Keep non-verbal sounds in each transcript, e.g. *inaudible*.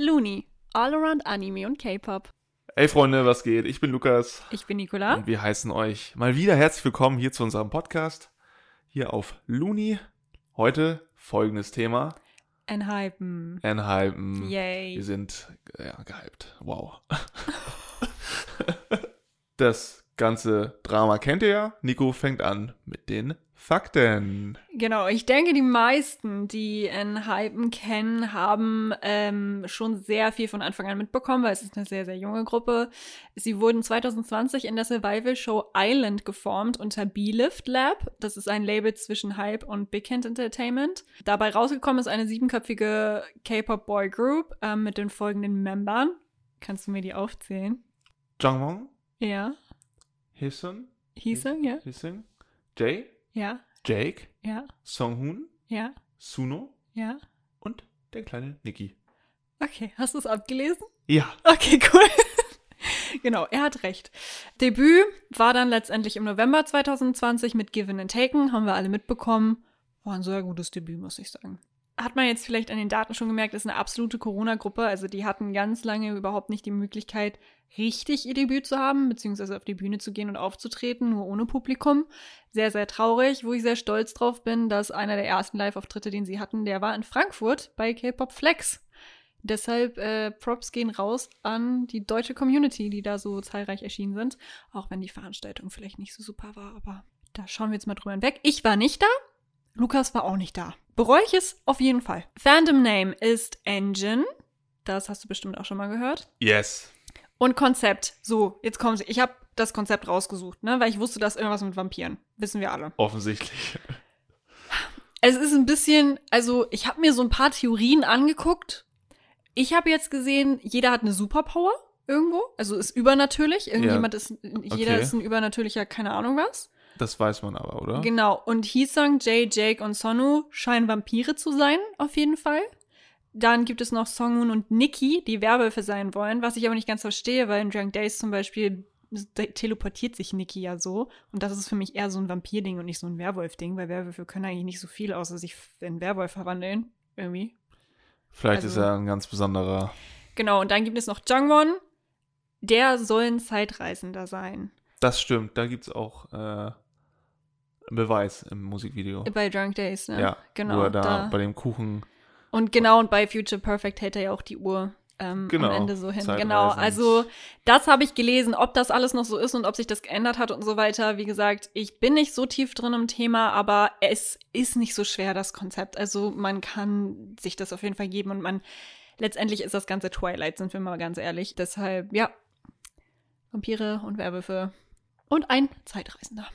Looney, All Around Anime und K-Pop. Hey Freunde, was geht? Ich bin Lukas Ich bin Nicola. und wir heißen euch mal wieder herzlich willkommen hier zu unserem Podcast hier auf Looney. Heute folgendes Thema: Enhypen. Enhypen. Yay. Wir sind ja, gehypt. Wow. *laughs* das ganze Drama kennt ihr ja. Nico fängt an mit den Fakten. Genau, ich denke, die meisten, die Enhypen kennen, haben ähm, schon sehr viel von Anfang an mitbekommen, weil es ist eine sehr, sehr junge Gruppe. Sie wurden 2020 in der Survival-Show Island geformt unter B-Lift Lab. Das ist ein Label zwischen Hype und Big Hand Entertainment. Dabei rausgekommen ist eine siebenköpfige K-Pop-Boy-Group ähm, mit den folgenden Membern. Kannst du mir die aufzählen? Jangwon, Ja. Hisun, Hieße, ja? Hisun, Jay, Ja, Jake, ja, Songhoon, ja, Suno ja. und der kleine Nikki. Okay, hast du es abgelesen? Ja, Okay, cool. *laughs* genau, er hat recht. Debüt war dann letztendlich im November 2020 mit Given and Taken, haben wir alle mitbekommen. War ein sehr gutes Debüt, muss ich sagen. Hat man jetzt vielleicht an den Daten schon gemerkt, ist eine absolute Corona-Gruppe. Also die hatten ganz lange überhaupt nicht die Möglichkeit, richtig ihr Debüt zu haben, beziehungsweise auf die Bühne zu gehen und aufzutreten, nur ohne Publikum. Sehr, sehr traurig, wo ich sehr stolz drauf bin, dass einer der ersten Live-Auftritte, den sie hatten, der war in Frankfurt bei K-Pop Flex. Deshalb äh, Props gehen raus an die deutsche Community, die da so zahlreich erschienen sind. Auch wenn die Veranstaltung vielleicht nicht so super war, aber da schauen wir jetzt mal drüber hinweg. Ich war nicht da. Lukas war auch nicht da. Bereue ich es auf jeden Fall. Fandom Name ist Engine. Das hast du bestimmt auch schon mal gehört. yes. Und Konzept. So, jetzt kommen sie. Ich habe das Konzept rausgesucht, ne? Weil ich wusste, dass irgendwas mit Vampiren. Wissen wir alle. Offensichtlich. Es ist ein bisschen, also ich habe mir so ein paar Theorien angeguckt. Ich habe jetzt gesehen, jeder hat eine Superpower irgendwo, also ist übernatürlich. Irgendjemand ist, jeder Okay. ist ein übernatürlicher, keine Ahnung was. Das weiß man aber, oder? Genau. Und Hisang, Jay, Jake und Sonu scheinen Vampire zu sein, auf jeden Fall. Dann gibt es noch Songun und Nikki, die Werwölfe sein wollen, was ich aber nicht ganz verstehe, weil in Drunk Days zum Beispiel teleportiert sich Nikki ja so. Und das ist für mich eher so ein Vampir-Ding und nicht so ein Werwolf-Ding, weil Werwölfe können eigentlich nicht so viel, außer sich in Werwolf verwandeln. Irgendwie. Vielleicht Also- ist er ein ganz besonderer. Genau, und dann gibt es noch Jungwon. Der soll ein Zeitreisender sein. Das stimmt, da gibt es auch äh, Beweis im Musikvideo. Bei Drunk Days, ne? Ja, genau. wo er da, da. bei dem Kuchen. Und genau, und bei Future Perfect hält er ja auch die Uhr ähm, Genau, am Ende so hin. Zeitreisend. Genau, also das habe ich gelesen, ob das alles noch so ist und ob sich das geändert hat und so weiter. Wie gesagt, ich bin nicht so tief drin im Thema, aber es ist nicht so schwer, das Konzept. Also man kann sich das auf jeden Fall geben und man, letztendlich ist das ganze Twilight, sind wir mal ganz ehrlich. Deshalb, ja, Vampire und Werwölfe und ein Zeitreisender.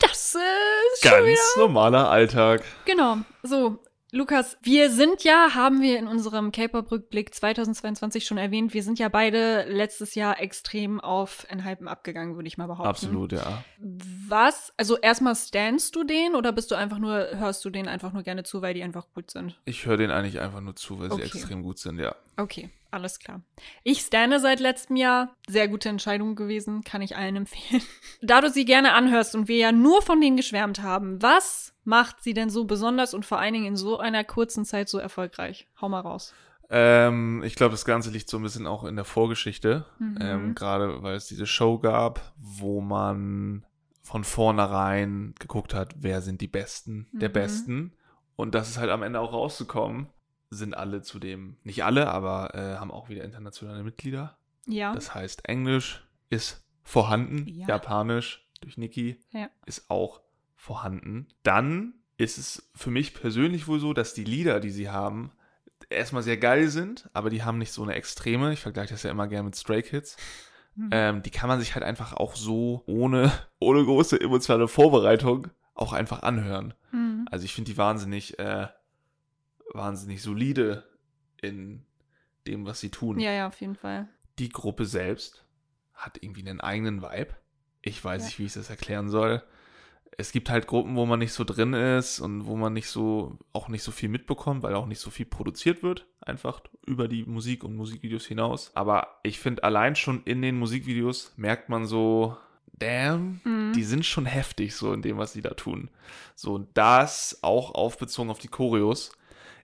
Das ist Ganz normaler Alltag. Genau. So, Lukas, wir sind ja, haben wir in unserem K-Pop-Rückblick 2022 schon erwähnt, wir sind ja beide letztes Jahr extrem auf Enhypen abgegangen, würde ich mal behaupten. Absolut, ja. Was? Also erstmal standst du den oder bist du einfach nur, hörst du den einfach nur gerne zu, weil die einfach gut sind? Ich höre den eigentlich einfach nur zu, weil Okay. sie extrem gut sind, ja. Okay, alles klar. Ich stande seit letztem Jahr. Sehr gute Entscheidung gewesen, kann ich allen empfehlen. *laughs* Da du sie gerne anhörst und wir ja nur von denen geschwärmt haben, was macht sie denn so besonders und vor allen Dingen in so einer kurzen Zeit so erfolgreich? Hau mal raus. Ähm, ich glaube, das Ganze liegt so ein bisschen auch in der Vorgeschichte. Mhm. Ähm, Gerade weil es diese Show gab, wo man von vornherein geguckt hat, wer sind die Besten der Mhm. Besten. Und das ist halt am Ende auch rauszukommen, sind alle zudem, nicht alle, aber äh, haben auch wieder internationale Mitglieder. Ja. Das heißt, Englisch ist vorhanden, Ja. Japanisch durch Niki Ja. ist auch vorhanden. Dann ist es für mich persönlich wohl so, dass die Lieder, die sie haben, erstmal sehr geil sind, aber die haben nicht so eine extreme. Ich vergleiche das ja immer gerne mit Stray Kids. Mhm. Ähm, die kann man sich halt einfach auch so ohne, *laughs* ohne große emotionale Vorbereitung auch einfach anhören. Mhm. Also ich finde die wahnsinnig, äh, wahnsinnig solide in dem, was sie tun. Ja, ja, auf jeden Fall. Die Gruppe selbst hat irgendwie einen eigenen Vibe. Ich weiß Ja. nicht, wie ich das erklären soll. Es gibt halt Gruppen, wo man nicht so drin ist und wo man nicht so, auch nicht so viel mitbekommt, weil auch nicht so viel produziert wird, einfach über die Musik und Musikvideos hinaus. Aber ich finde, allein schon in den Musikvideos merkt man so, damn, Mhm. die sind schon heftig so in dem, was sie da tun. So, und das auch aufbezogen auf die Choreos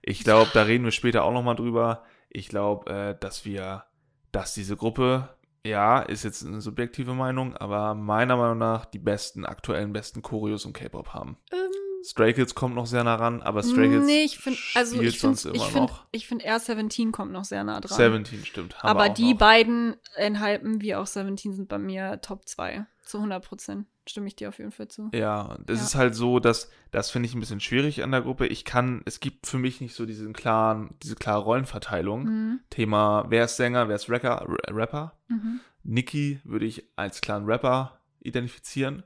Ich glaube, da reden wir später auch nochmal drüber. Ich glaube, äh, dass wir, dass diese Gruppe, ja, ist jetzt eine subjektive Meinung, aber meiner Meinung nach die besten, aktuellen besten Choreos im K-Pop haben. Ähm, Stray Kids kommt noch sehr nah ran, aber Stray Kids nee, ich finde, also spielt ich finde, sonst ich immer finde, noch. ich finde, eher Seventeen kommt noch sehr nah dran. 17 stimmt. Aber die noch. beiden Enhypen wie auch Seventeen sind bei mir Top 2. Zu 100 Prozent. Stimme ich dir auf jeden Fall zu. Ja, das Ja. ist halt so, dass das finde ich ein bisschen schwierig an der Gruppe. Ich kann, es gibt für mich nicht so diesen klaren, diese klare Rollenverteilung. Mhm. Thema, wer ist Sänger, wer ist Rapper, Rapper. Mhm. Niki würde ich als klaren Rapper identifizieren.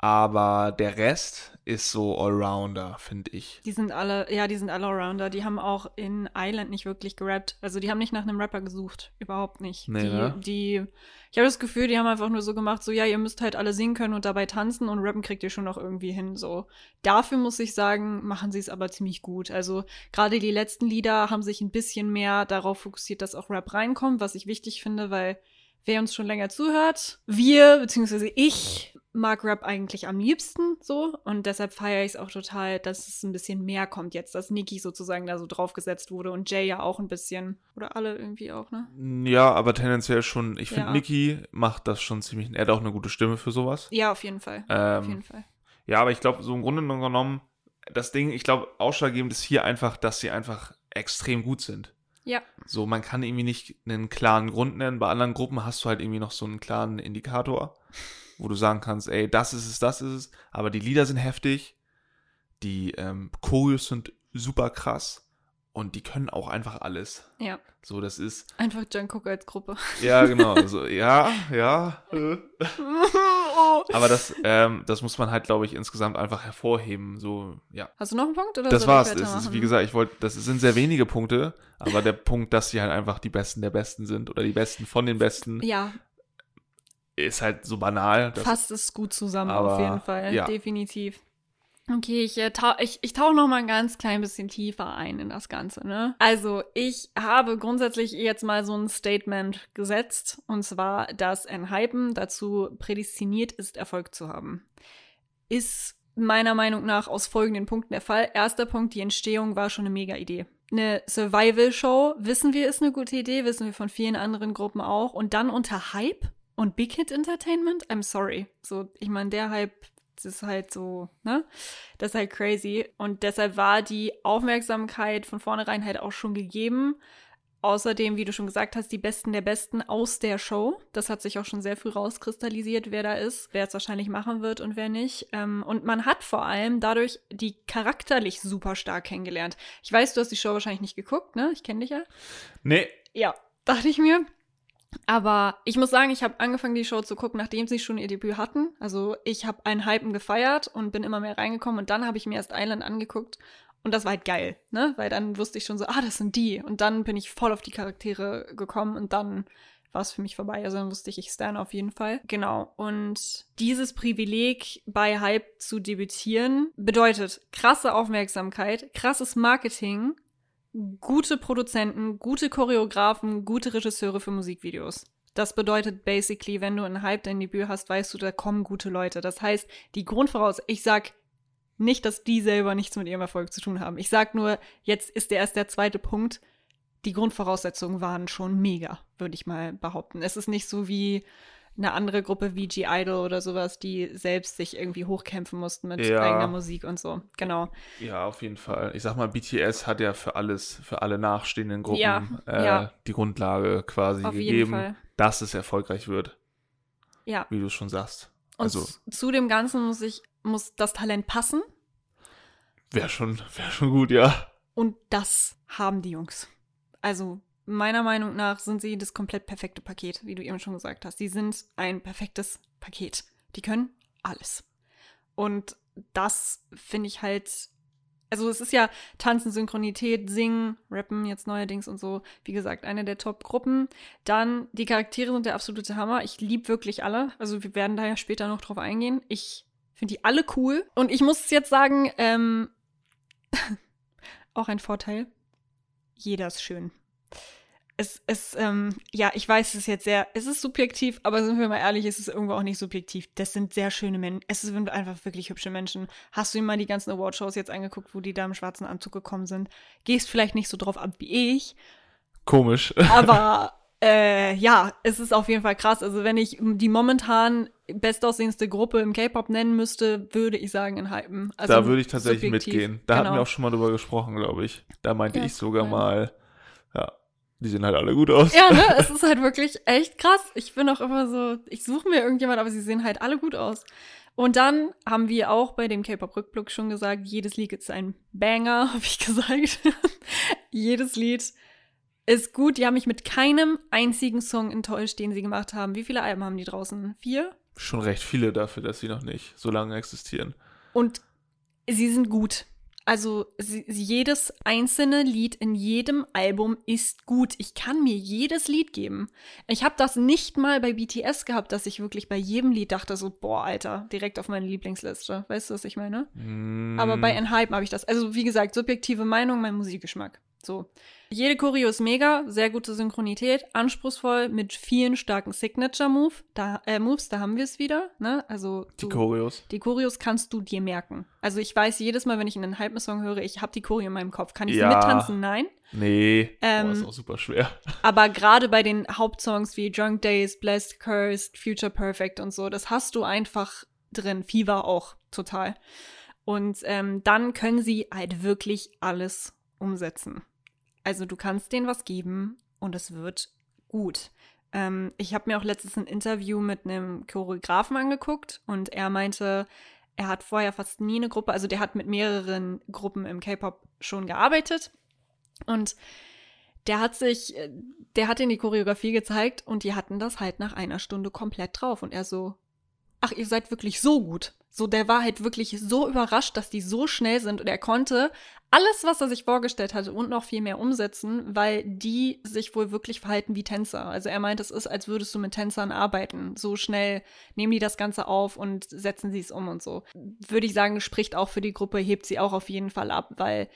Aber der Rest ist so Allrounder, finde ich. Die sind alle, ja, die sind alle Allrounder. Die haben auch in Island nicht wirklich gerappt. Also die haben nicht nach einem Rapper gesucht. Überhaupt nicht. Nee, die, ne? die, ich habe das Gefühl, die haben einfach nur so gemacht, so, ja, ihr müsst halt alle singen können und dabei tanzen und rappen kriegt ihr schon noch irgendwie hin. So. Dafür muss ich sagen, machen sie es aber ziemlich gut. Also gerade die letzten Lieder haben sich ein bisschen mehr darauf fokussiert, dass auch Rap reinkommt, was ich wichtig finde, weil wer uns schon länger zuhört, wir, beziehungsweise ich, mag Rap eigentlich am liebsten so und deshalb feiere ich es auch total, dass es ein bisschen mehr kommt jetzt, dass Nicki sozusagen da so draufgesetzt wurde und Jay ja auch ein bisschen oder alle irgendwie auch, ne? Ja, aber tendenziell schon, ich finde, Ja. Niki macht das schon ziemlich, er hat auch eine gute Stimme für sowas. Ja, auf jeden Fall. auf jeden Ähm, Fall. ja, aber ich glaube, so im Grunde genommen, das Ding, ich glaube, ausschlaggebend ist hier einfach, dass sie einfach extrem gut sind. Ja. So, man kann irgendwie nicht einen klaren Grund nennen. Bei anderen Gruppen hast du halt irgendwie noch so einen klaren Indikator, wo du sagen kannst, ey, das ist es, das ist es. Aber die Lieder sind heftig, die ähm, Choreos sind super krass und die können auch einfach alles. Ja. So, das ist, Einfach Jungkook als Gruppe. ja, genau, also, ja, ja. Äh. *laughs* oh. Aber das, ähm, das muss man halt, glaube ich, insgesamt einfach hervorheben. So, ja. Hast du noch einen Punkt oder Das war's. Das ist, wie gesagt, ich wollte, das sind sehr wenige Punkte, aber der Punkt, dass sie halt einfach die Besten der Besten sind oder die Besten von den Besten, Ja, ist halt so banal. fasst es gut zusammen aber, auf jeden Fall. ja. Definitiv. Okay, ich, äh, tau ich, ich tauche noch mal ein ganz klein bisschen tiefer ein in das Ganze. Ne? Also ich habe grundsätzlich jetzt mal so ein Statement gesetzt und zwar, dass ein Hypen dazu prädestiniert ist, Erfolg zu haben. Ist meiner Meinung nach aus folgenden Punkten der Fall. Erster Punkt, die Entstehung war schon eine mega Idee. Eine Survival-Show, wissen wir, ist eine gute Idee, wissen wir von vielen anderen Gruppen auch. Und dann unter Hype und Big Hit Entertainment, I'm sorry. So, ich meine, der Hype, das ist halt so, ne? Das ist halt crazy. Und deshalb war die Aufmerksamkeit von vornherein halt auch schon gegeben. Außerdem, wie du schon gesagt hast, die Besten der Besten aus der Show. Das hat sich auch schon sehr früh rauskristallisiert, wer da ist, wer es wahrscheinlich machen wird und wer nicht. Ähm, und man hat vor allem dadurch die charakterlich super stark kennengelernt. Ich weiß, du hast die Show wahrscheinlich nicht geguckt, ne? Ich kenne dich ja. Nee, Ja, dachte ich mir. Aber ich muss sagen, ich habe angefangen, die Show zu gucken, nachdem sie schon ihr Debüt hatten. Also ich habe einen Hypen gefeiert und bin immer mehr reingekommen und dann habe ich mir erst Island angeguckt und das war halt geil, ne? Weil dann wusste ich schon so, ah, das sind die. Und dann bin ich voll auf die Charaktere gekommen und dann war es für mich vorbei. Also dann wusste ich, ich stan auf jeden Fall. Genau. Und dieses Privileg bei Hype zu debütieren bedeutet krasse Aufmerksamkeit, krasses Marketing, gute Produzenten, gute Choreografen, gute Regisseure für Musikvideos. Das bedeutet basically, wenn du einen Hype dein Debüt hast, weißt du, da kommen gute Leute. Das heißt, die Grundvoraus, ich sag nicht, dass die selber nichts mit ihrem Erfolg zu tun haben. Ich sag nur, jetzt ist der erst der zweite Punkt. Die Grundvoraussetzungen waren schon mega, würde ich mal behaupten. Es ist nicht so wie eine andere Gruppe wie G-Idol oder sowas, die selbst sich irgendwie hochkämpfen mussten mit Ja. eigener Musik und so. Genau. ja, auf jeden Fall. Ich sag mal, BTS hat ja für alles, für alle nachstehenden Gruppen Ja, äh, ja. die Grundlage quasi Auf gegeben, dass es erfolgreich wird, Ja. wie du schon sagst. Und Also, z- zu dem Ganzen muss ich, muss das Talent passen. wäre schon, wär schon gut, ja. Und das haben die Jungs. Also, meiner Meinung nach sind sie das komplett perfekte Paket, wie du eben schon gesagt hast. Sie sind ein perfektes Paket. Die können alles. Und das finde ich halt. Also, es ist ja Tanzen, Synchronität, Singen, Rappen jetzt neuerdings und so. Wie gesagt, eine der Top-Gruppen. Dann, die Charaktere sind der absolute Hammer. Ich liebe wirklich alle. Also, wir werden da ja später noch drauf eingehen. Ich finde die alle cool. Und ich muss jetzt sagen, ähm, *laughs* auch ein Vorteil. Jeder ist schön. Es, es, ähm, ja, ich weiß, es ist jetzt sehr, es ist subjektiv, aber sind wir mal ehrlich, es ist irgendwo auch nicht subjektiv. Das sind sehr schöne Menschen. Es sind einfach wirklich hübsche Menschen. Hast du dir mal die ganzen Awardshows jetzt angeguckt, wo die da im schwarzen Anzug gekommen sind? Gehst vielleicht nicht so drauf ab wie ich. Komisch. *laughs* Aber äh, ja, es ist auf jeden Fall krass. Also wenn ich die momentan bestaussehendste Gruppe im K-Pop nennen müsste, würde ich sagen in Hypen. Also da würde ich tatsächlich subjektiv. mitgehen. Da hatten Genau. wir auch schon mal drüber gesprochen, glaube ich. Da meinte Ja, ich sogar cool. mal, ja, die sehen halt alle gut aus. Ja, ne? *laughs* Es ist halt wirklich echt krass. Ich bin auch immer so, ich suche mir irgendjemand, aber sie sehen halt alle gut aus. Und dann haben wir auch bei dem K-Pop-Rückblick schon gesagt, jedes Lied ist ein Banger, *laughs* habe ich gesagt. *laughs* jedes Lied ist gut. Die haben mich mit keinem einzigen Song enttäuscht, den sie gemacht haben. Wie viele Alben haben die draußen? Vier? Schon recht viele dafür, dass sie noch nicht so lange existieren. Und sie sind gut. Also sie, jedes einzelne Lied in jedem Album ist gut. Ich kann mir jedes Lied geben. Ich habe das nicht mal bei BTS gehabt, dass ich wirklich bei jedem Lied dachte so, boah, Alter, direkt auf meine Lieblingsliste. Weißt du, was ich meine? Mm, Aber bei Enhypen habe ich das. Also wie gesagt, subjektive Meinung, mein Musikgeschmack. So. Jede Choreo ist mega, sehr gute Synchronität, anspruchsvoll mit vielen starken Signature-Move, da, äh, Moves, da haben wir es wieder. Ne? Also die du- Choreos. die Choreos kannst du dir merken. Also ich weiß jedes Mal, wenn ich einen Hype-Song höre, ich habe die Choreo in meinem Kopf. Kann ich Ja. sie mittanzen? Nein. Nee, Ähm, Boah, ist auch super schwer. *laughs* Aber gerade bei den Hauptsongs wie Drunk Days, Blessed, Cursed, Future Perfect und so, das hast du einfach drin. Fever auch, total. Und ähm, dann können sie halt wirklich alles umsetzen. Also du kannst denen was geben und es wird gut. Ähm, ich habe mir auch letztens ein Interview mit einem Choreografen angeguckt und er meinte, er hat vorher fast nie eine Gruppe, also der hat mit mehreren Gruppen im K-Pop schon gearbeitet und der hat sich, äh, der hat in die Choreografie gezeigt und die hatten das halt nach einer Stunde komplett drauf und er so, ach, ihr seid wirklich so gut. So, der war halt wirklich so überrascht, dass die so schnell sind und er konnte alles, was er sich vorgestellt hatte und noch viel mehr umsetzen, weil die sich wohl wirklich verhalten wie Tänzer. Also er meint, es ist, als würdest du mit Tänzern arbeiten. So schnell nehmen die das Ganze auf und setzen sie es um und so. Würde ich sagen, spricht auch für die Gruppe, hebt sie auch auf jeden Fall ab, weil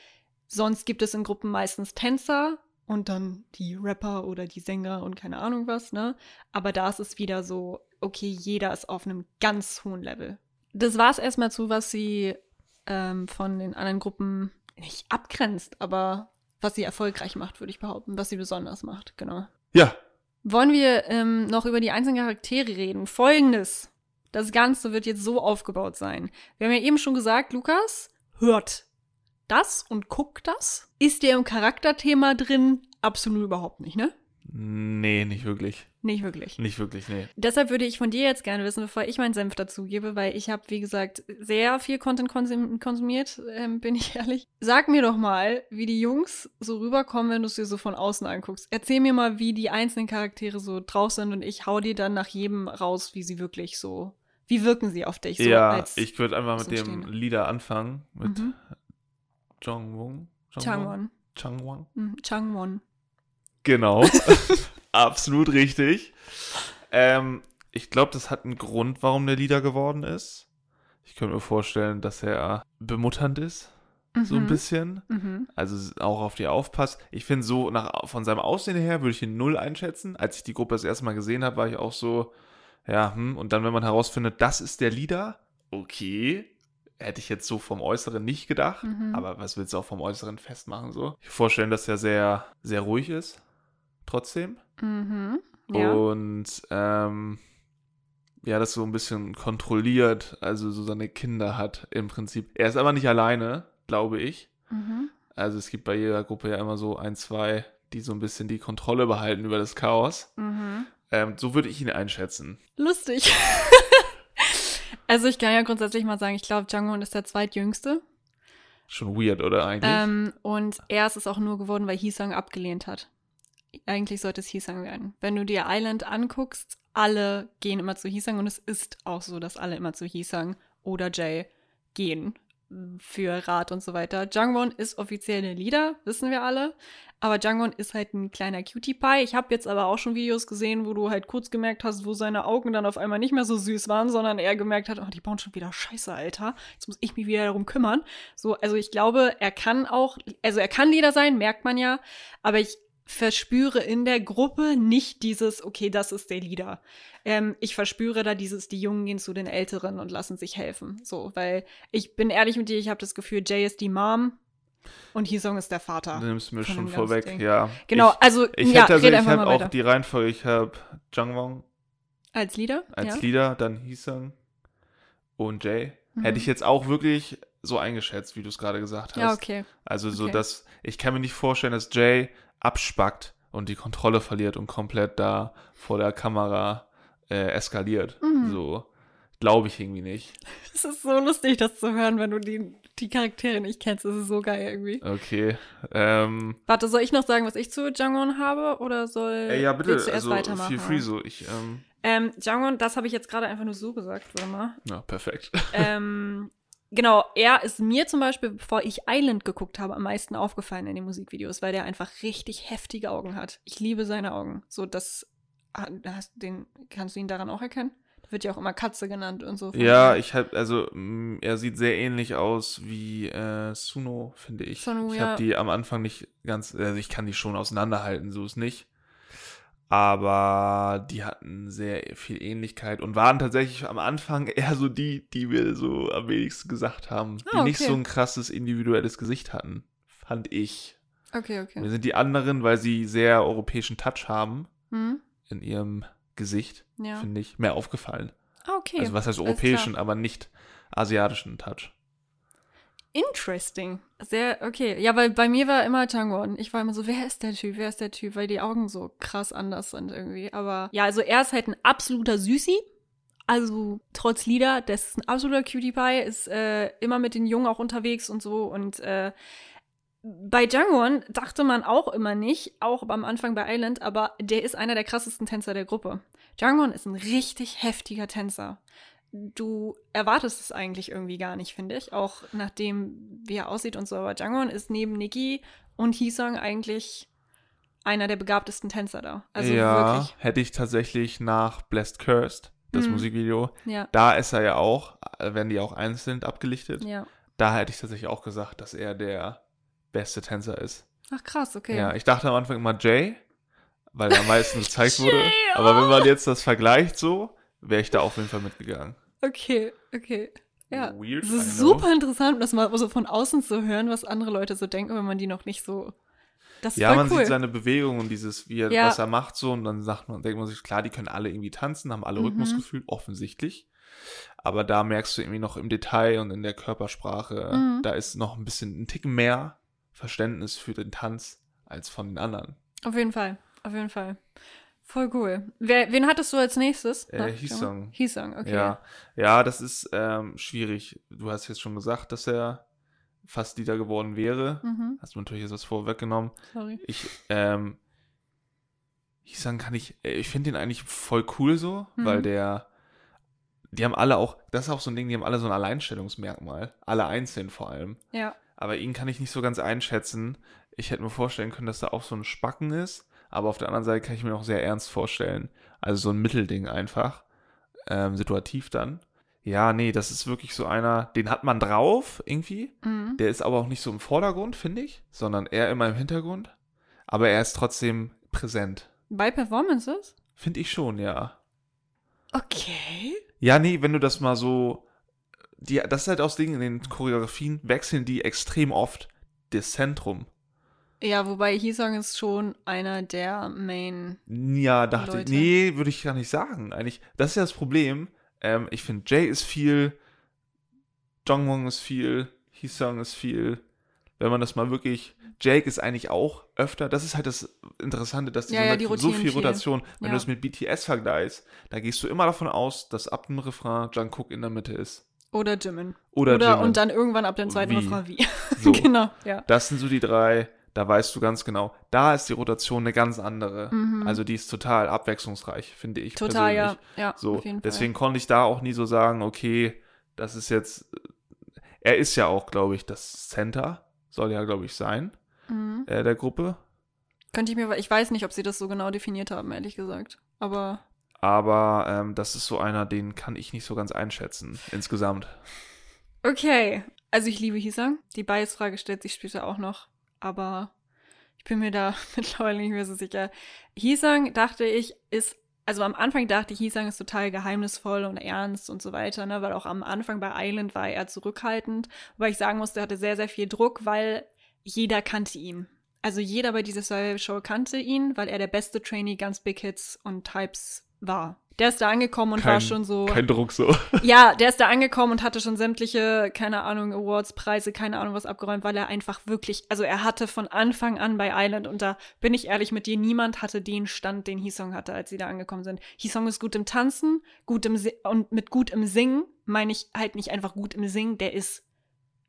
sonst gibt es in Gruppen meistens Tänzer und dann die Rapper oder die Sänger und keine Ahnung was, ne? Aber da ist es wieder so, okay, jeder ist auf einem ganz hohen Level. Das war es erstmal zu, was sie ähm, von den anderen Gruppen nicht abgrenzt, aber was sie erfolgreich macht, würde ich behaupten, was sie besonders macht, genau. Ja, Wollen wir ähm, noch über die einzelnen Charaktere reden? Folgendes. Das Ganze wird jetzt so aufgebaut sein. Wir haben ja eben schon gesagt, Lukas hört das und guckt das. Ist der im Charakterthema drin? Absolut überhaupt nicht, ne? nee, nicht wirklich. Nicht wirklich. Nicht wirklich, nee. Deshalb würde ich von dir jetzt gerne wissen, bevor ich meinen Senf dazugebe, weil ich habe, wie gesagt, sehr viel Content konsum konsumiert, ähm, bin ich *laughs* ehrlich. Sag mir doch mal, wie die Jungs so rüberkommen, wenn du es dir so von außen anguckst. Erzähl mir mal, wie die einzelnen Charaktere so drauf sind und ich hau dir dann nach jedem raus, wie sie wirklich so, wie wirken sie auf dich so ja, als ich würde einfach mit dem. Lieder anfangen. Mit Mhm. Jongwon. Changwon. Changwon. Mhm, Changwon. Genau. *laughs* Absolut richtig. Ähm, ich glaube, das hat einen Grund, warum der Leader geworden ist. Ich könnte mir vorstellen, dass er bemutternd ist, so ein Mhm. bisschen. Mhm. Also auch auf die aufpasst. Ich finde so, nach, von seinem Aussehen her würde ich ihn null einschätzen. Als ich die Gruppe das erste Mal gesehen habe, war ich auch so, ja, hm. Und dann, wenn man herausfindet, das ist der Leader, okay. Hätte ich jetzt so vom Äußeren nicht gedacht. Mhm. Aber was willst du auch vom Äußeren festmachen so? Ich vorstellen, dass er sehr, sehr ruhig ist. Trotzdem. Mhm. Ja. Und ähm, ja, das so ein bisschen kontrolliert, also so seine Kinder hat im Prinzip. Er ist aber nicht alleine, glaube ich. Mhm. Also es gibt bei jeder Gruppe ja immer so ein, zwei, die so ein bisschen die Kontrolle behalten über das Chaos. Mhm. Ähm, so würde ich ihn einschätzen. Lustig. *laughs* also ich kann ja grundsätzlich mal sagen, ich glaube, Jungwon ist der zweitjüngste. Schon weird, oder eigentlich? Ähm, und er ist es auch nur geworden, weil Hisang abgelehnt hat. Eigentlich sollte es Hisang werden. Wenn du dir Island anguckst, alle gehen immer zu Hisang und es ist auch so, dass alle immer zu Hisang oder Jay gehen für Rat und so weiter. Jungwon ist offiziell der Leader, wissen wir alle. Aber Jungwon ist halt ein kleiner Cutie Pie. Ich habe jetzt aber auch schon Videos gesehen, wo du halt kurz gemerkt hast, wo seine Augen dann auf einmal nicht mehr so süß waren, sondern er gemerkt hat, oh, die bauen schon wieder Scheiße, Alter. Jetzt muss ich mich wieder darum kümmern. So, also ich glaube, er kann auch, also er kann Leader sein, merkt man ja. Aber ich verspüre in der Gruppe nicht dieses, okay, das ist der Leader. Ähm, ich verspüre da dieses, die Jungen gehen zu den Älteren und lassen sich helfen. So, weil ich bin ehrlich mit dir, ich habe das Gefühl, Jay ist die Mom und Hisong ist der Vater. Du nimmst mir schon vorweg, Ding. ja. Genau, Ich, also ich ja, hätte also, ich habe auch die Reihenfolge, ich habe Jangwon Als Leader? als ja. Leader, dann Hisung und Jay. Mhm. Hätte ich jetzt auch wirklich so eingeschätzt, wie du es gerade gesagt hast. Ja, okay. Also so, Okay. dass ich kann mir nicht vorstellen, dass Jay abspackt und die Kontrolle verliert und komplett da vor der Kamera äh, eskaliert. Mhm. So glaube ich irgendwie nicht. *laughs* Es ist so lustig, das zu hören, wenn du die, die Charaktere nicht kennst. Das ist so geil irgendwie. Okay. Ähm, Warte, soll ich noch sagen, was ich zu Jangwon habe? Oder soll äh, ja, bitte. willst du erst Also weitermachen? feel free so. Ich, ähm, Ähm, Jangwon, das habe ich jetzt gerade einfach nur so gesagt, warte mal. ja, perfekt. ähm, *laughs* genau, er ist mir zum Beispiel, bevor ich Island geguckt habe, am meisten aufgefallen in den Musikvideos, weil der einfach richtig heftige Augen hat. Ich liebe seine Augen. So, das hast den, kannst du ihn daran auch erkennen? Da wird ja auch immer Katze genannt und so. Ja, ich habe, also, mh, er sieht sehr ähnlich aus wie äh, Suno, finde ich. Sunu, ich ja. habe die am Anfang nicht ganz, also ich kann die schon auseinanderhalten, so ist nicht. Aber die hatten sehr viel Ähnlichkeit und waren tatsächlich am Anfang *laughs* eher so die, die wir so am wenigsten gesagt haben, die Ah, nicht okay. so ein krasses individuelles Gesicht hatten, fand ich. Okay, okay. Wir sind die anderen, weil sie sehr europäischen Touch haben Hm? in ihrem Gesicht, Ja. finde ich, mehr aufgefallen. Ah, okay. Also was heißt europäischen, aber nicht asiatischen Touch. Interesting. Sehr, okay. Ja, weil bei mir war immer Jangwon. Ich war immer so, wer ist der Typ? Wer ist der Typ? Weil die Augen so krass anders sind irgendwie. Aber ja, also er ist halt ein absoluter Süßi. Also trotz Lieder, das ist ein absoluter Cutie Pie, ist äh, immer mit den Jungen auch unterwegs und so. Und äh, bei Jangwon dachte man auch immer nicht, auch am Anfang bei Island, aber der ist einer der krassesten Tänzer der Gruppe. Jangwon ist ein richtig heftiger Tänzer. Du erwartest es eigentlich irgendwie gar nicht, finde ich. Auch nachdem, wie er aussieht und so. Aber Jangwon ist neben Nikki und Hisong eigentlich einer der begabtesten Tänzer da. Also ja, wirklich. hätte ich tatsächlich nach Blessed Cursed, das Mhm. Musikvideo, Ja. da ist er ja auch, äh, werden die auch einzeln abgelichtet. Ja. Da hätte ich tatsächlich auch gesagt, dass er der beste Tänzer ist. Ach krass, okay. Ja, ich dachte am Anfang immer Jay, weil er am meisten *laughs* gezeigt wurde. Aber wenn oh. man jetzt das vergleicht so, wäre ich da auf jeden Fall mitgegangen. Okay, okay. Ja. Weird, Es I ist super interessant, das mal so von außen zu hören, was andere Leute so denken, wenn man die noch nicht so. Das ist Ja, man cool. sieht seine Bewegung und dieses, wie er, Ja. was er macht so und dann sagt man, denkt man sich, klar, die können alle irgendwie tanzen, haben alle Mhm. Rhythmusgefühl, offensichtlich. Aber da merkst du irgendwie noch im Detail und in der Körpersprache, Mhm. da ist noch ein bisschen ein Tick mehr Verständnis für den Tanz als von den anderen. Auf jeden Fall, auf jeden Fall. Voll cool. Wer, wen hattest du als nächstes? Äh, Hisong. Hisong, okay. Ja, ja, das ist ähm, schwierig. Du hast jetzt schon gesagt, dass er fast Leader geworden wäre. Mhm, Hast du natürlich jetzt was vorweggenommen. sorry. Ich, ähm, Hisan kann ich, äh, ich finde ihn eigentlich voll cool so, Mhm. weil der, die haben alle auch, das ist auch so ein Ding, die haben alle so ein Alleinstellungsmerkmal. Alle einzeln vor allem. Ja. Aber ihn kann ich nicht so ganz einschätzen. Ich hätte mir vorstellen können, dass er auch so ein Spacken ist, aber auf der anderen Seite kann ich mir auch sehr ernst vorstellen. Also so ein Mittelding einfach. Ähm, situativ dann. Ja, nee, das ist wirklich so einer, den hat man drauf irgendwie. Mhm. Der ist aber auch nicht so im Vordergrund, finde ich, sondern eher immer im Hintergrund. Aber er ist trotzdem präsent. Bei Performances? Finde ich schon, ja. Okay. Ja, nee, wenn du das mal so. Die, das ist halt aus Dingen, in den Choreografien wechseln die extrem oft das Zentrum. Ja, wobei Hisong ist schon einer der Main. Ja, dachte ich. Nee, würde ich gar nicht sagen. Eigentlich, das ist ja das Problem. Ähm, ich finde, Jay ist viel, Jongwon ist viel, Hisong ist viel. Wenn man das mal wirklich. Jake ist eigentlich auch öfter. Das ist halt das Interessante, dass die, Ja, so, ja, die so viel. Rotation. Wenn Ja. du es mit BTS vergleichst, da gehst du immer davon aus, dass ab dem Refrain Jungkook in der Mitte ist. Oder Jimin. Oder, Oder Jimin. und dann irgendwann ab dem zweiten Wie? Refrain wie. So. *laughs* genau, ja. Das sind so die drei, da weißt du ganz genau. Da ist die Rotation eine ganz andere. Mhm. Also die ist total abwechslungsreich, finde ich. Total, ja. persönlich. Ja, So, auf jeden deswegen konnte ich da auch nie so sagen, okay, das ist jetzt. Er ist ja auch, glaube ich, das Center, soll ja, glaube ich, sein. Mhm. äh, der Gruppe. Könnte ich mir, ich weiß nicht, ob sie das so genau definiert haben, ehrlich gesagt. Aber Aber ähm, das ist so einer, den kann ich nicht so ganz einschätzen, insgesamt. okay. Also ich liebe Hisang. Die Bias-Frage stellt sich später auch noch. Aber Ich bin mir da *laughs* mittlerweile nicht mehr so sicher. Hisang, dachte ich, ist, also am Anfang dachte ich, Hisang ist total geheimnisvoll und ernst und so weiter, ne? Weil auch am Anfang bei Island war er zurückhaltend. Wobei ich sagen musste, er hatte sehr, sehr viel Druck, weil jeder kannte ihn. Also jeder bei dieser Survival Show kannte ihn, weil er der beste Trainee ganz Big Hits und Types war. Der ist da angekommen und kein, war schon so. Kein Druck so. *laughs* Ja, der ist da angekommen und hatte schon sämtliche, keine Ahnung, Awards, Preise, keine Ahnung was abgeräumt, weil er einfach wirklich, also er hatte von Anfang an bei Island und da bin ich ehrlich mit dir, niemand hatte den Stand, den Hisong hatte, als sie da angekommen sind. Hisong ist gut im Tanzen, gut im Si- und mit gut im Singen meine ich halt nicht einfach gut im Singen, der ist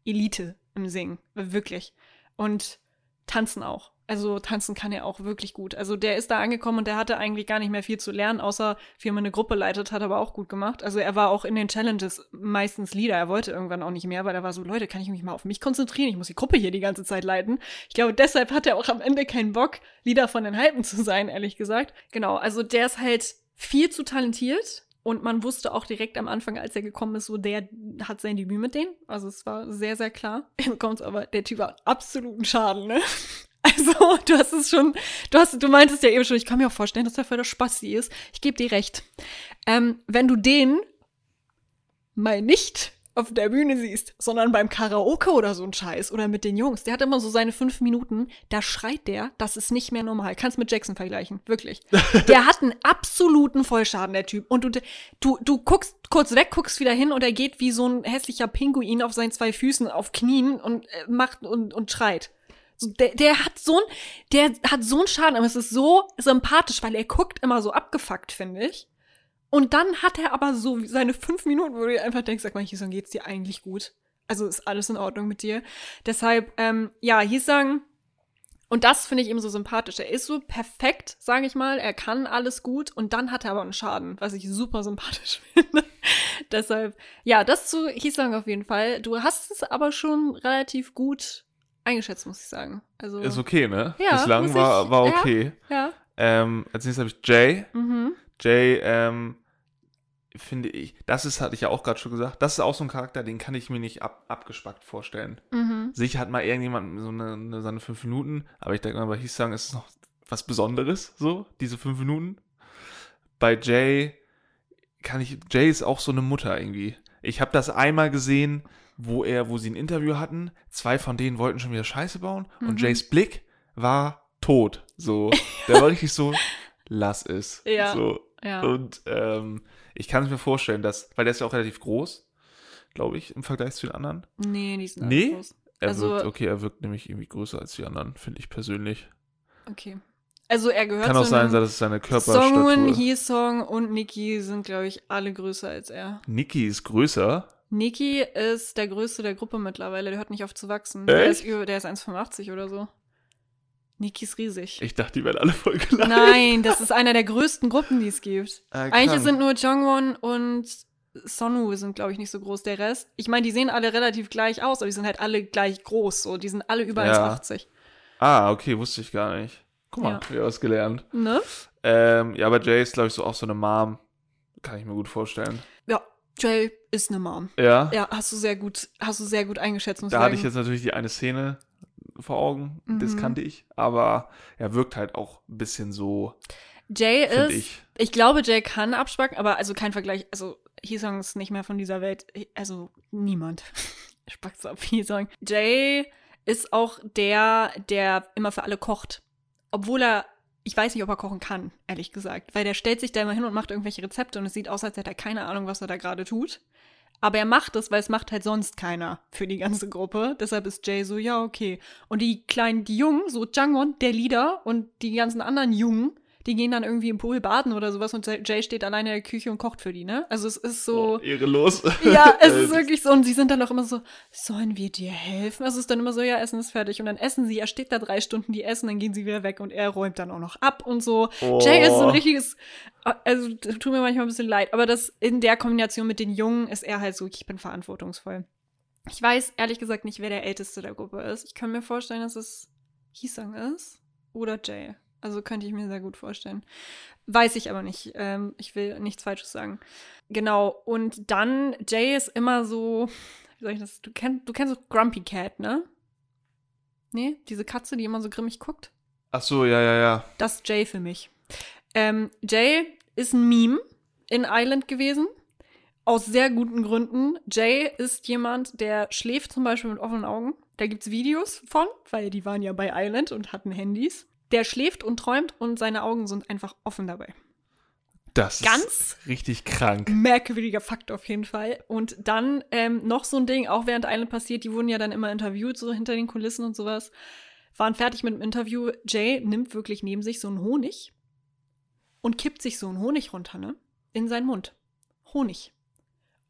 Elite im Singen, wirklich. Und tanzen auch. Also tanzen kann er auch wirklich gut. Also der ist da angekommen und der hatte eigentlich gar nicht mehr viel zu lernen, außer wie man eine Gruppe leitet, hat aber auch gut gemacht. Also er war auch in den Challenges meistens Leader. Er wollte irgendwann auch nicht mehr, weil er war so, Leute, kann ich mich mal auf mich konzentrieren? Ich muss die Gruppe hier die ganze Zeit leiten. Ich glaube, deshalb hat er auch am Ende keinen Bock, Leader von den Halben zu sein, ehrlich gesagt. Genau, also der ist halt viel zu talentiert. Und man wusste auch direkt am Anfang, als er gekommen ist, so der hat sein Debüt mit denen. Also es war sehr, sehr klar. *laughs* Jetzt kommt's aber, der Typ hat absoluten Schaden, ne? Also, *laughs* du hast es schon, du hast, du meintest ja eben schon, ich kann mir auch vorstellen, dass der voll der Spasti ist. Ich gebe dir recht. Ähm, wenn du den mal nicht auf der Bühne siehst, sondern beim Karaoke oder so ein Scheiß oder mit den Jungs, der hat immer so seine fünf Minuten, da schreit der, das ist nicht mehr normal. Kannst mit Jackson vergleichen, wirklich. *laughs* Der hat einen absoluten Vollschaden, der Typ. Und du, du, du guckst kurz weg, guckst wieder hin und er geht wie so ein hässlicher Pinguin auf seinen zwei Füßen auf Knien und äh, macht und, und schreit. Der, der hat so ein, der hat so einen Schaden, aber es ist so sympathisch, weil er guckt immer so abgefuckt, finde ich. Und dann hat er aber so seine fünf Minuten, wo du einfach denkst, sag mal, Hisang, geht's dir eigentlich gut? Also ist alles in Ordnung mit dir. Deshalb, ähm, ja, Hisang, und das finde ich eben so sympathisch. Er ist so perfekt, sage ich mal. Er kann alles gut und dann hat er aber einen Schaden, was ich super sympathisch *laughs* finde. Deshalb, ja, das zu Hisang auf jeden Fall. Du hast es aber schon relativ gut eingeschätzt, muss ich sagen. Also, Ist okay, ne? Ja, Bislang war, ich- war ja. okay. ja. Ähm, als nächstes habe ich Jay. Mhm. Jay, ähm, finde ich, das ist, hatte ich ja auch gerade schon gesagt, das ist auch so ein Charakter, den kann ich mir nicht ab, abgespackt vorstellen. Mhm. Sicher hat mal irgendjemand so eine, eine, seine fünf Minuten, aber ich denke mal, bei Hisang ist es noch was Besonderes, so, diese fünf Minuten. Bei Jay kann ich, Jay ist auch so eine Mutter irgendwie. Ich habe das einmal gesehen, wo er, wo sie ein Interview hatten, zwei von denen wollten schon wieder Scheiße bauen Mhm. und Jays Blick war tot. So, der war richtig so, *laughs* lass es. Ja. So. Ja. Und ähm, ich kann es mir vorstellen, dass, weil der ist ja auch relativ groß, glaube ich, im Vergleich zu den anderen. Nee, die sind Nee? groß. Er Also- wirkt, okay, er wirkt nämlich irgendwie größer als die anderen, finde ich persönlich. Okay. Also er gehört Kann auch sein, dass es seine Songwon, Körperstatur. Hee-Song und Nicki sind, glaube ich, alle größer als er. Niki ist größer. Nicki ist der größte der Gruppe mittlerweile. Der hört nicht auf zu wachsen. Der ist, Echt? über, der ist 1,85 oder so. Nicki ist riesig. Ich dachte, die werden alle voll gleich. Nein, das ist einer der größten Gruppen, die es gibt. Ah, Eigentlich sind nur Jongwon und Sonu sind, glaube ich, nicht so groß. Der Rest, ich meine, die sehen alle relativ gleich aus, aber die sind halt alle gleich groß. So, die sind alle über Ja. 1,80. Ah, okay, wusste ich gar nicht. Guck mal, Ja. wieder was gelernt. Ne? Ähm, ja, aber Jay ist, glaube ich, so auch so eine Mom. Kann ich mir gut vorstellen. Ja, Jay ist eine Mom. Ja. Ja, hast du sehr gut, hast du sehr gut eingeschätzt, Da ich hatte sagen. ich jetzt natürlich die eine Szene vor Augen, das Mhm. kannte ich, aber er wirkt halt auch ein bisschen so, Jay ist, ich. ich. glaube, Jay kann abspacken, aber also kein Vergleich, also Hisong ist nicht mehr von dieser Welt, also niemand *laughs* spackt so ab Hisong. Jay ist auch der, der immer für alle kocht. Obwohl er, ich weiß nicht, ob er kochen kann, ehrlich gesagt, weil der stellt sich da immer hin und macht irgendwelche Rezepte und es sieht aus, als hätte er keine Ahnung, was er da gerade tut. Aber er macht es, weil es macht halt sonst keiner für die ganze Gruppe. Deshalb ist Jay so, ja, okay. Und die kleinen, die Jungen, so Jangwon, der Leader und die ganzen anderen Jungen, die gehen dann irgendwie im Pool baden oder sowas und Jay steht alleine in der Küche und kocht für die, ne? Also es ist so. Oh, ehrelos. Ja, *laughs* es ist Äh, wirklich so. Und sie sind dann auch immer so, sollen wir dir helfen? Also es ist dann immer so, ja, Essen ist fertig. Und dann essen sie, er steht da drei Stunden, die essen, dann gehen sie wieder weg und er räumt dann auch noch ab und so. Oh. Jay ist so ein richtiges, also tut mir manchmal ein bisschen leid, aber das in der Kombination mit den Jungen ist er halt so, ich bin verantwortungsvoll. Ich weiß ehrlich gesagt nicht, wer der Älteste der Gruppe ist. Ich kann mir vorstellen, dass es Hisang ist oder Jay. Also könnte ich mir sehr gut vorstellen. Weiß ich aber nicht. Ähm, ich will nichts Falsches sagen. Genau. Und dann, Jay ist immer so, wie soll ich das? Du kennst, du kennst so Grumpy Cat, ne? Nee? Diese Katze, die immer so grimmig guckt? Ach so, ja, ja, ja. Das ist Jay für mich. Ähm, Jay ist ein Meme in Island gewesen. Aus sehr guten Gründen. Jay ist jemand, der schläft zum Beispiel mit offenen Augen. Da gibt's Videos von, weil die waren ja bei Island und hatten Handys. Der schläft und träumt und seine Augen sind einfach offen dabei. Das Ganz ist richtig krank. Merkwürdiger Fakt auf jeden Fall. Und dann ähm, noch so ein Ding, auch während Island passiert, die wurden ja dann immer interviewt, so hinter den Kulissen und sowas. Waren fertig mit dem Interview. Jay nimmt wirklich neben sich so einen Honig und kippt sich so einen Honig runter, ne? In seinen Mund. Honig.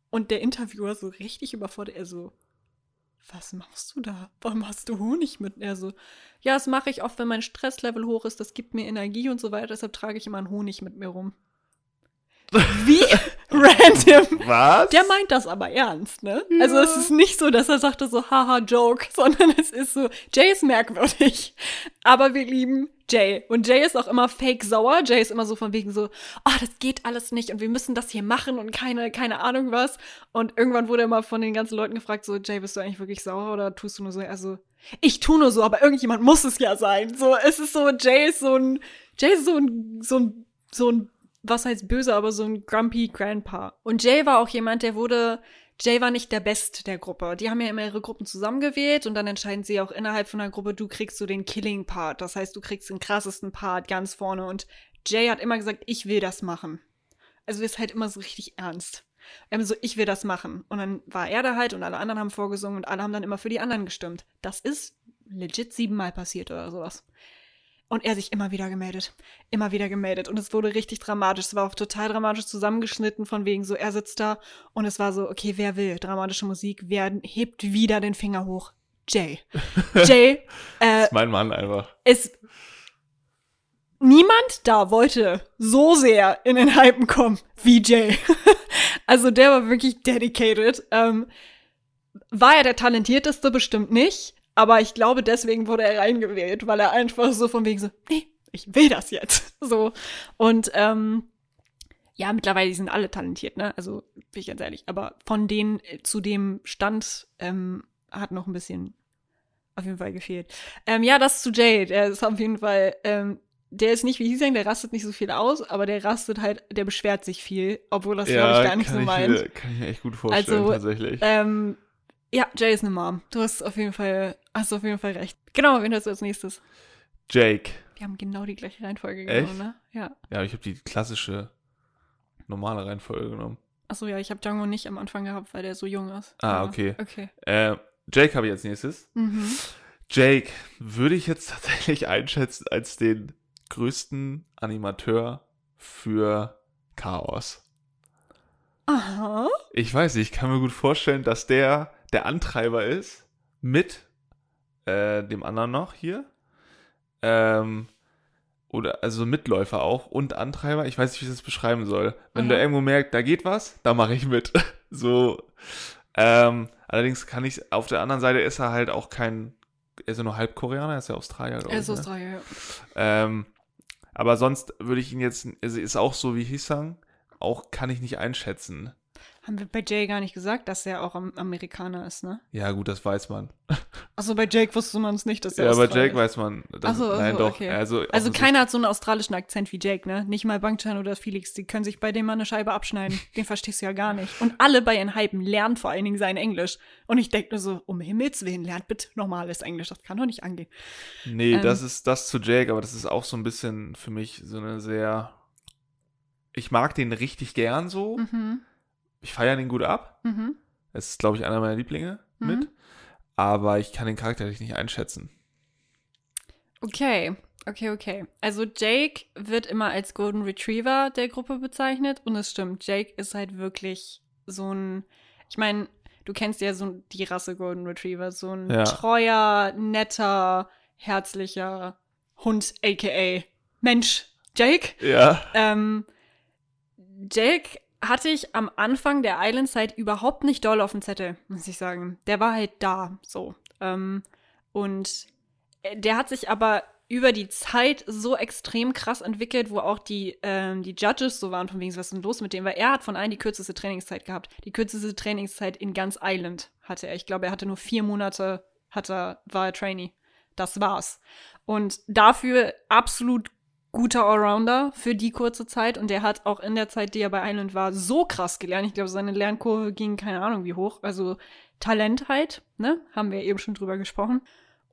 Und der Interviewer so richtig überfordert, er so, was machst du da? Warum hast du Honig mit? Er so, ja, das mache ich oft, wenn mein Stresslevel hoch ist, das gibt mir Energie und so weiter, deshalb trage ich immer einen Honig mit mir rum. Wie *laughs* random. Was? Der meint das aber ernst, ne? Also es ist nicht so, dass er sagte so, haha, Joke, *laughs* sondern es ist so, Jay ist merkwürdig. Aber wir lieben Jay. Und Jay ist auch immer fake sauer. Jay ist immer so von wegen so, ah, das geht alles nicht und wir müssen das hier machen und keine, keine Ahnung was. Und irgendwann wurde er mal von den ganzen Leuten gefragt, so, Jay, bist du eigentlich wirklich sauer oder tust du nur so? Also, ich tu nur so, aber irgendjemand muss es ja sein. So, es ist so, Jay ist so ein, Jay ist so ein, so ein, so ein was heißt böse, aber so ein grumpy Grandpa. Und Jay war auch jemand, der wurde, Jay war nicht der Best der Gruppe. Die haben ja immer ihre Gruppen zusammengewählt und dann entscheiden sie auch innerhalb von der Gruppe, du kriegst so den Killing Part. Das heißt, du kriegst den krassesten Part ganz vorne und Jay hat immer gesagt, ich will das machen. Also ist halt immer so richtig ernst. Er so, ich will das machen. Und dann war er da halt und alle anderen haben vorgesungen und alle haben dann immer für die anderen gestimmt. Das ist legit siebenmal passiert oder sowas. Und er sich immer wieder gemeldet. Immer wieder gemeldet. Und es wurde richtig dramatisch. Es war auch total dramatisch zusammengeschnitten, von wegen so, er sitzt da und es war so, okay, wer will dramatische Musik? Wer hebt wieder den Finger hoch? Jay. *laughs* Jay, äh, ist mein Mann einfach. ist. Niemand da wollte so sehr in den Hypen kommen wie Jay. *laughs* also der war wirklich dedicated. Ähm, war er der talentierteste? Bestimmt nicht. Aber ich glaube, deswegen wurde er reingewählt, weil er einfach so von wegen so, nee, ich will das jetzt. *laughs* So. Und ähm, ja, mittlerweile sind alle talentiert, ne? Also, bin ich ganz ehrlich. Aber von denen äh, zu dem Stand ähm, hat noch ein bisschen auf jeden Fall gefehlt. Ähm, ja, das zu Jay. Der ist auf jeden Fall, ähm, der ist nicht wie Hisang, der rastet nicht so viel aus, aber der rastet halt, der beschwert sich viel, obwohl das, glaube ich, gar nicht so meint. Mir, kann ich mir echt gut vorstellen, Also, tatsächlich. Ähm, ja, Jay ist eine Mom. Du hast auf jeden Fall, hast auf jeden Fall recht. Genau, wen hast du als nächstes? Jake. Wir haben genau die gleiche Reihenfolge Echt? genommen, ne? Ja. Ja, ich habe die klassische, normale Reihenfolge genommen. Achso, ja, ich habe Django nicht am Anfang gehabt, weil der so jung ist. Ah, Aber- okay. Okay. Äh, Jake habe ich als nächstes. Mhm. Jake würde ich jetzt *laughs* tatsächlich einschätzen als den größten Animateur für Chaos. Aha. Ich weiß nicht, ich kann mir gut vorstellen, dass der der Antreiber ist mit äh, dem anderen noch hier. Ähm, oder also Mitläufer auch und Antreiber. Ich weiß nicht, wie ich das beschreiben soll. Wenn du Aha. irgendwo merkst, da geht was, da mache ich mit. *laughs* so. Ähm, allerdings kann ich, auf der anderen Seite ist er halt auch kein, er ist ja nur Halbkoreaner, er ist ja Australier, glaube Er ist ne? Australier, ja. Ähm, aber sonst würde ich ihn jetzt, also ist auch so wie Hisang, auch kann ich nicht einschätzen. Haben wir bei Jay gar nicht gesagt, dass er auch am Amerikaner ist, ne? Ja, gut, das weiß man. Achso, bei Jake wusste man es nicht, dass er Ja, bei Jake ist. weiß man. Das, Ach so, nein, so, doch. okay. Also, Also keiner hat so einen australischen Akzent wie Jake, ne? Nicht mal Bangchan oder Felix, die können sich bei dem mal eine Scheibe abschneiden. *laughs* Den verstehst du ja gar nicht. Und alle bei ihren Hypen lernen vor allen Dingen sein Englisch. Und ich denke nur so, um Himmels Willen, lernt bitte normales Englisch. Das kann doch nicht angehen. Nee, ähm, das ist das zu Jake, aber das ist auch so ein bisschen für mich so eine sehr. Ich mag den richtig gern so. Mhm. Ich feiere den gut ab. Mhm. Es ist, glaube ich, einer meiner Lieblinge Mhm. mit. Aber ich kann den charakterlich nicht einschätzen. Okay, okay, okay. Also Jake wird immer als Golden Retriever der Gruppe bezeichnet und es stimmt, Jake ist halt wirklich so ein, ich meine, du kennst ja so die Rasse Golden Retriever, so ein Ja. treuer, netter, herzlicher Hund, aka Mensch, Jake. Ja. Ähm, Jake hatte ich am Anfang der Island-Zeit überhaupt nicht doll auf dem Zettel, muss ich sagen. Der war halt da, so. Ähm, und äh, der hat sich aber über die Zeit so extrem krass entwickelt, wo auch die, ähm, die Judges so waren, von wegen, was ist denn los mit dem? Weil er hat von allen die kürzeste Trainingszeit gehabt. Die kürzeste Trainingszeit in ganz Island hatte er. Ich glaube, er hatte nur vier Monate, hat er, war er Trainee. Das war's. Und dafür absolut guter Allrounder für die kurze Zeit. Und der hat auch in der Zeit, die er bei Island war, so krass gelernt. Ich glaube, seine Lernkurve ging keine Ahnung wie hoch. Also Talent halt, ne? Haben wir eben schon drüber gesprochen.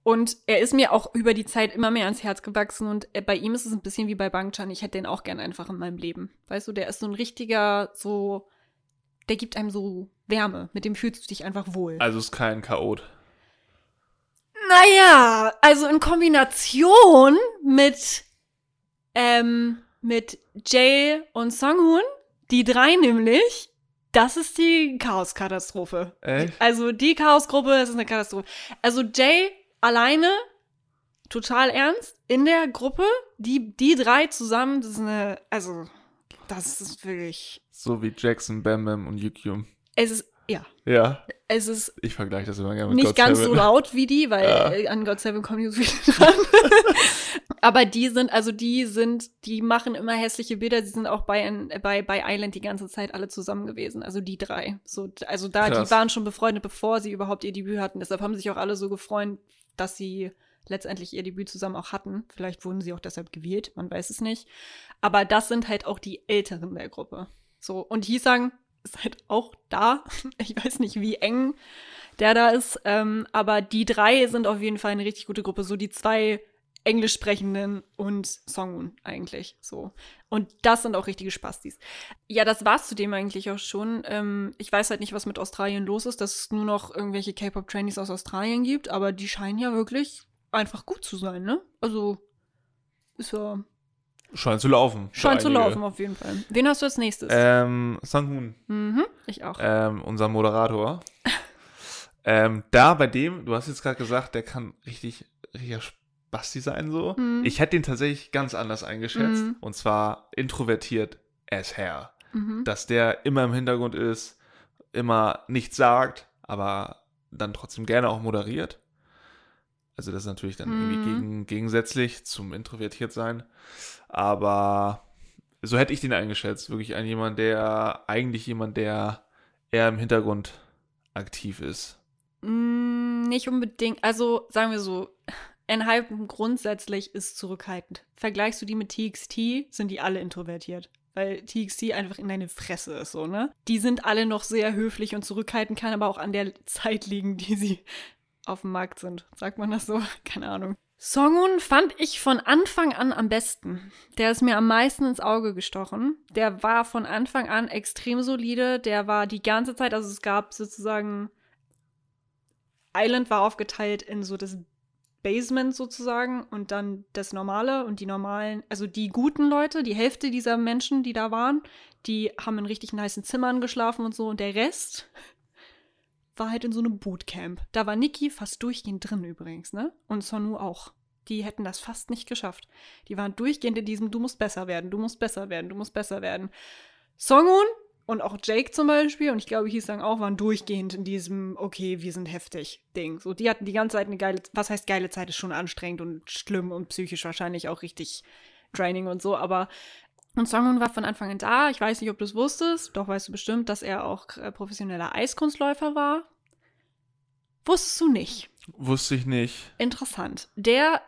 Und er ist mir auch über die Zeit immer mehr ans Herz gewachsen und äh, bei ihm ist es ein bisschen wie bei Bangchan. Ich hätte den auch gern einfach in meinem Leben. Weißt du, der ist so ein richtiger, so, der gibt einem so Wärme. Mit dem fühlst du dich einfach wohl. Also ist kein Chaot. Naja, also in Kombination mit, ähm, mit Jay und Songhoon, die drei nämlich, das ist die Chaoskatastrophe. Echt? Also die Chaosgruppe, das ist eine Katastrophe. Also Jay alleine, total ernst, in der Gruppe, die, die drei zusammen, das ist eine, also, das ist wirklich, So wie Jackson, Bam Bam und Yukyum. es ist, ja, Ja, es ist ich vergleiche das immer gerne mit nicht God ganz so Seven. laut wie die, weil Ja. äh, an God Seven kommen nicht so viele dran. *laughs* Aber die sind, also die sind, die machen immer hässliche Bilder. Sie sind auch bei, bei, bei Island die ganze Zeit alle zusammen gewesen. Also die drei. So, also da, Krass. die waren schon befreundet, bevor sie überhaupt ihr Debüt hatten. Deshalb haben sich auch alle so gefreut, dass sie letztendlich ihr Debüt zusammen auch hatten. Vielleicht wurden sie auch deshalb gewählt, man weiß es nicht. Aber das sind halt auch die Älteren der Gruppe. So, und Hisang ist halt auch da. *laughs* Ich weiß nicht, wie eng der da ist. Ähm, aber die drei sind auf jeden Fall eine richtig gute Gruppe. So die zwei Englisch sprechenden und Songun eigentlich. So. Und das sind auch richtige Spastis. Ja, das war's zudem eigentlich auch schon. Ähm, ich weiß halt nicht, was mit Australien los ist, dass es nur noch irgendwelche K-Pop-Trainees aus Australien gibt, aber die scheinen ja wirklich einfach gut zu sein, ne? Also ist ja. Scheint zu laufen. Scheint zu laufen auf jeden Fall. Wen hast du als nächstes? Ähm, Sanghoon, mhm, ich auch. ähm, unser Moderator. ähm, da bei dem, du hast jetzt gerade gesagt, der kann richtig, richtiger Spasti sein so. Mhm. Ich hätte den tatsächlich ganz anders eingeschätzt. Mhm. Und zwar introvertiert as hair. mhm. Dass der immer im Hintergrund ist, immer nichts sagt, aber dann trotzdem gerne auch moderiert. Also das ist natürlich dann irgendwie Mhm. gegen, gegensätzlich zum introvertiert sein. Aber so hätte ich den eingeschätzt. Wirklich ein jemand, der eigentlich jemand, der eher im Hintergrund aktiv ist. Mm, nicht unbedingt. Also sagen wir so, *laughs* Enhypen grundsätzlich ist zurückhaltend. Vergleichst du die mit TXT, sind die alle introvertiert. Weil TXT einfach in deine Fresse ist, so, ne? Die sind alle noch sehr höflich und zurückhaltend, kann aber auch an der Zeit liegen, die sie auf dem Markt sind. Sagt man das so? *laughs* Keine Ahnung. Songun fand ich von Anfang an am besten. Der ist mir am meisten ins Auge gestochen. Der war von Anfang an extrem solide. Der war die ganze Zeit, also es gab sozusagen Island war aufgeteilt in so das Basement sozusagen und dann das Normale und die normalen, also die guten Leute, die Hälfte dieser Menschen, die da waren, die haben in richtig niceen Zimmern geschlafen und so und der Rest war halt in so einem Bootcamp. Da war Niki fast durchgehend drin übrigens, ne? Und Sonu auch. Die hätten das fast nicht geschafft. Die waren durchgehend in diesem, du musst besser werden, du musst besser werden, du musst besser werden. Songun und auch Jake zum Beispiel, und ich glaube, hieß dann auch, waren durchgehend in diesem, okay, wir sind heftig Ding. So, die hatten die ganze Zeit eine geile, was heißt geile Zeit, ist schon anstrengend und schlimm und psychisch wahrscheinlich auch richtig draining und so, aber und Songun war von Anfang an da. Ich weiß nicht, ob du es wusstest, doch weißt du bestimmt, dass er auch äh, professioneller Eiskunstläufer war. Wusstest du nicht? Wusste ich nicht. Interessant. Der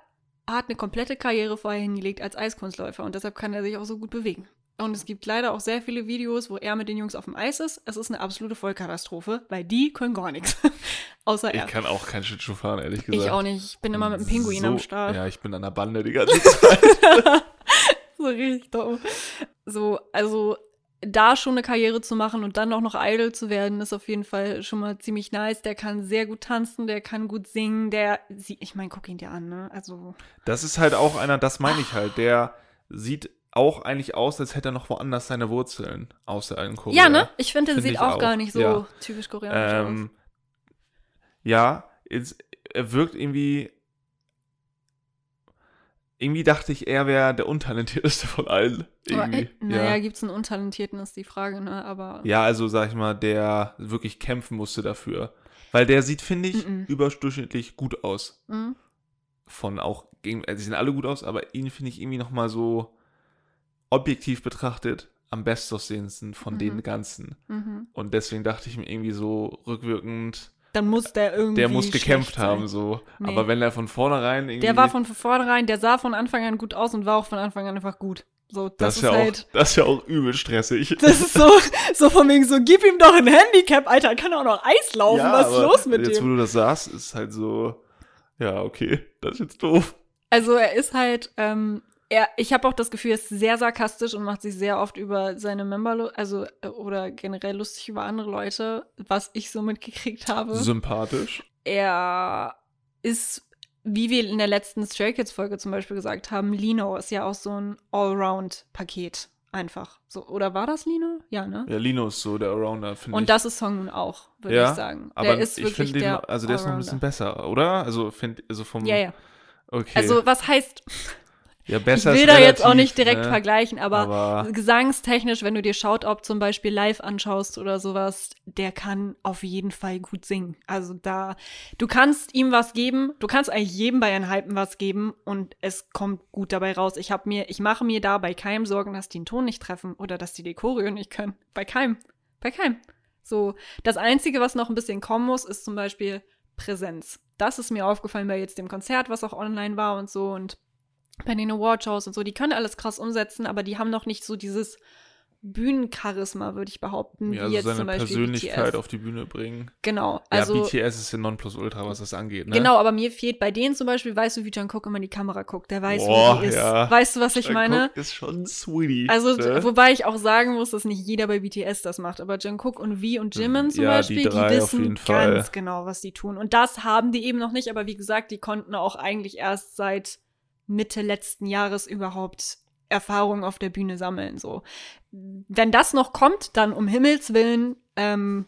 hat eine komplette Karriere vorher hingelegt als Eiskunstläufer und deshalb kann er sich auch so gut bewegen. Und es gibt leider auch sehr viele Videos, wo er mit den Jungs auf dem Eis ist. Es ist eine absolute Vollkatastrophe, weil die können gar nichts. *laughs* Außer Ich er. kann auch kein Schlittschuh fahren, ehrlich gesagt. Ich auch nicht. Ich bin immer mit einem Pinguin so, am Start. Ja, ich bin an der Bande die ganze Zeit. *laughs* So richtig doof. So, also da schon eine Karriere zu machen und dann auch noch Idol zu werden, ist auf jeden Fall schon mal ziemlich nice. Der kann sehr gut tanzen, der kann gut singen, der, sie- ich meine, guck ihn dir an, ne? Also, Das ist halt auch einer, das meine ich halt, der sieht auch eigentlich aus, als hätte er noch woanders seine Wurzeln, außer in Korea. ja, ne? Ich finde, der Finde sieht auch, auch, gar nicht so ja. typisch koreanisch aus. Ähm, ja, es, er wirkt irgendwie. Irgendwie dachte ich, er wäre der untalentierteste von allen. Aber, Irgendwie. äh, naja, ja. gibt's einen Untalentierten, ist die Frage, ne? Aber. ja, also sag ich mal, der wirklich kämpfen musste dafür. Weil der sieht, finde ich, Mhm. überdurchschnittlich gut aus. Mhm. Von auch gegen, also sie sehen alle gut aus, aber ihn finde ich irgendwie nochmal so objektiv betrachtet am bestaussehendsten von Mhm. den ganzen. Mhm. Und deswegen dachte ich mir irgendwie so rückwirkend, dann muss der irgendwie. Der muss gekämpft sein. haben, so. Nee. Aber wenn er von vornherein irgendwie. Der war von vornherein, der sah von Anfang an gut aus und war auch von Anfang an einfach gut. So, das, das, ist ja halt. auch, das ist ja auch übel stressig. *laughs* Das ist so, so von wegen so, gib ihm doch ein Handicap, Alter, kann auch noch Eis laufen, Ja, was ist los mit jetzt, dem? wo du das sagst, ist halt so. Ja, okay, das ist jetzt doof. Also er ist halt, ähm, er, ich habe auch das Gefühl, er ist sehr sarkastisch und macht sich sehr oft über seine Member, also äh, oder generell lustig über andere Leute, was ich so mitgekriegt habe. Sympathisch. er ist, wie wir in der letzten Stray Kids Folge zum Beispiel gesagt haben, Lino ist ja auch so ein Allround-Paket einfach. So, oder war das Lino? Ja, ne? Ja, Lino ist so der Allrounder, finde ich. Und das ist Song auch, würde ja, ich sagen. aber der ist ich wirklich finde den, der also der ist noch ein bisschen besser, oder? Also find, also vom Ja, ja. Okay. Also was heißt, ja, ich besser will ist da jetzt auch relativ, nicht direkt ne? vergleichen, aber, Aber gesangstechnisch, wenn du dir Shoutout zum Beispiel live anschaust oder sowas, der kann auf jeden Fall gut singen. Also da, du kannst ihm was geben, du kannst eigentlich jedem bei einem Hypen was geben und es kommt gut dabei raus. Ich habe mir, ich mache mir da bei keinem Sorgen, dass die den Ton nicht treffen oder dass die die Choreo nicht können. Bei keinem. Bei keinem. So, das Einzige, was noch ein bisschen kommen muss, ist zum Beispiel Präsenz. Das ist mir aufgefallen bei jetzt dem Konzert, was auch online war und so und bei den Awardshows und so. Die können alles krass umsetzen, aber die haben noch nicht so dieses Bühnencharisma, würde ich behaupten, ja, wie also jetzt seine zum Beispiel Persönlichkeit BTS. auf die Bühne bringen. Genau, also ja, BTS ist ja Nonplusultra, was das angeht, ne? genau, aber mir fehlt bei denen zum Beispiel, weißt du, wie Jungkook immer in die Kamera guckt, der weiß, Boah, wie die ist. ja. Weißt du, was ich meine? Jungkook ist schon sweetie. Also, ne? wobei ich auch sagen muss, dass nicht jeder bei BTS das macht, aber Jungkook und V und Jimin zum Ja, die Beispiel, die, auf wissen ganz genau, was die tun. Und das haben die eben noch nicht, aber wie gesagt, die konnten auch eigentlich erst seit Mitte letzten Jahres überhaupt Erfahrung auf der Bühne sammeln. So, wenn das noch kommt, dann um Himmels willen ähm,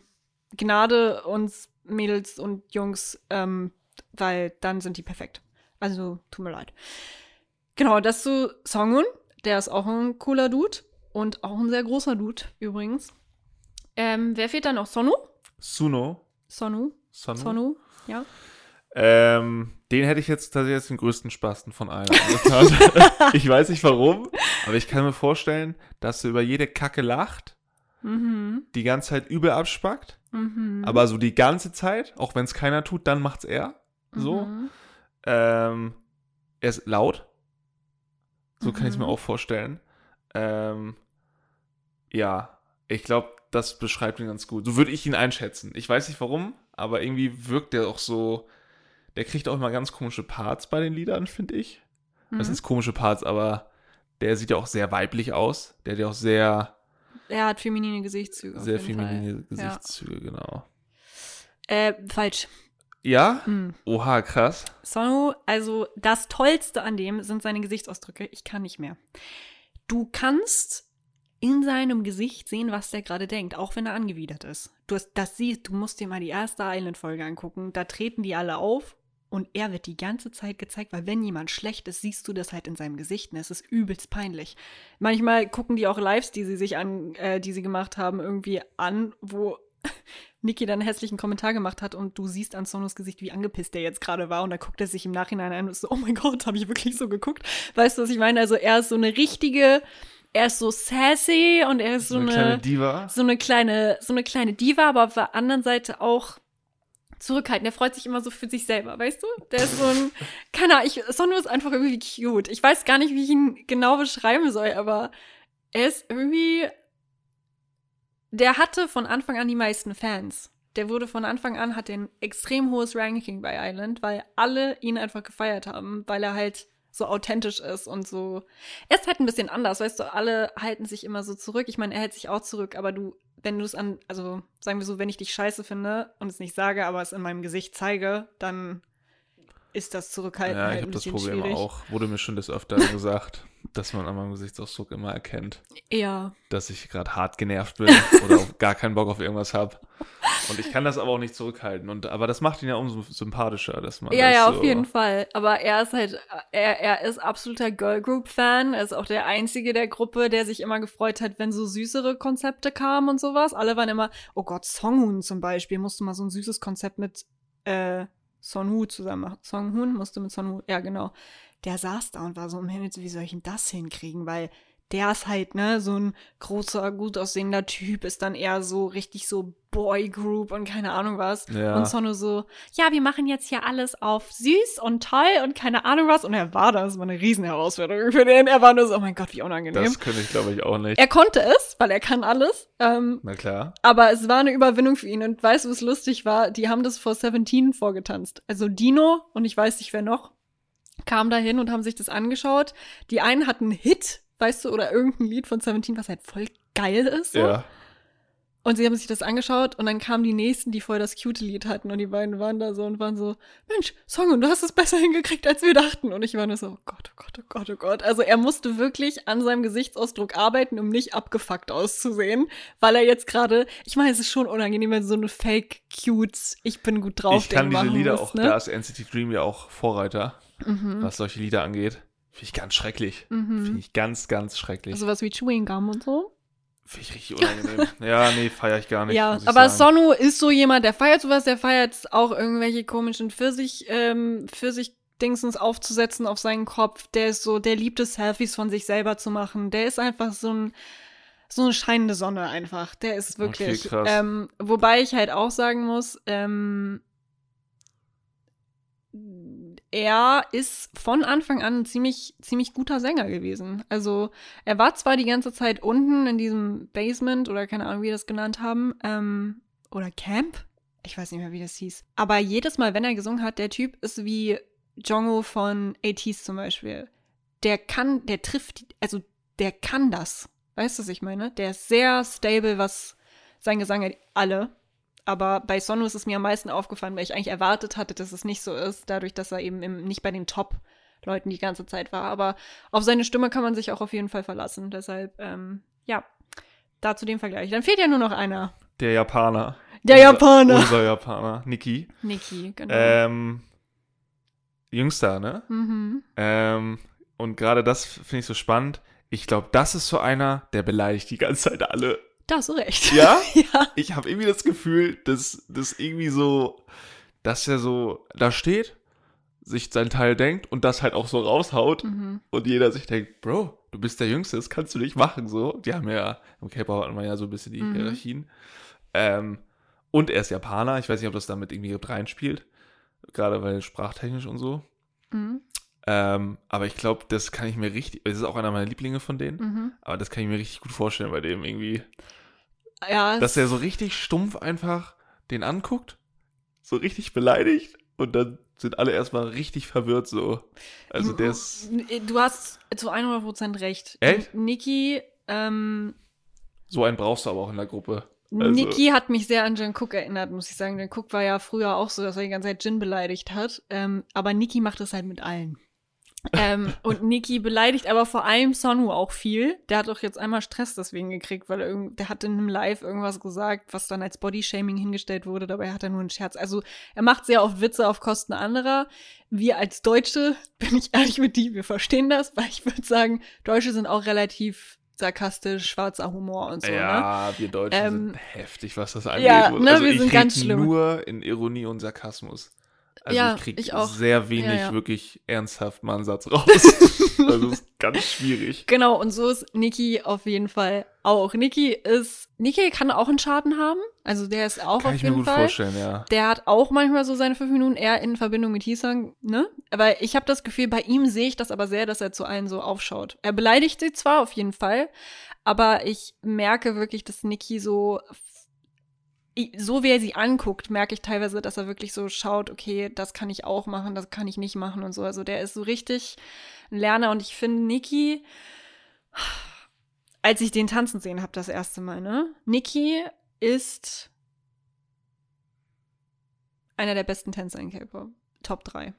Gnade uns Mädels und Jungs, ähm, weil dann sind die perfekt. Also tut mir leid. Genau, das zu Songun. Der ist auch ein cooler Dude und auch ein sehr großer Dude übrigens. Ähm, wer fehlt da noch? Sonu? Suno. Sonu? Sonu. Sonu? Ja. Ähm, den hätte ich jetzt tatsächlich als den größten Spasten von allen *laughs* ich weiß nicht warum, aber ich kann mir vorstellen, dass er über jede Kacke lacht, Mhm. die ganze Zeit übel abspackt, Mhm. aber so die ganze Zeit, auch wenn es keiner tut, dann macht's er. So. Mhm. Ähm, er ist laut. So kann ich es mir Mhm. auch vorstellen. Ähm, ja, ich glaube, das beschreibt ihn ganz gut. So würde ich ihn einschätzen. Ich weiß nicht warum, aber irgendwie wirkt er auch so. Der kriegt auch immer ganz komische Parts bei den Liedern, finde ich. Das Mhm. ist komische Parts, aber der sieht ja auch sehr weiblich aus. Der hat ja auch sehr, Er hat feminine Gesichtszüge. sehr jeden Fall. feminine Ja. Gesichtszüge, genau. Äh, falsch. Ja? Mhm. Oha, krass. Sonu, also das Tollste an dem sind seine Gesichtsausdrücke. Ich kann nicht mehr. Du kannst in seinem Gesicht sehen, was der gerade denkt, auch wenn er angewidert ist. Du hast, das siehst, du musst dir mal die erste Island-Folge angucken. Da treten die alle auf und er wird die ganze Zeit gezeigt, weil wenn jemand schlecht ist, siehst du das halt in seinem Gesicht und es ist übelst peinlich. Manchmal gucken die auch Lives, die sie sich an, äh, die sie gemacht haben, irgendwie an, wo *laughs* Niki dann einen hässlichen Kommentar gemacht hat und du siehst an Sonos Gesicht, wie angepisst der jetzt gerade war und dann guckt er sich im Nachhinein an und ist so, oh mein Gott, habe ich wirklich so geguckt? Weißt du, was ich meine? Also er ist so eine richtige, er ist so sassy und er ist so eine eine, kleine Diva. so eine kleine, so eine kleine Diva, aber auf der anderen Seite auch zurückhaltend. Der freut sich immer so für sich selber, weißt du? Der ist so ein, keine Ahnung, ich, Sonno ist einfach irgendwie cute. Ich weiß gar nicht, wie ich ihn genau beschreiben soll, aber er ist irgendwie, der hatte von Anfang an die meisten Fans. Der wurde von Anfang an, hat ein extrem hohes Ranking bei Island, weil alle ihn einfach gefeiert haben, weil er halt so authentisch ist und so. Er ist halt ein bisschen anders, weißt du, alle halten sich immer so zurück. Ich meine, er hält sich auch zurück, aber du, wenn du es an, also sagen wir so, wenn ich dich scheiße finde und es nicht sage, aber es in meinem Gesicht zeige, dann ist das Zurückhalten Ja, ich habe das Problem schwierig. auch. Wurde mir schon des Öfteren *laughs* gesagt, dass man an meinem Gesichtsausdruck immer erkennt, Ja, dass ich gerade hart genervt bin *laughs* oder gar keinen Bock auf irgendwas habe. Und ich kann das aber auch nicht zurückhalten. Und, aber das macht ihn ja umso sympathischer, dass man ja, das ja, so, auf jeden Fall. Aber er ist halt, er, er ist absoluter Girl Group Fan. Er ist auch der einzige der Gruppe, der sich immer gefreut hat, wenn so süßere Konzepte kamen und sowas. Alle waren immer, oh Gott, Songhun zum Beispiel musste mal so ein süßes Konzept mit äh, Sonhu zusammen machen. Songhun musste mit Sonhu, ja genau. Der saß da und war so im Himmel, wie soll ich denn das hinkriegen? Weil der ist halt, ne, so ein großer, gut aussehender Typ, ist dann eher so richtig so Boy Group und keine Ahnung was. Ja. Und Sono so, ja, wir machen jetzt hier alles auf süß und toll und keine Ahnung was. Und er war das, war eine Riesenherausforderung für den. Er war nur so, oh mein Gott, wie unangenehm. Das könnte ich, glaube ich, auch nicht. er konnte es, weil er kann alles. Ähm, Na klar. aber es war eine Überwindung für ihn. Und weißt du, was lustig war? Die haben das vor 17 vorgetanzt. Also Dino und ich weiß nicht wer noch, kamen da hin und haben sich das angeschaut. Die einen hatten einen Hit, weißt du, oder irgendein Lied von 17, was halt voll geil ist. So. Ja. Und sie haben sich das angeschaut und dann kamen die nächsten, die voll das cute Lied hatten und die beiden waren da so und waren so, Mensch, Song, du hast es besser hingekriegt, als wir dachten. Und ich war nur so, oh Gott, oh Gott, oh Gott, oh Gott. Also er musste wirklich an seinem Gesichtsausdruck arbeiten, um nicht abgefuckt auszusehen, weil er jetzt gerade, ich meine, es ist schon unangenehm, wenn so eine fake cute, ich bin gut drauf ich kann diese Lieder musst, auch, ne? da ist NCT Dream ja auch Vorreiter, Mhm. was solche Lieder angeht. Finde ich ganz schrecklich. Mhm. Finde ich ganz, ganz schrecklich. Sowas wie Chewing Gum und so. Finde ich richtig unangenehm. *laughs* ja, nee, feiere ich gar nicht. ja, aber sagen. Sonu ist so jemand, der feiert sowas, der feiert auch irgendwelche komischen Pfirsich, ähm, Pfirsich-Dingsens aufzusetzen auf seinen Kopf. Der ist so, der liebt es, Selfies von sich selber zu machen. Der ist einfach so ein, so eine scheinende Sonne einfach. Der ist wirklich. Okay, krass. ähm, wobei ich halt auch sagen muss, ähm, er ist von Anfang an ein ziemlich, ziemlich guter Sänger gewesen. Also er war zwar die ganze Zeit unten in diesem Basement oder keine Ahnung, wie wir das genannt haben, ähm, oder Camp. Ich weiß nicht mehr, wie das hieß. Aber jedes Mal, wenn er gesungen hat, der Typ ist wie Jongo von ATs zum Beispiel. Der kann, der trifft, also der kann das. Weißt du, was ich meine? Der ist sehr stable, was sein Gesang hat. Alle. Aber bei Sonu ist es mir am meisten aufgefallen, weil ich eigentlich erwartet hatte, dass es nicht so ist, dadurch, dass er eben im, nicht bei den Top-Leuten die ganze Zeit war. Aber auf seine Stimme kann man sich auch auf jeden Fall verlassen. Deshalb, ähm, ja, dazu den Vergleich. Dann fehlt ja nur noch einer. Der Japaner. Der Unser- Japaner. Unser Japaner, Niki. Niki, genau. Ähm, jüngster, ne? mhm. Ähm, und gerade das finde ich so spannend. Ich glaube, das ist so einer, der beleidigt die ganze Zeit alle. Da hast du recht. Ja? *laughs* ja. Ich habe irgendwie das Gefühl, dass das irgendwie so, dass er so da steht, sich sein Teil denkt und das halt auch so raushaut Mhm. und jeder sich denkt, Bro, du bist der Jüngste, das kannst du nicht machen, so. Die haben ja, im K-Pop hat man ja so ein bisschen die Mhm. Hierarchien. Ähm, und er ist Japaner, ich weiß nicht, ob das damit irgendwie reinspielt, gerade weil sprachtechnisch und so. Mhm. Ähm, aber ich glaube, das kann ich mir richtig, es ist auch einer meiner Lieblinge von denen, Mhm. aber das kann ich mir richtig gut vorstellen bei dem irgendwie. Ja, Dass er so richtig stumpf einfach den anguckt, so richtig beleidigt und dann sind alle erstmal richtig verwirrt so. Also der ist, Du hast zu 100% recht. Echt? Niki, ähm, so einen brauchst du aber auch in der Gruppe. Also- Niki hat mich sehr an Jin Cook erinnert, muss ich sagen. Jin Cook war ja früher auch so, dass er die ganze Zeit Jin beleidigt hat. Ähm, aber Niki macht das halt mit allen. Ähm, und Niki beleidigt aber vor allem Sonu auch viel. Der hat doch jetzt einmal Stress deswegen gekriegt, weil er der hat in einem Live irgendwas gesagt, was dann als Bodyshaming hingestellt wurde. Dabei hat er nur einen Scherz. Also er macht sehr oft Witze auf Kosten anderer. Wir als Deutsche, *laughs* bin ich ehrlich mit dir, wir verstehen das, weil ich würde sagen, Deutsche sind auch relativ sarkastisch, schwarzer Humor und so. Ne? ja, wir Deutschen Ähm, sind heftig, was das angeht. ja, Also ne, wir ich sind ganz schlimm. nur in Ironie und Sarkasmus. Also Ja, ich krieg ich auch. sehr wenig Ja, ja. wirklich ernsthaft mal einen Satz raus. *laughs* also ist ganz schwierig. Genau, und so ist Niki auf jeden Fall auch. Niki ist, Niki kann auch einen Schaden haben. Also der ist auch Kann auf ich mir jeden gut Fall. vorstellen, ja. Der hat auch manchmal so seine fünf Minuten eher in Verbindung mit Hisang, ne? Aber ich habe das Gefühl, bei ihm sehe ich das aber sehr, dass er zu allen so aufschaut. Er beleidigt sie zwar auf jeden Fall, aber ich merke wirklich, dass Niki so so wie er sie anguckt, merke ich teilweise, dass er wirklich so schaut, okay, das kann ich auch machen, das kann ich nicht machen und so. Also der ist so richtig ein Lerner und ich finde Niki, als ich den tanzen sehen habe das erste Mal, ne? Niki ist einer der besten Tänzer in K-Pop. Top 3.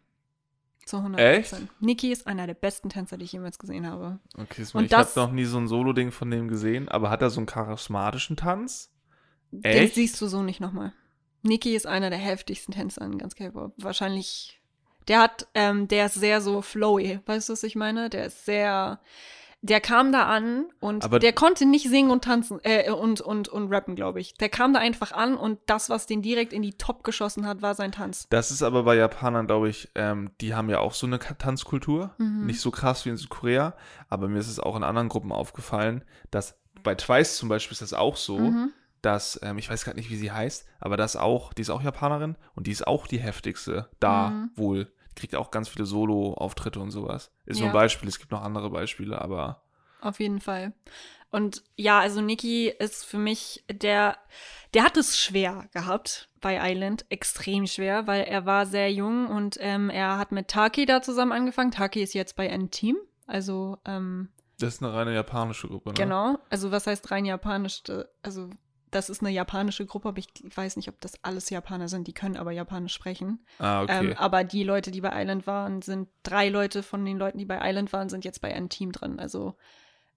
Zu 100 Echt? Niki ist einer der besten Tänzer, die ich jemals gesehen habe. Okay, Und ich habe noch nie so ein Solo-Ding von dem gesehen, aber hat er so einen charismatischen Tanz? Den siehst du so nicht nochmal. Niki ist einer der heftigsten Tänzer in ganz K-Pop. Wahrscheinlich. Der hat, ähm, der ist sehr so flowy. Weißt du, was ich meine? Der ist sehr. der kam da an und Aber- der konnte nicht singen und tanzen äh, und, und, und rappen, glaube ich. Der kam da einfach an und das, was den direkt in die Top geschossen hat, war sein Tanz. Das ist aber bei Japanern, glaube ich, ähm, die haben ja auch so eine Tanzkultur. Mhm. Nicht so krass wie in Südkorea, aber mir ist es auch in anderen Gruppen aufgefallen, dass bei Twice zum Beispiel ist das auch so, Mhm. Dass, ähm, ich weiß gerade nicht, wie sie heißt, aber das auch, die ist auch Japanerin und die ist auch die heftigste da Mhm. wohl. Kriegt auch ganz viele Solo-Auftritte und sowas. Ist nur Ja. ein Beispiel, es gibt noch andere Beispiele, aber Auf jeden Fall. Und ja, also Niki ist für mich der, der hat es schwer gehabt bei Island, extrem schwer, weil er war sehr jung und ähm, er hat mit Taki da zusammen angefangen. Taki ist jetzt bei N-Team, also ähm, das ist eine reine japanische Gruppe, ne? genau. Also was heißt rein japanisch? Also das ist eine japanische Gruppe, aber ich weiß nicht, ob das alles Japaner sind. Die können aber Japanisch sprechen. Ah, okay. Ähm, aber die Leute, die bei Island waren, sind drei Leute von den Leuten, die bei Island waren, sind jetzt bei einem Team drin. Also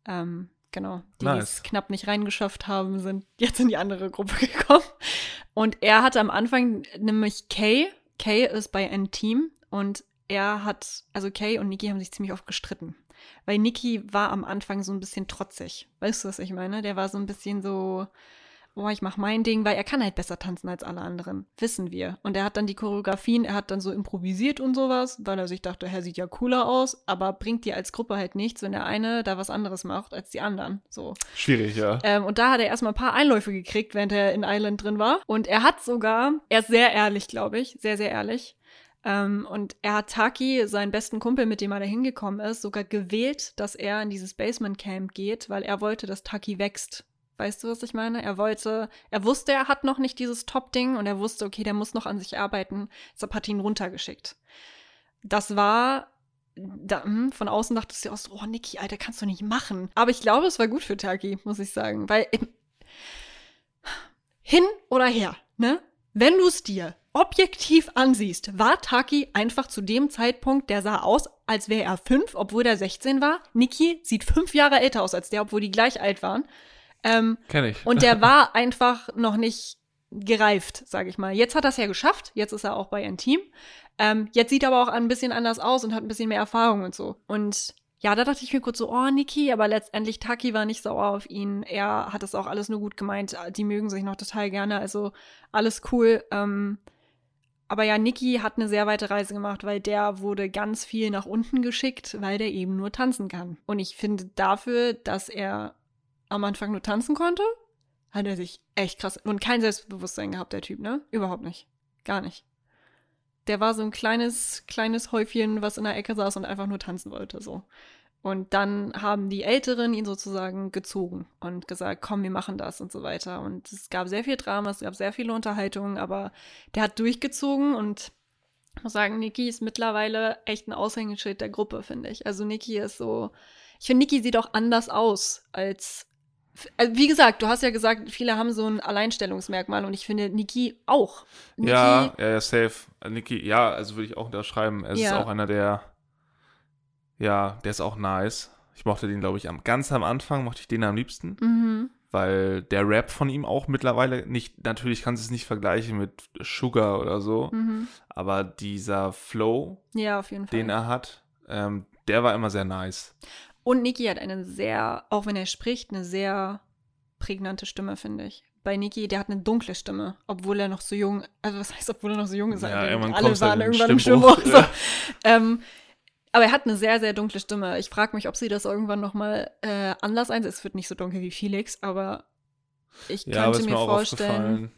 ähm, genau, die die Nice. es knapp nicht reingeschafft haben, sind *laughs* jetzt in die andere Gruppe gekommen. Und er hatte am Anfang nämlich Kay. Kay ist bei einem Team und er hat, also Kay und Niki haben sich ziemlich oft gestritten. Weil Niki war am Anfang so ein bisschen trotzig. Weißt du, was ich meine? Der war so ein bisschen so, boah, ich mach mein Ding, weil er kann halt besser tanzen als alle anderen. Wissen wir. Und er hat dann die Choreografien, er hat dann so improvisiert und sowas, weil er sich dachte, er sieht ja cooler aus, aber bringt dir als Gruppe halt nichts, wenn der eine da was anderes macht als die anderen. So. Schwierig, ja. Ähm, und da hat er erstmal ein paar Einläufe gekriegt, während er in Island drin war. Und er hat sogar, er ist sehr ehrlich, glaube ich, sehr, sehr ehrlich. Ähm, und er hat Taki, seinen besten Kumpel, mit dem er da hingekommen ist, sogar gewählt, dass er in dieses Basement Camp geht, weil er wollte, dass Taki wächst. Weißt du, was ich meine? Er wollte, er wusste, er hat noch nicht dieses Top-Ding und er wusste, okay, der muss noch an sich arbeiten. Deshalb hat er ihn runtergeschickt. Das war da, hm, von außen dachtest du auch so, oh Niki, Alter, kannst du nicht machen. Aber ich glaube, es war gut für Taki, muss ich sagen. Weil hin oder her, ne? Wenn du es dir objektiv ansiehst, war Taki einfach zu dem Zeitpunkt, der sah aus, als wäre er fünf, obwohl der 16 war. Niki sieht fünf Jahre älter aus als der, obwohl die gleich alt waren. Ähm, Kenne ich. und der *laughs* war einfach noch nicht gereift, sage ich mal. Jetzt hat er es ja geschafft. Jetzt ist er auch bei ein Team. Ähm, jetzt sieht er aber auch ein bisschen anders aus und hat ein bisschen mehr Erfahrung und so. Und ja, da dachte ich mir kurz so, oh, Niki, aber letztendlich Taki war nicht sauer auf ihn. Er hat es auch alles nur gut gemeint. Die mögen sich noch total gerne. Also alles cool. Ähm, aber ja, Niki hat eine sehr weite Reise gemacht, weil der wurde ganz viel nach unten geschickt, weil der eben nur tanzen kann. Und ich finde dafür, dass er am Anfang nur tanzen konnte, hat er sich echt krass und kein Selbstbewusstsein gehabt, der Typ, ne? Überhaupt nicht. Gar nicht. Der war so ein kleines, kleines Häufchen, was in der Ecke saß und einfach nur tanzen wollte, so. Und dann haben die Älteren ihn sozusagen gezogen und gesagt, komm, wir machen das und so weiter. Und es gab sehr viel Drama, es gab sehr viele Unterhaltungen, aber der hat durchgezogen und ich muss sagen, Niki ist mittlerweile echt ein Aushängeschild der Gruppe, finde ich. Also Niki ist so, ich finde, Niki sieht auch anders aus als, also wie gesagt, du hast ja gesagt, viele haben so ein Alleinstellungsmerkmal und ich finde Niki auch. Niki, ja, ja, ja, safe. Niki, ja, also würde ich auch unterschreiben. Er ist Ja. auch einer der, ja, der ist auch nice. Ich mochte den, glaube ich, am, ganz am Anfang mochte ich den am liebsten, Mhm. weil der Rap von ihm auch mittlerweile nicht, natürlich kannst du es nicht vergleichen mit Sugar oder so, Mhm. aber dieser Flow, Ja, den er hat, ähm, der war immer sehr nice. Und Niki hat eine sehr, auch wenn er spricht, eine sehr prägnante Stimme, finde ich. Bei Niki, der hat eine dunkle Stimme, obwohl er noch so jung, also was heißt, obwohl er noch so jung ist? Ja, Alle waren irgendwann im Stimmbruch. So. ja. Ähm, aber er hat eine sehr, sehr dunkle Stimme. Ich frage mich, ob sie das irgendwann noch mal äh, anders einsetzt. Es wird nicht so dunkel wie Felix, aber ich Ja, könnte mir mir vorstellen,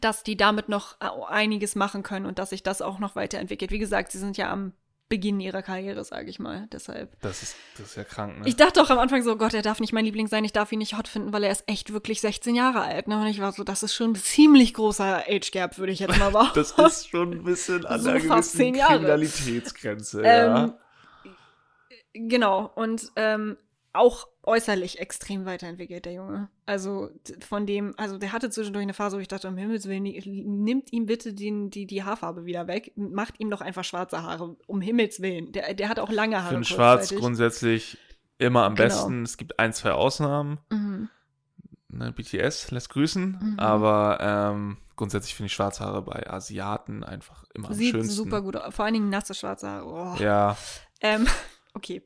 dass die damit noch äh, einiges machen können und dass sich das auch noch weiterentwickelt. Wie gesagt, sie sind ja am Beginn ihrer Karriere, sage ich mal. Deshalb. Das ist, das ist ja krank, ne? Ich dachte auch am Anfang so, Gott, er darf nicht mein Liebling sein, ich darf ihn nicht hot finden, weil er ist echt wirklich 16 Jahre alt. Ne? Und ich war so, das ist schon ein ziemlich großer Age Gap, würde ich jetzt mal *laughs* behaupten. Das ist schon ein bisschen an So der fast gewissen. Kriminalitätsgrenze, ja. Ähm, genau, und ähm, auch äußerlich extrem weiterentwickelt, der Junge. Also von dem, also der hatte zwischendurch eine Phase, wo ich dachte, um Himmels Willen, ni- nimmt ihm bitte den, die, die Haarfarbe wieder weg, macht ihm doch einfach schwarze Haare, um Himmels Willen. Der, der hat auch lange Ich Haare. finde Schwarz grundsätzlich immer am Genau. besten. Es gibt ein, zwei Ausnahmen. Mhm. Ne, BTS lässt grüßen, Mhm. aber ähm, grundsätzlich finde ich Schwarzhaare bei Asiaten einfach immer am Sieht schönsten. super gut aus. Vor allen Dingen nasse schwarze Haare. Oh. Ja, Ähm, *laughs* okay.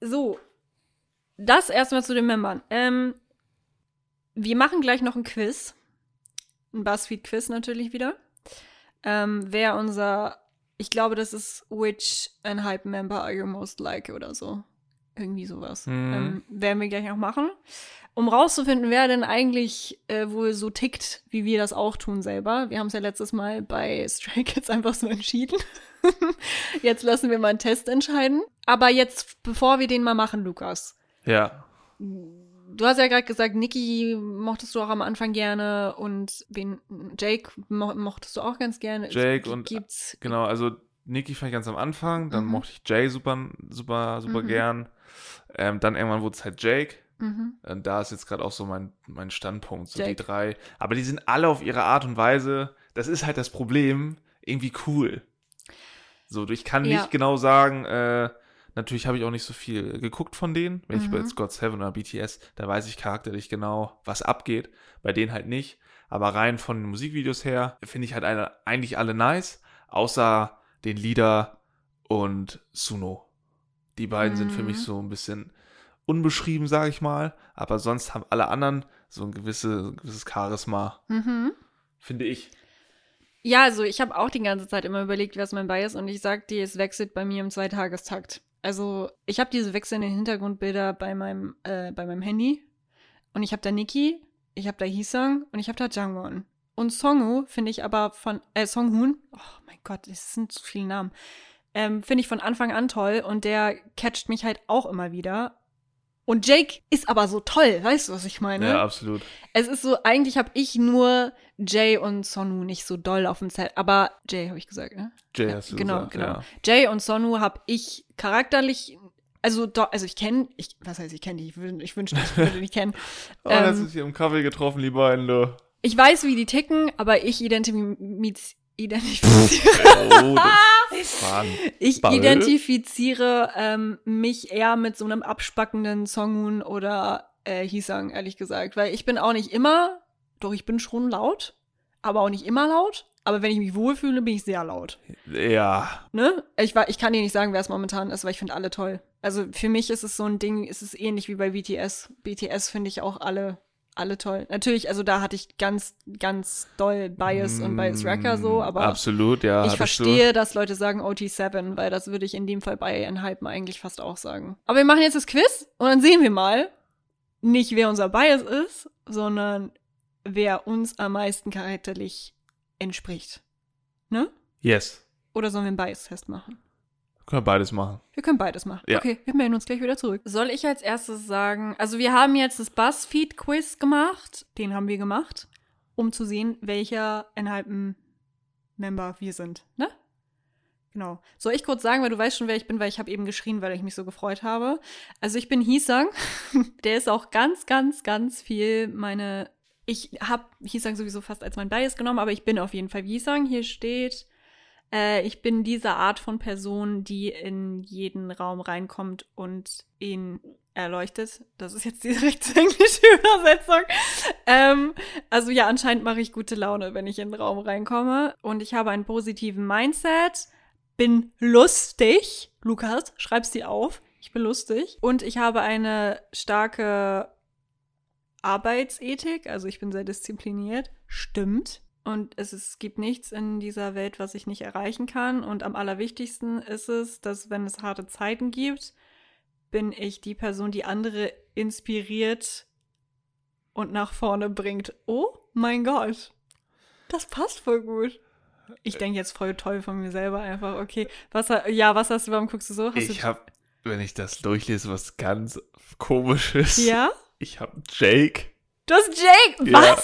So, das erstmal zu den Membern. Ähm, wir machen gleich noch ein Quiz. Ein Buzzfeed-Quiz natürlich wieder. Ähm, wer unser, ich glaube, das ist Which and Hype Member are you most like oder so. Irgendwie sowas. Mhm. Ähm, werden wir gleich noch machen. Um rauszufinden, wer denn eigentlich äh, wohl so tickt, wie wir das auch tun selber. Wir haben es ja letztes Mal bei Stray Kids *laughs* einfach so entschieden. *laughs* jetzt lassen wir mal einen Test entscheiden. Aber jetzt, bevor wir den mal machen, Lukas. Ja. Du hast ja gerade gesagt, Niki mochtest du auch am Anfang gerne und wen, Jake mo mochtest du auch ganz gerne. Jake und- gibt's Genau, also Nikki fand ich ganz am Anfang, dann Mhm. mochte ich Jay super, super, super Mhm. gern. Ähm, dann irgendwann wurde es halt Jake. mhm. Und da ist jetzt gerade auch so mein, mein Standpunkt, so Jake. die drei. Aber die sind alle auf ihre Art und Weise, das ist halt das Problem, irgendwie cool. So, ich kann Ja. nicht genau sagen, äh, natürlich habe ich auch nicht so viel geguckt von denen. Wenn ich Mhm. bei jetzt God Seven oder BTS, da weiß ich charakterlich genau, was abgeht. Bei denen halt nicht. Aber rein von den Musikvideos her finde ich halt eine, eigentlich alle nice, außer den Lieder und Suno. Die beiden sind für mich Mhm. so ein bisschen unbeschrieben, sage ich mal. Aber sonst haben alle anderen so ein, gewisse, ein gewisses Charisma, Mhm. finde ich. Ja, also ich habe auch die ganze Zeit immer überlegt, wer ist mein Bias und ich sag dir, es wechselt bei mir im Zweitagestakt. Also ich habe diese wechselnden Hintergrundbilder bei meinem, äh, bei meinem Handy und ich habe da Nikki, ich habe da Hisang und ich habe da Jangwon. Und Songhu finde ich aber von, äh, Songhoon, oh mein Gott, das sind zu viele Namen, ähm, finde ich von Anfang an toll und der catcht mich halt auch immer wieder. Und Jake ist aber so toll, weißt du, was ich meine? Ja, absolut. Es ist so, eigentlich habe ich nur Jay und Sonu nicht so doll auf dem Set. Aber Jay habe ich gesagt, ne? Jay Ja, hast du genau, gesagt, genau. ja. Jay und Sonu habe ich charakterlich, also do, also ich kenne, ich, was heißt ich kenne die? Ich, ich wünschte, ich würde die kennen. *laughs* Oh, das Ähm, ist hier im Kaffee getroffen, die beiden, du. Ich weiß, wie die ticken, aber ich identifiziere, identifiziere, *laughs* Oh, das Mann. ich Ball. identifiziere ähm, mich eher mit so einem abspackenden Songun oder äh, Hisang, ehrlich gesagt. Weil ich bin auch nicht immer, doch ich bin schon laut, aber auch nicht immer laut. Aber wenn ich mich wohlfühle, bin ich sehr laut. Ja, Ne? Ich, ich kann dir nicht sagen, wer es momentan ist, weil ich finde alle toll. Also für mich ist es so ein Ding, ist es ähnlich wie bei BTS. BTS finde ich auch alle, alle toll. Natürlich, also da hatte ich ganz, ganz doll Bias und Bias Wrecker so, aber Mm, Absolut, ja. ich verstehe, dass Leute sagen OT7, weil das würde ich in dem Fall bei Enhypen eigentlich fast auch sagen. Aber wir machen jetzt das Quiz und dann sehen wir mal, nicht wer unser Bias ist, sondern wer uns am meisten charakterlich entspricht. Ne? Du. Yes. Oder sollen wir einen Bias-Test machen? Können wir beides machen. Wir können beides machen. Ja. Okay, wir melden uns gleich wieder zurück. Soll ich als erstes sagen, also wir haben jetzt das Buzzfeed-Quiz gemacht, den haben wir gemacht, um zu sehen, welcher Enhypen-Member wir sind, ne? Genau. Soll ich kurz sagen, weil du weißt schon, wer ich bin, weil ich habe eben geschrien, weil ich mich so gefreut habe. Also ich bin Hisang. *laughs* Der ist auch ganz, ganz, ganz viel meine. Ich habe Hisang sowieso fast als mein Bias genommen, aber ich bin auf jeden Fall Hisang. Hier steht, äh, ich bin diese Art von Person, die in jeden Raum reinkommt und ihn erleuchtet. Das ist jetzt die *laughs* rechtsenglische Übersetzung. Ähm, also ja, anscheinend mache ich gute Laune, wenn ich in den Raum reinkomme. Und ich habe einen positiven Mindset, bin lustig. Lukas, schreib's dir auf. Ich bin lustig. Und ich habe eine starke Arbeitsethik. Also ich bin sehr diszipliniert. Stimmt. Und es, es gibt nichts in dieser Welt, was ich nicht erreichen kann. Und am allerwichtigsten ist es, dass wenn es harte Zeiten gibt, bin ich die Person, die andere inspiriert und nach vorne bringt. Oh mein Gott. Das passt voll gut. Ich denke jetzt voll toll von mir selber einfach. Okay, was, ja, was hast du, warum guckst du so? Hast Ich habe, wenn ich das durchlese, was ganz komisches. Ja? Ich habe Jake. Du hast Jake! Ja.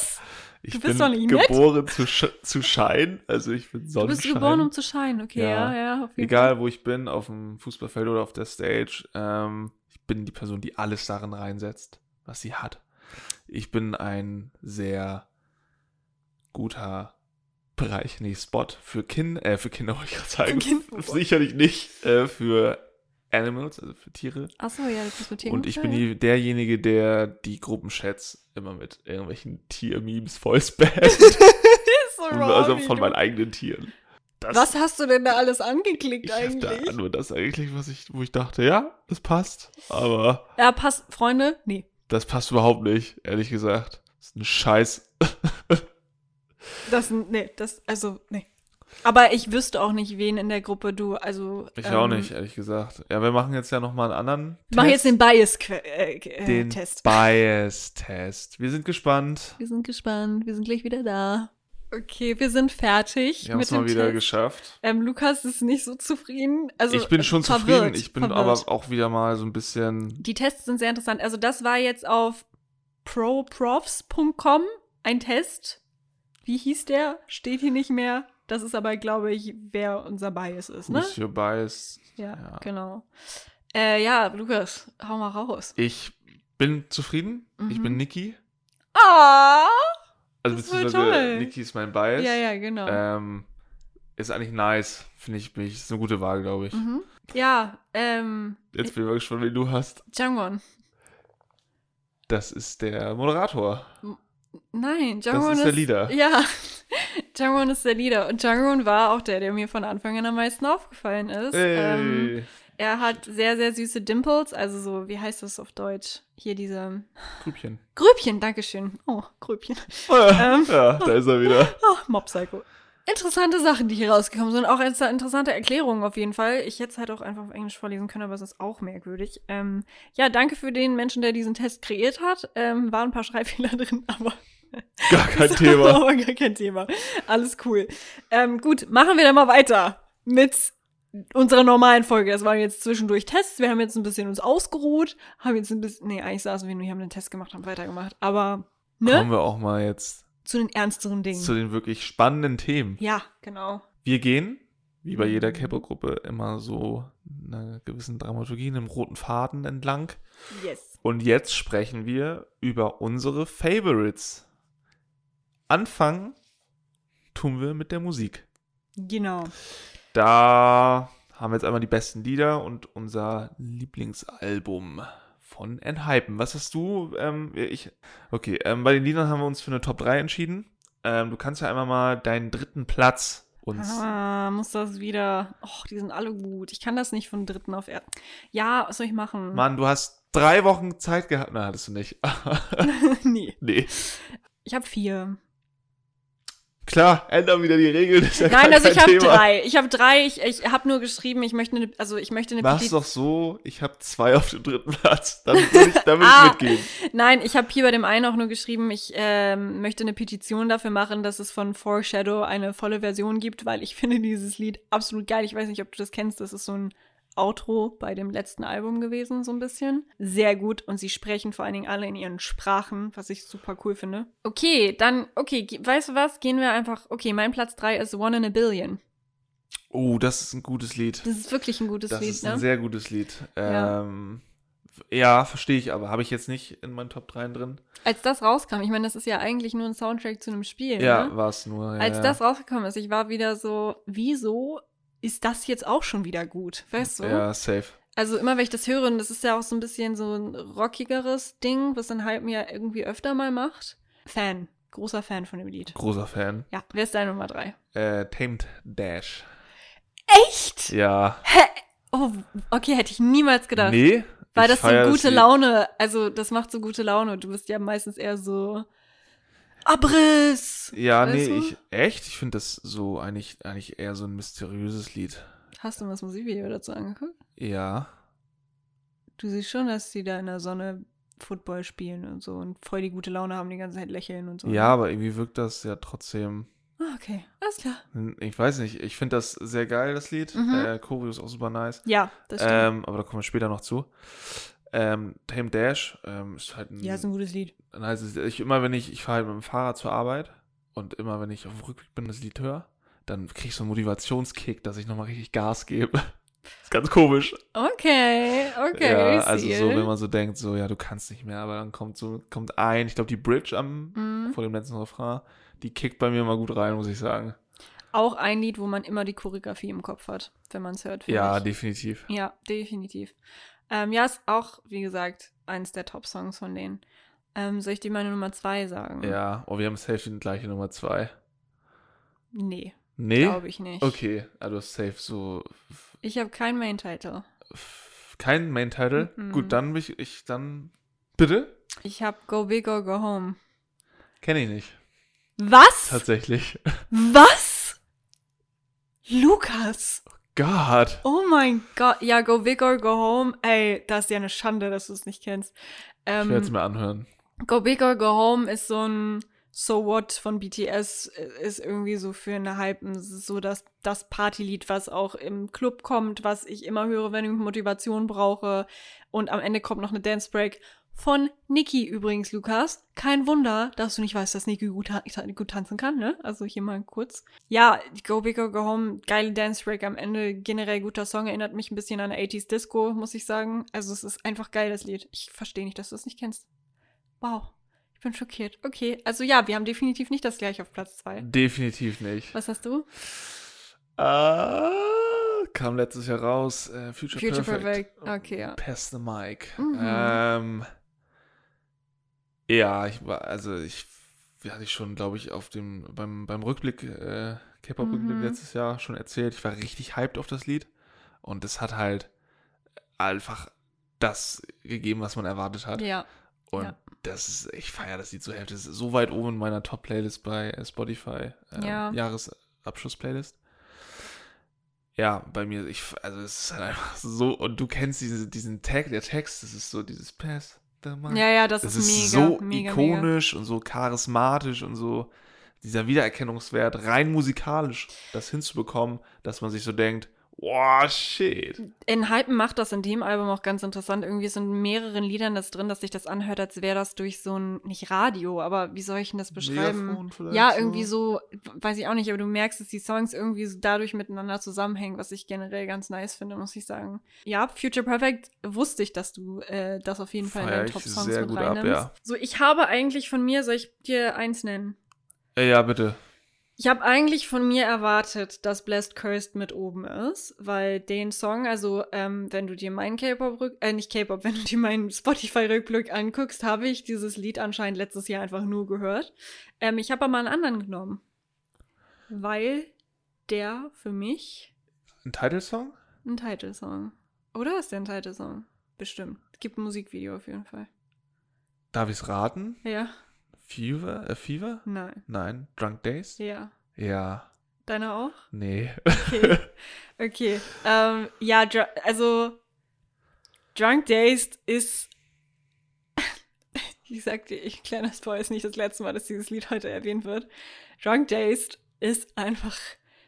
Ich Du bist bin doch nicht nett. geboren zu, sch zu scheinen. Also ich bin Du Sonnenschein. bist geboren, um zu scheinen. Okay, Ja. ja, ja. auf jeden Egal, wo ich bin, auf dem Fußballfeld oder auf der Stage, ähm, ich bin die Person, die alles darin reinsetzt, was sie hat. Ich bin ein sehr guter Bereich, nee, Spot für Kinder, äh, für Kinder wollte ich gerade sagen. Sicherlich nicht äh, für Animals, also für Tiere. Achso, ja, das ist mit Tieren. Und ich bin die, derjenige, der die Gruppenchats immer mit irgendwelchen Tier-Memes voll spammt. *laughs* ist so also von meinen eigenen Tieren. Das, Was hast du denn da alles angeklickt ich eigentlich? da nur das eigentlich, was ich, wo ich dachte, ja, das passt. Aber Ja, passt, Freunde? Nee. das passt überhaupt nicht, ehrlich gesagt. Das ist ein Scheiß. *laughs* Das, nee, das, also, nee. Aber ich wüsste auch nicht, wen in der Gruppe du, also. Ich ähm, auch nicht, ehrlich gesagt. Ja, wir machen jetzt ja nochmal einen anderen Mach jetzt den Test. Bias-Test. Äh, äh, den. Bias-Test. Wir sind gespannt. Wir sind gespannt. Wir sind gleich wieder da. Okay, wir sind fertig Wir haben es mal wieder Test. geschafft. Ähm, Lukas ist nicht so zufrieden. Also ich bin schon verwirrt, zufrieden. Ich bin verwirrt. aber auch wieder mal so ein bisschen. Die Tests sind sehr interessant. Also das war jetzt auf proprofs.com ein Test. Wie hieß der? Steht hier nicht mehr. Das ist aber, glaube ich, wer unser Bias ist, ne? Who's your bias? Ja, Ja. genau. Äh, ja, Lukas, hau mal raus. Ich bin zufrieden. Ich Mhm. bin Niki. Ah! Also ist beziehungsweise. Niki ist mein Bias. Ja, ja, genau. Ähm, ist eigentlich nice. Finde ich, bin ich, ist eine gute Wahl, glaube ich. Mhm. Ja, ähm, Jetzt bin ich mal gespannt, wen du hast. Jangwon. Das ist der Moderator. Nein, Jangwon ist der Leader. Ja, Jangwon ist der Leader. Und Jangwon war auch der, der mir von Anfang an am meisten aufgefallen ist. Ähm, er hat sehr, sehr süße Dimples, also so, wie heißt das auf Deutsch? Hier diese Grübchen. Grübchen, Dankeschön. Oh, Grübchen. Ähm. ja, da ist er wieder. *laughs* Oh, Mob Psycho. Interessante Sachen, die hier rausgekommen sind. Auch interessante Erklärungen auf jeden Fall. Ich hätte es halt auch einfach auf Englisch vorlesen können, aber es ist auch merkwürdig. Ähm, ja, danke für den Menschen, der diesen Test kreiert hat. Ähm, waren ein paar Schreibfehler *laughs* drin, aber *laughs* Gar kein Thema. *laughs* aber gar kein Thema. Alles cool. Ähm, gut, machen wir dann mal weiter mit unserer normalen Folge. Das waren jetzt zwischendurch Tests. Wir haben jetzt ein bisschen uns ausgeruht, haben jetzt ein bisschen, nee, eigentlich saßen wir nur hier, haben den Test gemacht, haben weitergemacht. Aber, ne? Kommen wir auch mal jetzt Zu den ernsteren Dingen. zu den wirklich spannenden Themen. ja, genau. Wir gehen, wie bei Mhm. jeder K-Pop-Gruppe, immer so einer gewissen Dramaturgie, einem roten Faden entlang. Yes. Und jetzt sprechen wir über unsere Favorites. Anfangen tun wir mit der Musik. Genau. Da haben wir jetzt einmal die besten Lieder und unser Lieblingsalbum von Enhypen. Was hast du? Ähm, ich, okay, ähm, bei den Liedern haben wir uns für eine Top 3 entschieden. Ähm, du kannst ja einmal mal deinen dritten Platz uns. Ah, muss das wieder. Och, die sind alle gut. Ich kann das nicht von dritten auf er. Ja, was soll ich machen? Mann, du hast drei Wochen Zeit gehabt. Na, hattest du nicht. *laughs* *laughs* nee. nee. Ich habe vier. Klar, ändern wieder die Regeln. ja Nein, also ich habe drei. Ich habe drei. Ich, ich habe nur geschrieben, ich möchte eine, also ich möchte eine Mach's Petition. doch so, ich habe zwei auf dem dritten Platz. Dann will ich, will Ah. ich mitgehen. Nein, ich habe hier bei dem einen auch nur geschrieben, ich ähm, möchte eine Petition dafür machen, dass es von Foreshadow eine volle Version gibt, weil ich *laughs* finde dieses Lied absolut geil. Ich weiß nicht, ob du das kennst. Das ist so ein Outro bei dem letzten Album gewesen, so ein bisschen. Sehr gut. Und sie sprechen vor allen Dingen alle in ihren Sprachen, was ich super cool finde. Okay, dann, okay, weißt du was? Gehen wir einfach. Okay, mein Platz drei ist One in a Billion. Oh, das ist ein gutes Lied. Das ist wirklich ein gutes Das Lied, ist ein ne? sehr gutes Lied. Ja. Ähm, ja, verstehe ich, aber habe ich jetzt nicht in meinen Top 3 drin. Als das rauskam, ich meine, das ist ja eigentlich nur ein Soundtrack zu einem Spiel. Ja, ne? war es nur. Ja, Als das rausgekommen ist, ich war wieder so, wieso ist das jetzt auch schon wieder gut? Weißt du? Ja, safe. Also immer, wenn ich das höre, und das ist ja auch so ein bisschen so ein rockigeres Ding, was dann halt mir irgendwie öfter mal macht. Fan. Großer Fan von dem Lied. Großer Fan. Ja, wer ist deine Nummer drei? Äh, Tamed Dash. Echt? Ja. Oh, okay, hätte ich niemals gedacht. Nee. Weil das so gute. Laune, also das macht so gute Laune. Du bist ja meistens eher so Abriss. Ja, nee, du? ich. Echt? Ich finde das so eigentlich, eigentlich eher so ein mysteriöses Lied. Hast du mal das Musikvideo dazu angeguckt? Ja. Du siehst schon, dass die da in der Sonne Football spielen und so und voll die gute Laune haben, die ganze Zeit lächeln und so. Ja, aber irgendwie wirkt das ja trotzdem. Ah, okay, alles klar. Ich weiß nicht, ich finde das sehr geil, das Lied. Mhm. Äh, Choreo ist auch super nice. Ja, das stimmt. Ähm, aber da kommen wir später noch zu. Ähm, Tame Dash ähm, ist halt ein, ja, ist ein gutes Lied. ein heißes Ich immer, wenn ich, ich fahre halt mit dem Fahrrad zur Arbeit und immer, wenn ich auf dem Rückweg bin, das Lied höre, dann kriege ich so einen Motivationskick, dass ich nochmal richtig Gas gebe. *laughs* ist ganz komisch. Okay, okay. ja, also so, wenn man so denkt, so, ja, du kannst nicht mehr, aber dann kommt so, kommt ein, ich glaube, die Bridge am, Mhm. vor dem letzten Refrain, die kickt bei mir mal gut rein, muss ich sagen. Auch ein Lied, wo man immer die Choreografie im Kopf hat, wenn man es hört. Ja, ich. definitiv. Ja, definitiv. Ähm, ja, ist auch, wie gesagt, eins der Top-Songs von denen. Ähm, soll ich dir meine Nummer zwei sagen? Ja, oh, wir haben safe die gleiche Nummer zwei. Nee. Nee? Glaube ich nicht. Okay, also safe so. Ich habe keinen Main-Title. Kein Main-Title? Mhm. Gut, dann bin ich, dann. Bitte? Ich habe Go Big or Go Home. Kenne ich nicht. Was? Tatsächlich. *laughs* Was? Lukas. Gott. Oh mein Gott. Ja, Go Big or Go Home. Ey, das ist ja eine Schande, dass du es nicht kennst. Ich werde es Ähm, mir anhören. Go Big or Go Home ist so ein So What von BTS, äh, ist irgendwie so für eine Hype, so das, das Partylied, was auch im Club kommt, was ich immer höre, wenn ich Motivation brauche. Und am Ende kommt noch eine Dance Break von Niki übrigens, Lukas. Kein Wunder, dass du nicht weißt, dass Niki gut, ta gut tanzen kann, ne? Also hier mal kurz. Ja, Go Big or Go Home, geile Dance Break am Ende, generell guter Song, erinnert mich ein bisschen an 80s Disco, muss ich sagen. Also es ist einfach geil, das Lied. Ich verstehe nicht, dass du es nicht kennst. Wow. Ich bin schockiert. Okay, also ja, wir haben definitiv nicht das gleiche auf Platz 2. Definitiv nicht. Was hast du? Äh, kam letztes Jahr raus. Äh, Future, Future Perfect. Perfect. Okay, ja. Pass the Mic. Mhm. Ähm, ja, ich war, also ich, hatte ich schon, glaube ich, auf dem, beim, beim Rückblick, äh, K-Pop-Rückblick Mhm. letztes Jahr schon erzählt. Ich war richtig hyped auf das Lied. Und es hat halt einfach das gegeben, was man erwartet hat. Ja. Und Ja. das ist, ich feiere das Lied so heftig. Das ist so weit oben in meiner Top-Playlist bei äh, Spotify. Äh, Ja. Jahresabschluss-Playlist. Ja, bei mir, ich, also es ist halt einfach so, und du kennst diese, diesen Tag, der Text, das ist so dieses Pass the Mic. Ja, ja, das, Das ist, ist mega, so mega, mega. ikonisch und so charismatisch und so dieser Wiedererkennungswert, rein musikalisch, das hinzubekommen, dass man sich so denkt, wow, shit. In Hypen macht das in dem Album auch ganz interessant. Irgendwie ist in mehreren Liedern das drin, dass sich das anhört, als wäre das durch so ein, nicht Radio, aber wie soll ich denn das beschreiben? Ja, so. irgendwie so, weiß ich auch nicht, aber du merkst, dass die Songs irgendwie so dadurch miteinander zusammenhängen, was ich generell ganz nice finde, muss ich sagen. Ja, Future Perfect wusste ich, dass du äh, das auf jeden Fall in Feier deinen ich Top-Songs sehr mit gut ab, reinnimmst. ja. So, ich habe eigentlich von mir, soll ich dir eins nennen? Äh, ja, bitte. Ich habe eigentlich von mir erwartet, dass Blessed Cursed mit oben ist, weil den Song, also ähm, wenn du dir meinen K-Pop, äh nicht K-Pop, *laughs* wenn du dir meinen Spotify-Rückblick anguckst, habe ich dieses Lied anscheinend letztes Jahr einfach nur gehört. Ähm, ich habe aber einen anderen genommen, weil der für mich Ein Titelsong? ein Titelsong. Oder ist der ein Titelsong? Bestimmt. Es gibt ein Musikvideo auf jeden Fall. Darf ich's raten? Ja, Fever? Äh, Fever? nein. Nein. Drunk Days? Ja. Ja. Deine auch? Nee. Okay. Okay. Ähm, ja, dr also Drunk Dazed ist. *laughs* ich sag dir, ich kleiner Spoiler ist nicht das letzte Mal, dass dieses Lied heute erwähnt wird. Drunk Dazed ist einfach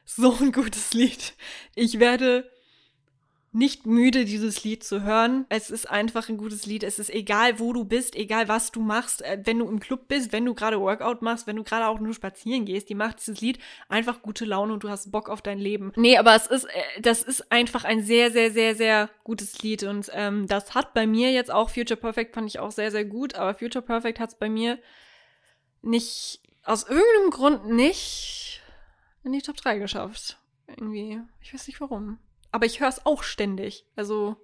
so ein gutes Lied. Ich werde nicht müde, dieses Lied zu hören. Es ist einfach ein gutes Lied. Es ist egal, wo du bist, egal was du machst. Äh, Wenn du im Club bist, wenn du gerade Workout machst, wenn du gerade auch nur spazieren gehst, die macht dieses Lied einfach gute Laune und du hast Bock auf dein Leben. Nee, aber es ist, äh, das ist einfach ein sehr, sehr, sehr, sehr gutes Lied. Und ähm, das hat bei mir jetzt auch Future Perfect fand ich auch sehr, sehr gut. Aber Future Perfect hat es bei mir nicht, aus irgendeinem Grund nicht in die Top 3 geschafft. Irgendwie. Ich weiß nicht warum. Aber ich höre es auch ständig. Also.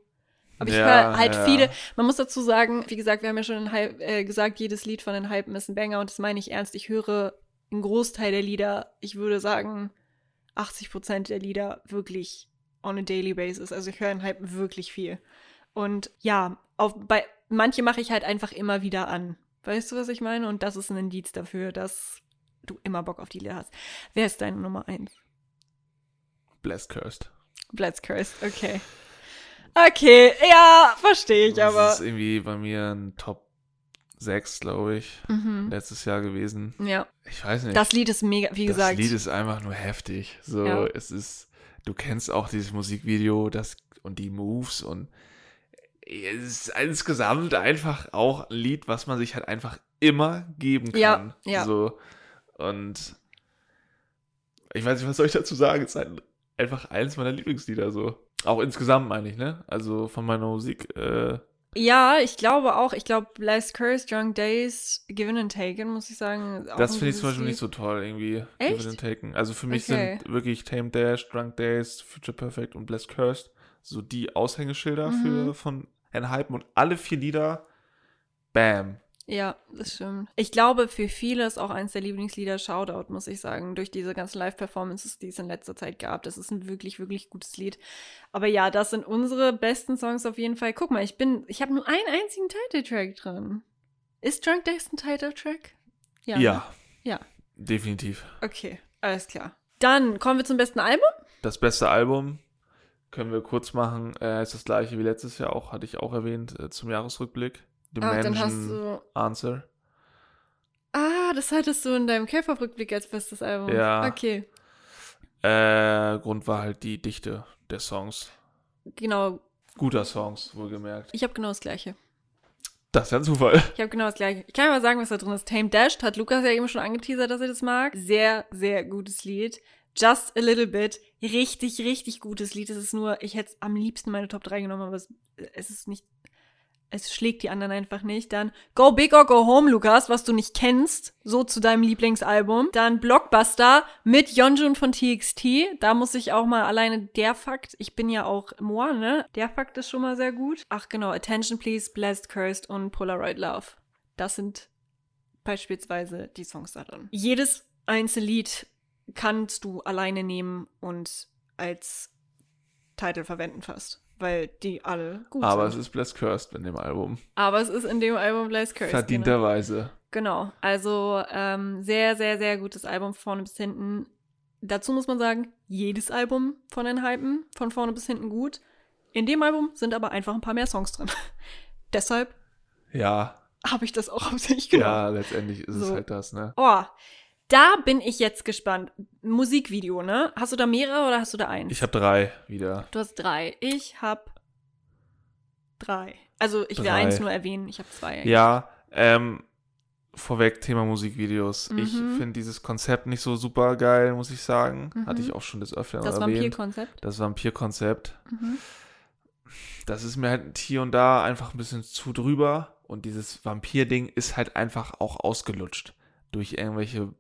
Aber ich Ja, höre halt ja. viele. Man muss dazu sagen, wie gesagt, wir haben ja schon in Hype, äh, gesagt, jedes Lied von den Hypen ist ein Banger und das meine ich ernst. Ich höre einen Großteil der Lieder, ich würde sagen, 80 Prozent der Lieder wirklich on a daily basis. Also ich höre in Hypen wirklich viel. Und ja, auf, bei manche mache ich halt einfach immer wieder an. Weißt du, was ich meine? Und das ist ein Indiz dafür, dass du immer Bock auf die Lieder hast. Wer ist deine Nummer eins? Blessed Cursed. Bloods Cursed, okay. Okay, ja, verstehe ich aber. Das ist irgendwie bei mir ein Top 6, glaube ich, Mhm. letztes Jahr gewesen. Ja, Ich weiß nicht. das Lied ist mega, wie das gesagt. Lied ist einfach nur heftig. So, Ja. es ist, du kennst auch dieses Musikvideo, das und die Moves und es ist insgesamt einfach auch ein Lied, was man sich halt einfach immer geben kann. Ja, ja. So und ich weiß nicht, was soll ich dazu sagen? Es ist halt einfach eins meiner Lieblingslieder so. Auch insgesamt meine ich, ne? Also von meiner Musik. Äh, ja, ich glaube auch. Ich glaube, Last Curse, Drunk Days, Given and Taken, muss ich sagen. das finde ich zum Beispiel nicht Lied. so toll irgendwie. Echt? Give it and Taken. Also für mich Okay. sind wirklich Tame Dash, Drunk Days, Future Perfect und Blessed Cursed so die Aushängeschilder Mhm. für von Enhypen und alle vier Lieder, bam. Ja, das stimmt. Ich glaube, für viele ist auch eins der Lieblingslieder Shoutout, muss ich sagen, durch diese ganzen Live-Performances, die es in letzter Zeit gab. Das ist ein wirklich, wirklich gutes Lied. Aber ja, das sind unsere besten Songs auf jeden Fall. Guck mal, ich bin, ich habe nur einen einzigen Titeltrack drin. Ist Drunk Days ein Titeltrack? Ja. Ja. Ne? Ja. Definitiv. Okay, alles klar. Dann kommen wir zum besten Album. Das beste Album können wir kurz machen. Äh, ist das gleiche wie letztes Jahr auch, hatte ich auch erwähnt, äh, zum Jahresrückblick. Ach, dann hast du. Answer. Ah, das hattest du in deinem Käferrückblick als bestes Album. Ja. Okay. Äh, Grund war halt die Dichte der Songs. Genau. Guter Songs, wohlgemerkt. Ich habe genau das gleiche. Das ist ja ein Zufall. Ich habe genau das gleiche. Ich kann mal sagen, was da drin ist. Tame Dashed hat Lukas ja eben schon angeteasert, dass er das mag. Sehr, sehr gutes Lied. Just a little bit. Richtig, richtig gutes Lied. Es ist nur, ich hätte am liebsten meine Top 3 genommen, aber es, es ist nicht es schlägt die anderen einfach nicht. Dann Go Big or Go Home, Lukas, was du nicht kennst, so zu deinem Lieblingsalbum. Dann Blockbuster mit Yeonjun von TXT. Da muss ich auch mal alleine der Fakt, ich bin ja auch Moa, ne? Der Fakt ist schon mal sehr gut. Ach genau, Attention Please, Blessed Cursed und Polaroid Love. Das sind beispielsweise die Songs da drin. Jedes einzelne Lied kannst du alleine nehmen und als Titel verwenden fast weil die alle gut Aber sind. es ist Blessed Cursed in dem Album. Aber es ist in dem Album Blessed Cursed. Verdienterweise. Genau. genau. Also ähm, sehr, sehr, sehr gutes Album vorne bis hinten. Dazu muss man sagen, jedes Album von den Hypen von vorne bis hinten gut. In dem Album sind aber einfach ein paar mehr Songs drin. *laughs* Deshalb ja. habe ich das auch *laughs* auf sich genommen. Ja, letztendlich ist so. es halt das, ne? Oh, da bin ich jetzt gespannt. Musikvideo, ne? Hast du da mehrere oder hast du da eins? Ich habe drei wieder. Du hast drei. Ich habe drei. Also ich will drei. eins nur erwähnen. Ich habe zwei. Eigentlich. Ja, ähm, vorweg Thema Musikvideos. Mhm. Ich finde dieses Konzept nicht so super geil, muss ich sagen. Mhm. Hatte ich auch schon des Öfteren das erwähnt. Das Vampir-Konzept? Das Vampir-Konzept. Mhm. Das ist mir halt hier und da einfach ein bisschen zu drüber. Und dieses Vampir-Ding ist halt einfach auch ausgelutscht. Durch irgendwelche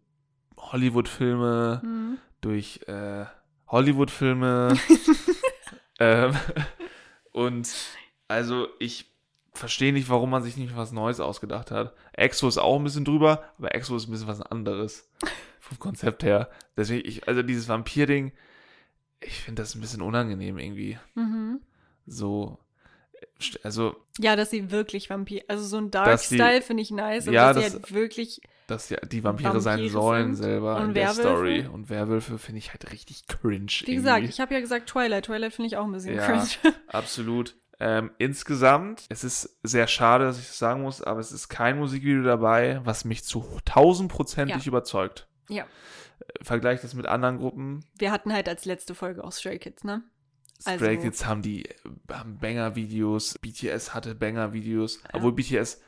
Hollywood-Filme, mhm. durch äh, Hollywood-Filme. *laughs* ähm, und also ich verstehe nicht, warum man sich nicht was Neues ausgedacht hat. Exo ist auch ein bisschen drüber, aber Exo ist ein bisschen was anderes. Vom Konzept her. Deswegen, ich, also dieses Vampir-Ding, ich finde das ein bisschen unangenehm irgendwie. Mhm. So, also. Ja, dass sie wirklich Vampir, also so ein Dark-Style finde ich nice, aber ja, dass das, sie halt wirklich dass ja die Vampire, Vampire sein sollen sind. selber und in Werwölfe? der Story. Und Werwölfe finde ich halt richtig cringe. Wie irgendwie. gesagt, ich habe ja gesagt Twilight. Twilight finde ich auch ein bisschen ja, cringe. *laughs* absolut. Ähm, insgesamt, es ist sehr schade, dass ich das sagen muss, aber es ist kein Musikvideo dabei, was mich zu tausendprozentig ja. überzeugt. Ja. Äh, vergleich das mit anderen Gruppen. Wir hatten halt als letzte Folge auch Stray Kids, ne? Stray also, Kids haben die haben Banger-Videos, BTS hatte Banger-Videos, ja. obwohl BTS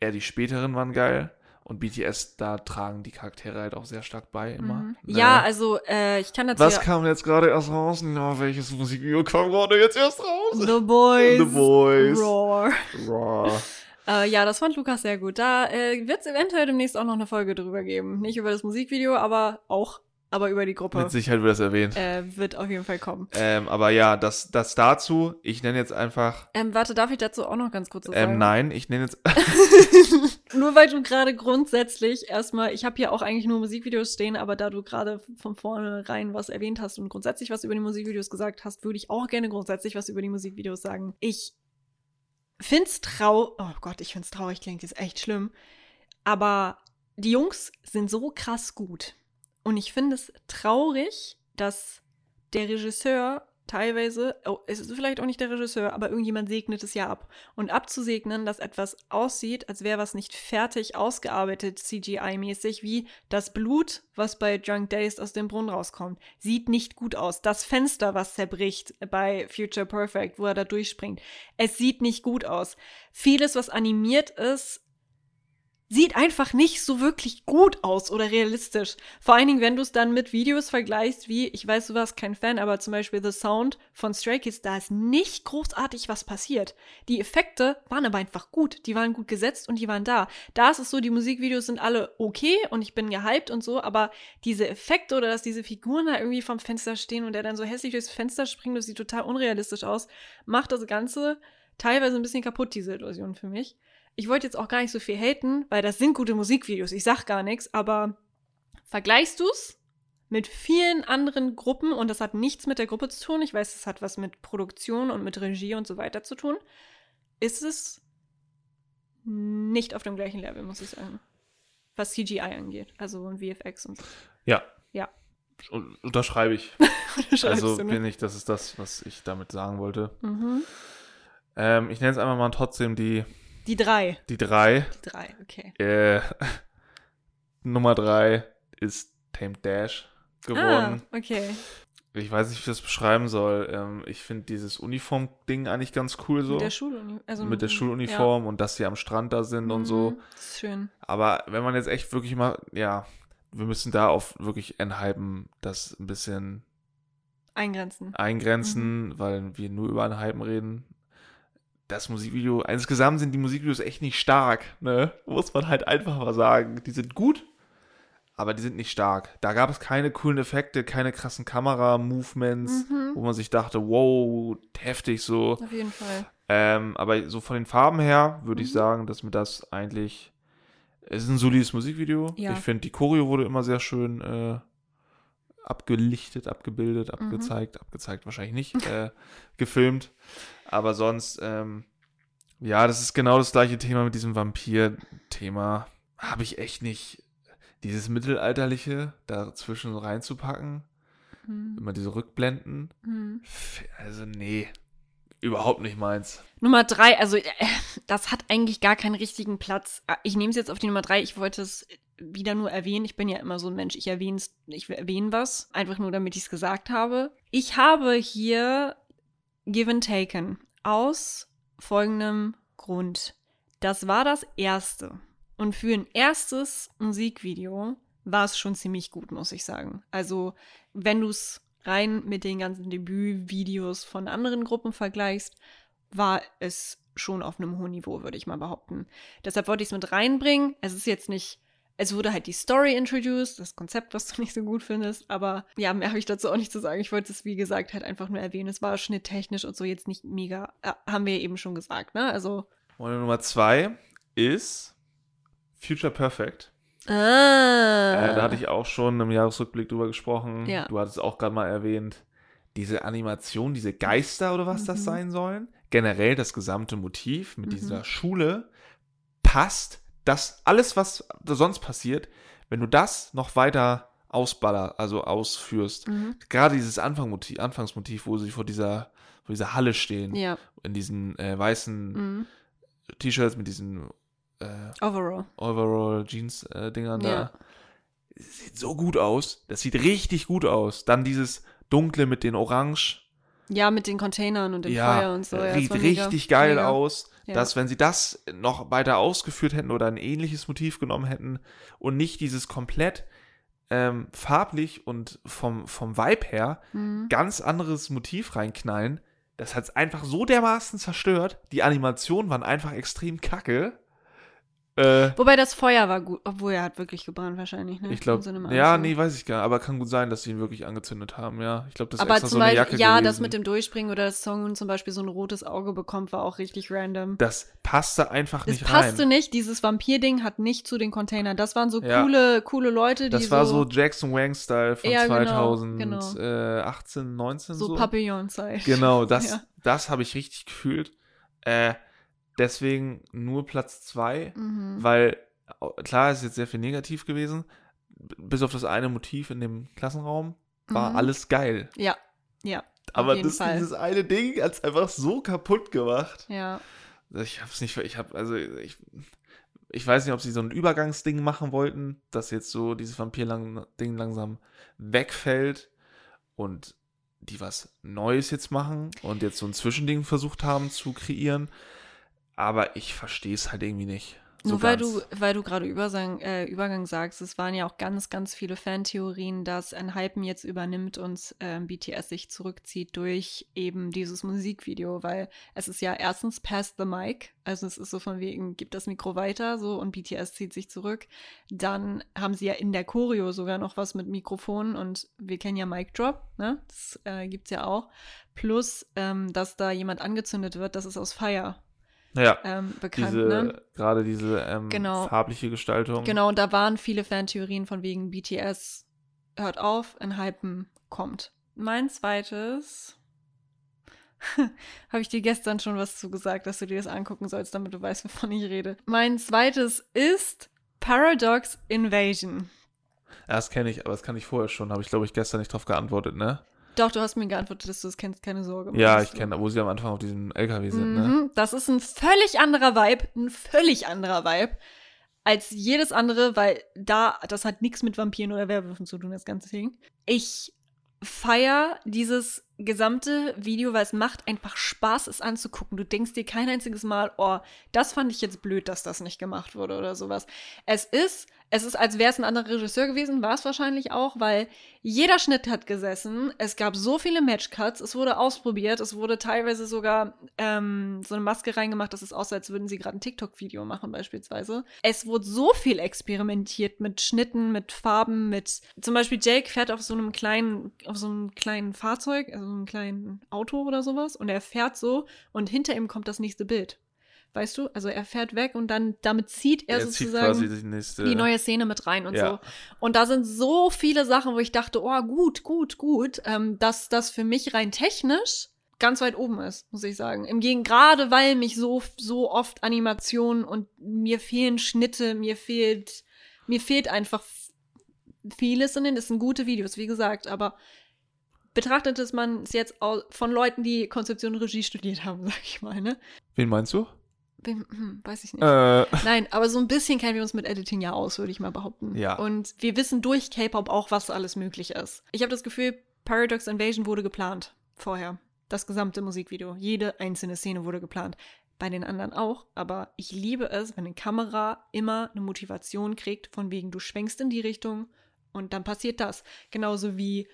eher die späteren waren geil. Und BTS, da tragen die Charaktere halt auch sehr stark bei immer. Mhm. Ne? Ja, also äh, ich kann dazu. Was kam jetzt gerade erst raus? Ja, welches Musikvideo kam gerade jetzt erst raus? The Boys. The Boys. Roar. Roar. *laughs* Äh, ja, das fand Lukas sehr gut. Da äh, wird es eventuell demnächst auch noch eine Folge drüber geben. Nicht über das Musikvideo, aber auch aber über die Gruppe. Mit Sicherheit wird das erwähnt. Äh, wird auf jeden Fall kommen. Ähm, aber ja, das, das dazu, ich nenne jetzt einfach. Ähm, warte, darf ich dazu auch noch ganz kurz was ähm, sagen? Ähm, nein, ich nenne jetzt. *laughs* *laughs* nur weil du gerade grundsätzlich erstmal, ich habe hier auch eigentlich nur Musikvideos stehen, aber da du gerade von vornherein was erwähnt hast und grundsätzlich was über die Musikvideos gesagt hast, würde ich auch gerne grundsätzlich was über die Musikvideos sagen. Ich find's traurig. Oh Gott, ich find's traurig, klingt jetzt echt schlimm. Aber die Jungs sind so krass gut und ich finde es traurig, dass der Regisseur teilweise, oh, es ist vielleicht auch nicht der Regisseur, aber irgendjemand segnet es ja ab. Und abzusegnen, dass etwas aussieht, als wäre was nicht fertig ausgearbeitet, CGI-mäßig, wie das Blut, was bei Drunk Days aus dem Brunnen rauskommt, sieht nicht gut aus. Das Fenster, was zerbricht bei Future Perfect, wo er da durchspringt, es sieht nicht gut aus. Vieles, was animiert ist, sieht einfach nicht so wirklich gut aus oder realistisch. Vor allen Dingen, wenn du es dann mit Videos vergleichst, wie, ich weiß, du warst kein Fan, aber zum Beispiel The Sound von Stray Kids, da ist nicht großartig was passiert. Die Effekte waren aber einfach gut. Die waren gut gesetzt und die waren da. Da ist es so, die Musikvideos sind alle okay und ich bin gehypt und so, aber diese Effekte oder dass diese Figuren da irgendwie vom Fenster stehen und der dann so hässlich durchs Fenster springt, das sieht total unrealistisch aus, macht das Ganze teilweise ein bisschen kaputt, diese Illusion für mich. Ich wollte jetzt auch gar nicht so viel haten, weil das sind gute Musikvideos. Ich sag gar nichts, aber vergleichst du's mit vielen anderen Gruppen und das hat nichts mit der Gruppe zu tun. Ich weiß, es hat was mit Produktion und mit Regie und so weiter zu tun. Ist es nicht auf dem gleichen Level, muss ich sagen. Was CGI angeht, also und VFX und so. Ja. Ja. Un- Unterschreibe ich. *laughs* Also du, ne? bin ich, das ist das, was ich damit sagen wollte. Mhm. Ähm, ich nenne es einfach mal trotzdem die, Die drei. die drei. Die drei, okay. Äh, *laughs* Nummer drei ist Tame Dash geworden. Ah, okay. Ich weiß nicht, wie ich das beschreiben soll. Ähm, ich finde dieses Uniform-Ding eigentlich ganz cool so. Mit der Schuluniform. Also mit der Schuluniform und dass sie am Strand da sind Ja. und so. Mhm, Das ist schön. Aber wenn man jetzt echt wirklich mal, ja, wir müssen da auf wirklich Enhypen das ein bisschen Eingrenzen. eingrenzen, Mhm. weil wir nur über Enhypen reden. Das Musikvideo, insgesamt sind die Musikvideos echt nicht stark, ne? Muss man halt einfach mal sagen. Die sind gut, aber die sind nicht stark. Da gab es keine coolen Effekte, keine krassen Kamera-Movements, Mhm. wo man sich dachte, wow, heftig so. Auf jeden Fall. Ähm, aber so von den Farben her würde ich Mhm. sagen, dass mir das eigentlich. Es ist ein solides Musikvideo. Ja. Ich finde, die Choreo wurde immer sehr schön äh, abgelichtet, abgebildet, Mhm. abgezeigt, abgezeigt wahrscheinlich nicht, äh, gefilmt. Aber sonst, ähm, ja, das ist genau das gleiche Thema mit diesem Vampir-Thema. Habe ich echt nicht dieses Mittelalterliche dazwischen reinzupacken. Mhm. Immer diese Rückblenden. Mhm. Also, nee, überhaupt nicht meins. Nummer drei, also äh, das hat eigentlich gar keinen richtigen Platz. Ah, Ich nehme es jetzt auf die Nummer drei. Ich wollte es wieder nur erwähnen. Ich bin ja immer so ein Mensch. Ich erwähne ich erwähne was, einfach nur damit ich es gesagt habe. Ich habe hier Given Taken aus folgendem Grund. Das war das erste. Und für ein erstes Musikvideo war es schon ziemlich gut, muss ich sagen. Also, wenn du es rein mit den ganzen Debütvideos von anderen Gruppen vergleichst, war es schon auf einem hohen Niveau, würde ich mal behaupten. Deshalb wollte ich es mit reinbringen. Es ist jetzt nicht, es wurde halt die Story introduced, das Konzept, was du nicht so gut findest, aber ja, mehr habe ich dazu auch nicht zu sagen. Ich wollte es, wie gesagt, halt einfach nur erwähnen. Es war schnitttechnisch und so jetzt nicht mega, äh, haben wir eben schon gesagt, ne? Also. Meine Nummer zwei ist Future Perfect. Ah. Äh, da hatte ich auch schon im Jahresrückblick drüber gesprochen. Ja. Du hattest auch gerade mal erwähnt, diese Animation, diese Geister oder was das Mhm. sein sollen. Generell das gesamte Motiv mit Mhm. dieser Schule passt. Das alles, was da sonst passiert, wenn du das noch weiter ausballer, also ausführst. Mhm. Gerade dieses Anfangmotiv, Anfangsmotiv, wo sie vor dieser, vor dieser Halle stehen, Ja. in diesen äh, weißen Mhm. T-Shirts mit diesen äh, Overall. Overall Jeans äh, Dingern Ja. da. Sieht so gut aus. Das sieht richtig gut aus. Dann dieses dunkle mit den Orange. Ja, mit den Containern und dem ja, Feuer und so. Ja, sieht richtig geil mega. aus. Ja. Dass wenn sie das noch weiter ausgeführt hätten oder ein ähnliches Motiv genommen hätten und nicht dieses komplett ähm, farblich und vom, vom Vibe her Mhm. ganz anderes Motiv reinknallen, das hat es einfach so dermaßen zerstört. Die Animationen waren einfach extrem kacke. Äh, Wobei das Feuer war gut, obwohl er hat wirklich gebrannt wahrscheinlich, ne? Ich glaube, so ja, nee, weiß ich gar nicht. Aber kann gut sein, dass sie ihn wirklich angezündet haben, ja. Ich glaube, das ist Aber extra zum so eine Beispiel, Jacke ja, gewesen. das mit dem Durchspringen oder das Song zum Beispiel so ein rotes Auge bekommt, war auch richtig random. Das passte einfach Es nicht passte rein. nicht, dieses Vampir-Ding hat nicht zu den Containern. Das waren so Ja. coole, coole Leute, die Das war so Jackson Wang-Style von Ja, genau, 2018, 19 so, so. Papillon-Zeit. Genau, das, *laughs* Ja. das habe ich richtig gefühlt. Äh, deswegen nur Platz 2, Mhm. weil klar ist jetzt sehr viel negativ gewesen. Bis auf das eine Motiv in dem Klassenraum war Mhm. alles geil. Ja, ja. Aber das, dieses eine Ding hat es einfach so kaputt gemacht. Ja. Ich hab's nicht, ich hab, also ich, ich weiß nicht, ob sie so ein Übergangsding machen wollten, dass jetzt so dieses Vampir-Ding langsam wegfällt und die was Neues jetzt machen und jetzt so ein Zwischending versucht haben zu kreieren. Aber ich verstehe es halt irgendwie nicht. So Nur weil ganz. du, weil du gerade Übergang, äh, Übergang sagst, es waren ja auch ganz, ganz viele Fantheorien, dass ein Hypen jetzt übernimmt und ähm, BTS sich zurückzieht durch eben dieses Musikvideo, weil es ist ja erstens Pass the Mic, also es ist so von wegen, gib das Mikro weiter, so und BTS zieht sich zurück. Dann haben sie ja in der Choreo sogar noch was mit Mikrofonen und wir kennen ja Mic Drop, ne? Das äh, gibt's ja auch. Plus, ähm, dass da jemand angezündet wird, das ist aus Fire Ja, ähm, bekannt, diese, ne? gerade diese ähm, Genau. farbliche Gestaltung. Genau, und da waren viele Fantheorien von wegen BTS hört auf, ein Hypen kommt. Mein zweites *laughs* habe ich dir gestern schon was zugesagt, dass du dir das angucken sollst, damit du weißt, wovon ich rede. Mein zweites ist Paradox Invasion. Ja, Das kenne ich, aber das kann ich vorher schon. Habe ich, glaube ich, gestern nicht drauf geantwortet, ne? Doch, du hast mir geantwortet, dass du es kennst, keine Sorge. Ja, ich kenne, wo sie am Anfang auf diesem LKW sind, ne? Mhm, Das ist ein völlig anderer Vibe, ein völlig anderer Vibe als jedes andere, weil da, das hat nichts mit Vampiren oder Werwölfen zu tun, das ganze Ding. Ich feier dieses gesamte Video, weil es macht einfach Spaß, es anzugucken. Du denkst dir kein einziges Mal, oh, das fand ich jetzt blöd, dass das nicht gemacht wurde oder sowas. Es ist, es ist, als wäre es ein anderer Regisseur gewesen, war es wahrscheinlich auch, weil jeder Schnitt hat gesessen. Es gab so viele Matchcuts, es wurde ausprobiert, es wurde teilweise sogar ähm, so eine Maske reingemacht, dass es aussah, als würden sie gerade ein TikTok-Video machen, beispielsweise. Es wurde so viel experimentiert mit Schnitten, mit Farben, mit zum Beispiel Jake fährt auf so einem kleinen, auf so einem kleinen Fahrzeug, also einem kleinen Auto oder sowas, und er fährt so und hinter ihm kommt das nächste Bild. Weißt du? Also er fährt weg und dann damit zieht er, Er zieht sozusagen quasi die nächste. die neue Szene mit rein und Ja. so. Und da sind so viele Sachen, wo ich dachte, oh, gut, gut, gut, ähm, dass das für mich rein technisch ganz weit oben ist, muss ich sagen. Im Gegenteil, gerade weil mich so, so oft Animationen und mir fehlen Schnitte, mir fehlt, mir fehlt einfach vieles in denen. Das sind gute Videos, wie gesagt, aber betrachtet es man es jetzt von Leuten, die Konzeption und Regie studiert haben, *laughs* sag ich mal, ne? Wen meinst du? Wem- Hm, weiß ich nicht. Äh, Nein, aber so ein bisschen kennen wir uns mit Editing ja aus, würde ich mal behaupten. Ja. Und wir wissen durch K-Pop auch, was alles möglich ist. Ich habe das Gefühl, Paradox Invasion wurde geplant vorher. Das gesamte Musikvideo. Jede einzelne Szene wurde geplant. Bei den anderen auch, aber ich liebe es, wenn eine Kamera immer eine Motivation kriegt, von wegen du schwenkst in die Richtung und dann passiert das. Genauso wie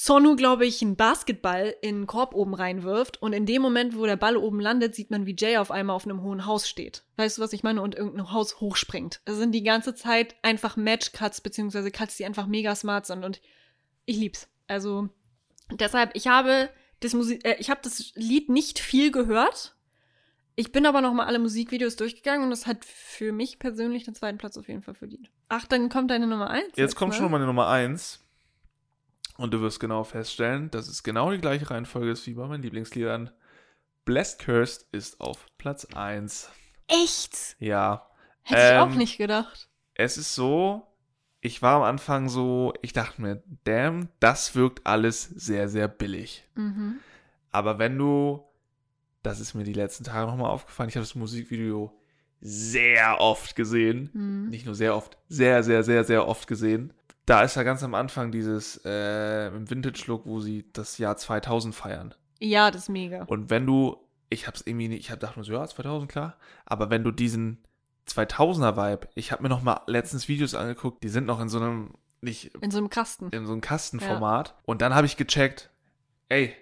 Sonu, glaube ich, einen Basketball in einen Korb oben reinwirft und in dem Moment, wo der Ball oben landet, sieht man, wie Jay auf einmal auf einem hohen Haus steht. Weißt du, was ich meine? Und irgendein Haus hochspringt. Es sind die ganze Zeit einfach Match-Cuts, beziehungsweise Cuts, die einfach mega smart sind und ich lieb's. Also deshalb, ich habe das, Musi äh, ich habe das Lied nicht viel gehört. Ich bin aber noch mal alle Musikvideos durchgegangen und es hat für mich persönlich den zweiten Platz auf jeden Fall verdient. Ach, dann kommt deine Nummer eins. jetzt kommt ne? schon meine Nummer 1. Und du wirst genau feststellen, dass es genau die gleiche Reihenfolge ist wie bei meinen Lieblingsliedern. Blessed Cursed ist auf Platz 1. Echt? Ja. Hätte ich auch Ähm, nicht gedacht. Es ist so, ich war am Anfang so, ich dachte mir, damn, das wirkt alles sehr, sehr billig. Mhm. Aber wenn du, das ist mir die letzten Tage nochmal aufgefallen, ich habe das Musikvideo sehr oft gesehen. Mhm. Nicht nur sehr oft, sehr, sehr, sehr, sehr oft gesehen. Da ist ja ganz am Anfang dieses äh, im Vintage-Look, wo sie das Jahr 2000 feiern. Ja, das ist mega. Und wenn du, ich hab's irgendwie nicht, ich hab gedacht nur so, ja, 2000, klar. Aber wenn du diesen 2000er-Vibe, ich habe mir noch mal letztens Videos angeguckt, die sind noch in so einem, nicht In so einem Kasten. in so einem Kastenformat. Und dann habe ich gecheckt, ey,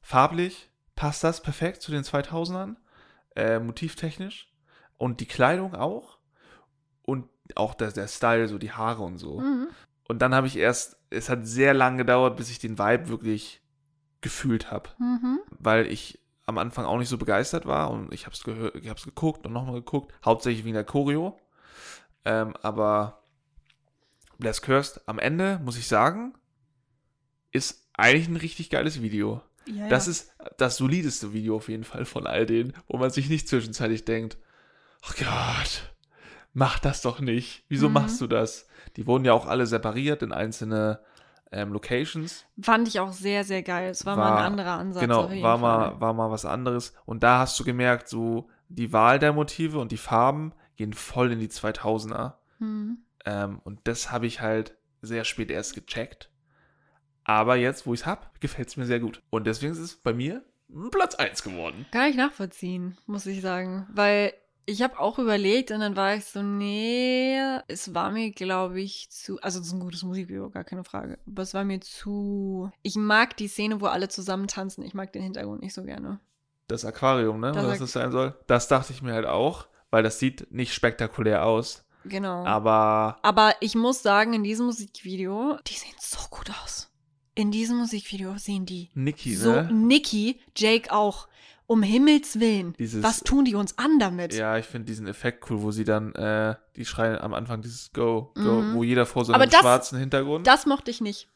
farblich passt das perfekt zu den 2000ern, äh, motivtechnisch. Und die Kleidung auch. Und auch der, der Style, so die Haare und so. Mhm. Und dann habe ich erst, es hat sehr lange gedauert, bis ich den Vibe wirklich gefühlt habe. Mhm. Weil ich am Anfang auch nicht so begeistert war und ich habe es gehört, ich habe es geguckt und nochmal geguckt, hauptsächlich wegen der Choreo. Ähm, aber Bless Cursed am Ende, muss ich sagen, ist eigentlich ein richtig geiles Video. Ja, Das ja. ist das solideste Video auf jeden Fall von all denen, wo man sich nicht zwischenzeitlich denkt, oh Gott, mach das doch nicht. Wieso Mhm. machst du das? Die wurden ja auch alle separiert in einzelne ähm, Locations. Fand ich auch sehr, sehr geil. Es war, mal War- ein anderer Ansatz. Genau, war mal, war mal was anderes. Und da hast du gemerkt, so die Wahl der Motive und die Farben gehen voll in die 2000er. Mhm. Ähm, und das habe ich halt sehr spät erst gecheckt. Aber jetzt, wo ich es habe, gefällt es mir sehr gut. Und deswegen ist es bei mir Platz 1 geworden. Kann ich nachvollziehen, muss ich sagen. Weil Ich habe auch überlegt und dann war ich so, nee, es war mir, glaube ich, zu. Also, es ist ein gutes Musikvideo, gar keine Frage. Aber es war mir zu. Ich mag die Szene, wo alle zusammen tanzen. Ich mag den Hintergrund nicht so gerne. Das Aquarium, ne? Das was das sein soll. Das dachte ich mir halt auch, weil das sieht nicht spektakulär aus. Genau. Aber Aber ich muss sagen, in diesem Musikvideo, die sehen so gut aus. In diesem Musikvideo sehen die Niki, so. ne? Niki, Jake auch. Um Himmels Willen. Dieses- was tun die uns an damit? Ja, ich finde diesen Effekt cool, wo sie dann, äh, die schreien am Anfang dieses Go, Go, Mhm. wo jeder vor so einem das- schwarzen Hintergrund. Das mochte ich nicht.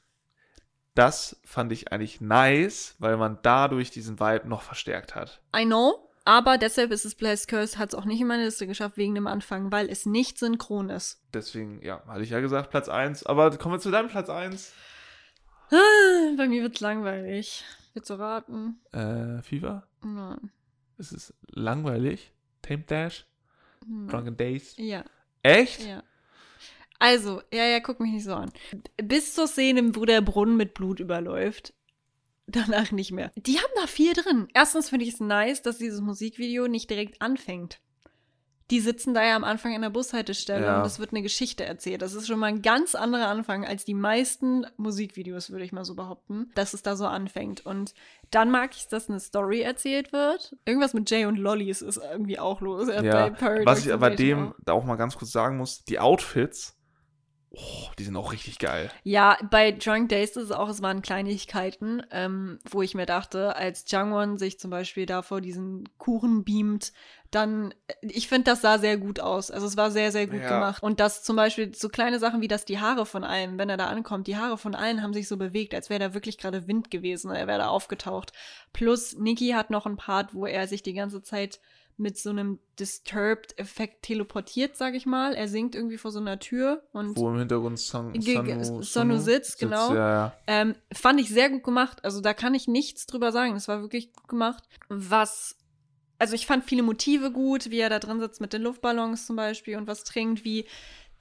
das fand ich eigentlich nice, weil man dadurch diesen Vibe noch verstärkt hat. I know. Aber deshalb ist es Blast Curse, hat es auch nicht in meine Liste geschafft wegen dem Anfang, weil es nicht synchron ist. Deswegen, ja, hatte ich ja gesagt, Platz 1. Aber kommen wir zu deinem Platz 1. Ah, Bei mir wird's langweilig. Willst du raten? Äh, FIFA? Nein. Ist es langweilig? Tame Dash? Nein. Drunken Days? Ja, Echt? ja. Also, ja, ja, guck mich nicht so an. Bis zur Szene, wo der Brunnen mit Blut überläuft, danach nicht mehr. Die haben da viel drin. Erstens finde ich es nice, dass dieses Musikvideo nicht direkt anfängt. Die sitzen da ja am Anfang in der Bushaltestelle Ja. und es wird eine Geschichte erzählt. Das ist schon mal ein ganz anderer Anfang als die meisten Musikvideos, würde ich mal so behaupten, dass es da so anfängt. Und dann mag ich, dass eine Story erzählt wird. Irgendwas mit Jay und Lollies ist irgendwie auch los. Ja, was ich aber dem da auch mal ganz kurz sagen muss, die Outfits, oh, die sind auch richtig geil. Ja, bei Drunk Days ist es auch, es waren Kleinigkeiten, ähm, wo ich mir dachte, als Jangwon sich zum Beispiel da vor diesen Kuchen beamt, dann, ich finde, das sah sehr gut aus. Also es war sehr, sehr gut Ja. gemacht. Und das zum Beispiel, so kleine Sachen wie, dass die Haare von allen, wenn er da ankommt, die Haare von allen haben sich so bewegt, als wäre da wirklich gerade Wind gewesen, er wäre da aufgetaucht. Plus, Nikki hat noch einen Part, wo er sich die ganze Zeit mit so einem Disturbed-Effekt teleportiert, sag ich mal. Er singt irgendwie vor so einer Tür und Wo im Hintergrund Son, Sonu, Sonu sitzt, genau. Ja, ja. ähm, fand ich sehr gut gemacht. Also da kann ich nichts drüber sagen. Das war wirklich gut gemacht. Was, also ich fand viele Motive gut, wie er da drin sitzt mit den Luftballons zum Beispiel und was trinkt, wie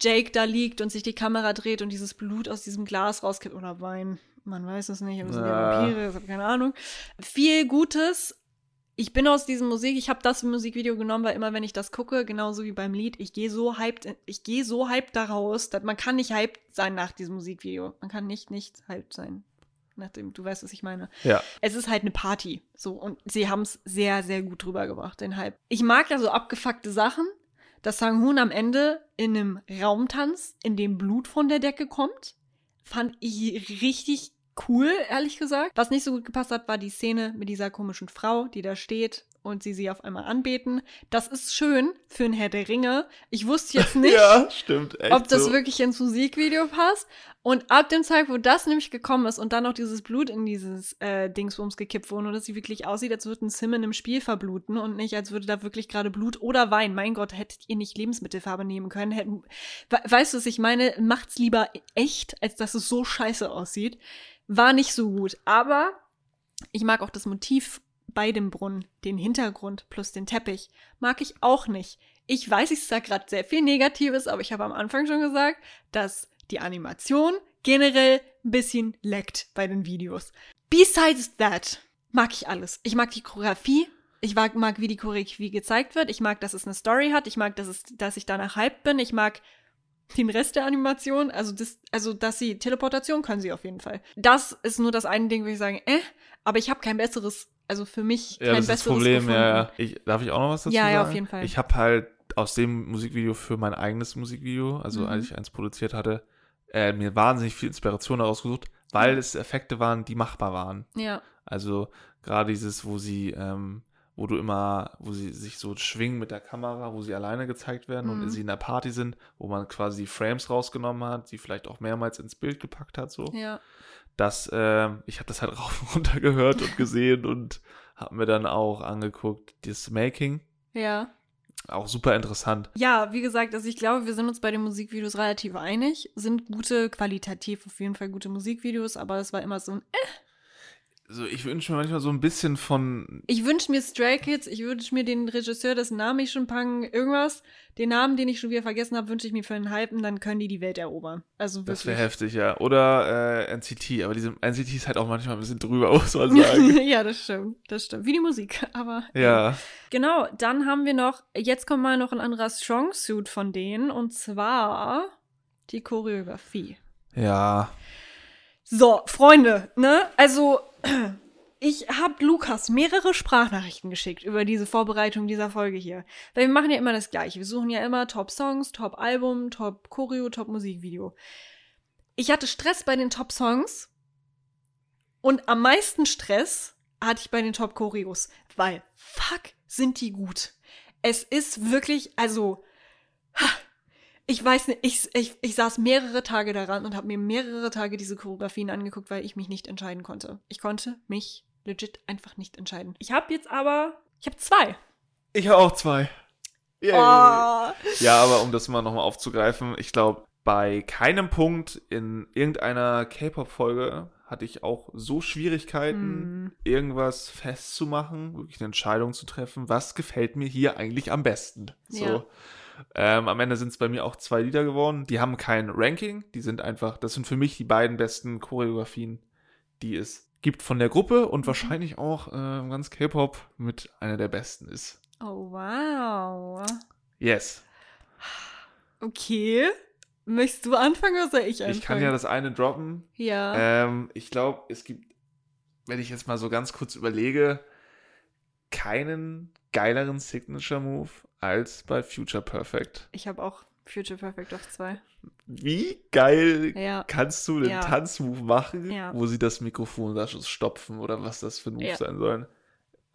Jake da liegt und sich die Kamera dreht und dieses Blut aus diesem Glas rauskippt oder Wein. Man weiß es nicht, es sind Ja. Vampire, ich habe keine Ahnung. Viel Gutes. Ich bin aus diesem Musik, ich habe das Musikvideo genommen, weil immer wenn ich das gucke, genauso wie beim Lied, ich gehe so hyped, ich gehe so hyped da raus, dass man kann nicht hyped sein nach diesem Musikvideo. Man kann nicht nicht hyped sein. Nachdem, du weißt, was ich meine. ja. Es ist halt eine Party. So, und sie haben es sehr, sehr gut drüber gebracht, den Hype. Ich mag ja so abgefuckte Sachen, dass Sang-Hoon am Ende in einem Raum tanzt, in dem Blut von der Decke kommt. Fand ich richtig cool, ehrlich gesagt. Was nicht so gut gepasst hat, war die Szene mit dieser komischen Frau, die da steht und sie sie auf einmal anbeten. Das ist schön für ein Herr der Ringe. Ich wusste jetzt *laughs* nicht, ja, stimmt. Echt ob das so. wirklich ins Musikvideo passt. Und ab dem Zeitpunkt, wo das nämlich gekommen ist und dann noch dieses Blut in dieses äh, Dingsbums gekippt wurde und dass sie wirklich aussieht, als würde ein Sim in einem Spiel verbluten und nicht, als würde da wirklich gerade Blut oder Wein. Mein Gott, hättet ihr nicht Lebensmittelfarbe nehmen können? Hätten, we weißt du, was ich meine? Macht's lieber echt, als dass es so scheiße aussieht. War nicht so gut. Aber ich mag auch das Motiv bei dem Brunnen, den Hintergrund plus den Teppich, mag ich auch nicht. Ich weiß, ich sage gerade sehr viel Negatives, aber ich habe am Anfang schon gesagt, dass die Animation generell ein bisschen leckt bei den Videos. Besides that mag ich alles. Ich mag die Choreografie. Ich mag, mag, wie die Choreografie gezeigt wird. Ich mag, dass es eine Story hat. Ich mag, dass, es, dass ich danach hyped bin. Ich mag den Rest der Animation. Also, das, also, dass sie Teleportation können sie auf jeden Fall. Das ist nur das eine Ding, wo ich sagen, äh, aber ich habe kein besseres, also für mich kein Ja, das ist besseres das Problem, gefunden. ja, ja. Ich, darf ich auch noch was dazu Ja, sagen? ja, auf jeden Fall. Ich habe halt aus dem Musikvideo für mein eigenes Musikvideo, also Mhm. als ich eins produziert hatte, äh, mir wahnsinnig viel Inspiration daraus gesucht, weil es Effekte waren, die machbar waren. Ja, Also gerade dieses, wo sie, ähm, wo du immer, wo sie sich so schwingen mit der Kamera, wo sie alleine gezeigt werden Mhm. und sie in der Party sind, wo man quasi die Frames rausgenommen hat, sie vielleicht auch mehrmals ins Bild gepackt hat, so. ja. Das, ähm, ich habe das halt *laughs* rauf und runter gehört und gesehen und habe mir dann auch angeguckt, das Making. Ja. Auch super interessant. Ja, wie gesagt, also ich glaube, wir sind uns bei den Musikvideos relativ einig. Sind gute, qualitativ auf jeden Fall gute Musikvideos, aber es war immer so ein, äh, so, ich wünsche mir manchmal so ein bisschen von. Ich wünsche mir Stray Kids, ich wünsche mir den Regisseur, dessen Namen ich schon pang, irgendwas. Den Namen, den ich schon wieder vergessen habe, wünsche ich mir für einen Hypen, dann können die die Welt erobern. Also wirklich. Das wäre heftig, ja. Oder äh, NCT, aber diese NCT ist halt auch manchmal ein bisschen drüber, *laughs* muss man sagen. *laughs* ja, das stimmt, das stimmt. Wie die Musik, *laughs* aber. ja. Genau, dann haben wir noch, jetzt kommt mal noch ein anderer Strong-Suit von denen, und zwar die Choreografie. Ja. So, Freunde, ne? Also, ich habe Lukas mehrere Sprachnachrichten geschickt über diese Vorbereitung dieser Folge hier. Weil wir machen ja immer das Gleiche. Wir suchen ja immer Top-Songs, Top-Album, Top-Choreo, Top-Musikvideo. Ich hatte Stress bei den Top-Songs und am meisten Stress hatte ich bei den Top-Choreos, weil fuck, sind die gut. Es ist wirklich, also, ha, ich weiß nicht, ich, ich, ich saß mehrere Tage daran und habe mir mehrere Tage diese Choreografien angeguckt, weil ich mich nicht entscheiden konnte. Ich konnte mich legit einfach nicht entscheiden. Ich habe jetzt aber, ich habe zwei. Ich habe auch zwei. Yay. Oh. Ja, aber um das mal nochmal aufzugreifen, ich glaube, bei keinem Punkt in irgendeiner K-Pop-Folge hatte ich auch so Schwierigkeiten, Hm. irgendwas festzumachen, wirklich eine Entscheidung zu treffen, was gefällt mir hier eigentlich am besten. So. Ja. Ähm, am Ende sind es bei mir auch zwei Lieder geworden. Die haben kein Ranking, die sind einfach, das sind für mich die beiden besten Choreografien, die es gibt von der Gruppe und wahrscheinlich auch äh, ganz K-Pop mit einer der besten ist. Oh, wow. Yes. Okay. Möchtest du anfangen oder soll ich anfangen? Ich kann ja das eine droppen. Ja. Ähm, ich glaube, es gibt, wenn ich jetzt mal so ganz kurz überlege, keinen geileren Signature-Move als bei Future Perfect. Ich habe auch Future Perfect auf zwei. Wie geil Ja. kannst du den Ja. Tanzmove machen, Ja. wo sie das Mikrofon da schon stopfen oder was das für Moves Ja. sein sollen?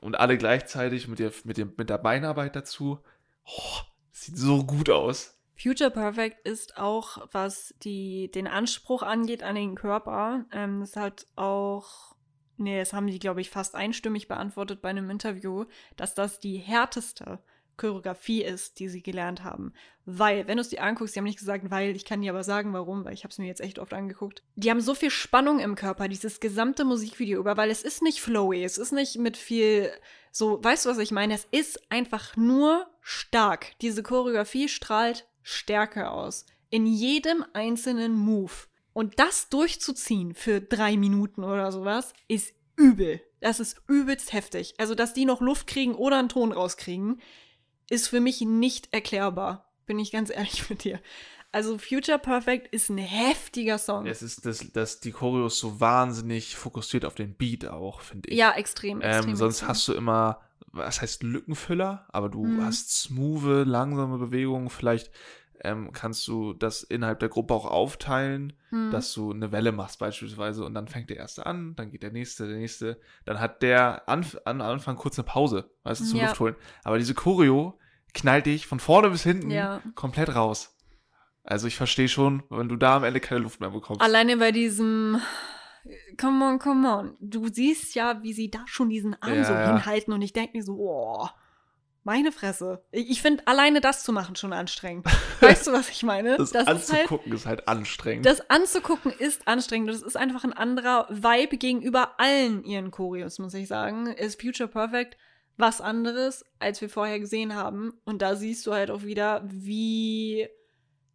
Und alle gleichzeitig mit der, mit dem, mit der Beinarbeit dazu. Oh, sieht so gut aus. Future Perfect ist auch, was die, den Anspruch angeht an den Körper, ähm, das hat auch, nee, das haben die, glaube ich, fast einstimmig beantwortet bei einem Interview, dass das die härteste Choreografie ist, die sie gelernt haben. Weil, wenn du es dir anguckst, die haben nicht gesagt, weil, ich kann dir aber sagen, warum, weil ich habe es mir jetzt echt oft angeguckt. Die haben so viel Spannung im Körper, dieses gesamte Musikvideo über, weil es ist nicht flowy, es ist nicht mit viel so, weißt du, was ich meine? Es ist einfach nur stark. Diese Choreografie strahlt Stärke aus. In jedem einzelnen Move. Und das durchzuziehen für drei Minuten oder sowas, ist übel. Das ist übelst heftig. Also, dass die noch Luft kriegen oder einen Ton rauskriegen, ist für mich nicht erklärbar. Bin ich ganz *laughs* ehrlich mit dir. Also, Future Perfect ist ein heftiger Song. Es ist, dass, dass die Choreos so wahnsinnig fokussiert auf den Beat auch, finde ich. ja, extrem, extrem. Ähm, sonst extrem. hast du immer, was heißt Lückenfüller, aber du Mhm. hast smooth, langsame Bewegungen. Vielleicht ähm, kannst du das innerhalb der Gruppe auch aufteilen, Hm. dass du eine Welle machst beispielsweise und dann fängt der erste an, dann geht der nächste, der nächste. Dann hat der Anf an Anfang kurz eine Pause, weißt du, zum Ja. Luft holen. Aber diese Choreo knallt dich von vorne bis hinten Ja. komplett raus. Also ich verstehe schon, wenn du da am Ende keine Luft mehr bekommst. Alleine bei diesem Come on, come on. Du siehst ja, wie sie da schon diesen Arm Ja, so hinhalten und ich denke mir so, oh, meine Fresse. Ich, finde alleine das zu machen schon anstrengend. *laughs* Weißt du, was ich meine? das, ist halt, anzugucken ist halt anstrengend. das anzugucken ist anstrengend. Das ist einfach ein anderer Vibe gegenüber allen ihren Choreos, muss ich sagen. Ist Future Perfect was anderes, als wir vorher gesehen haben. Und da siehst du halt auch wieder, wie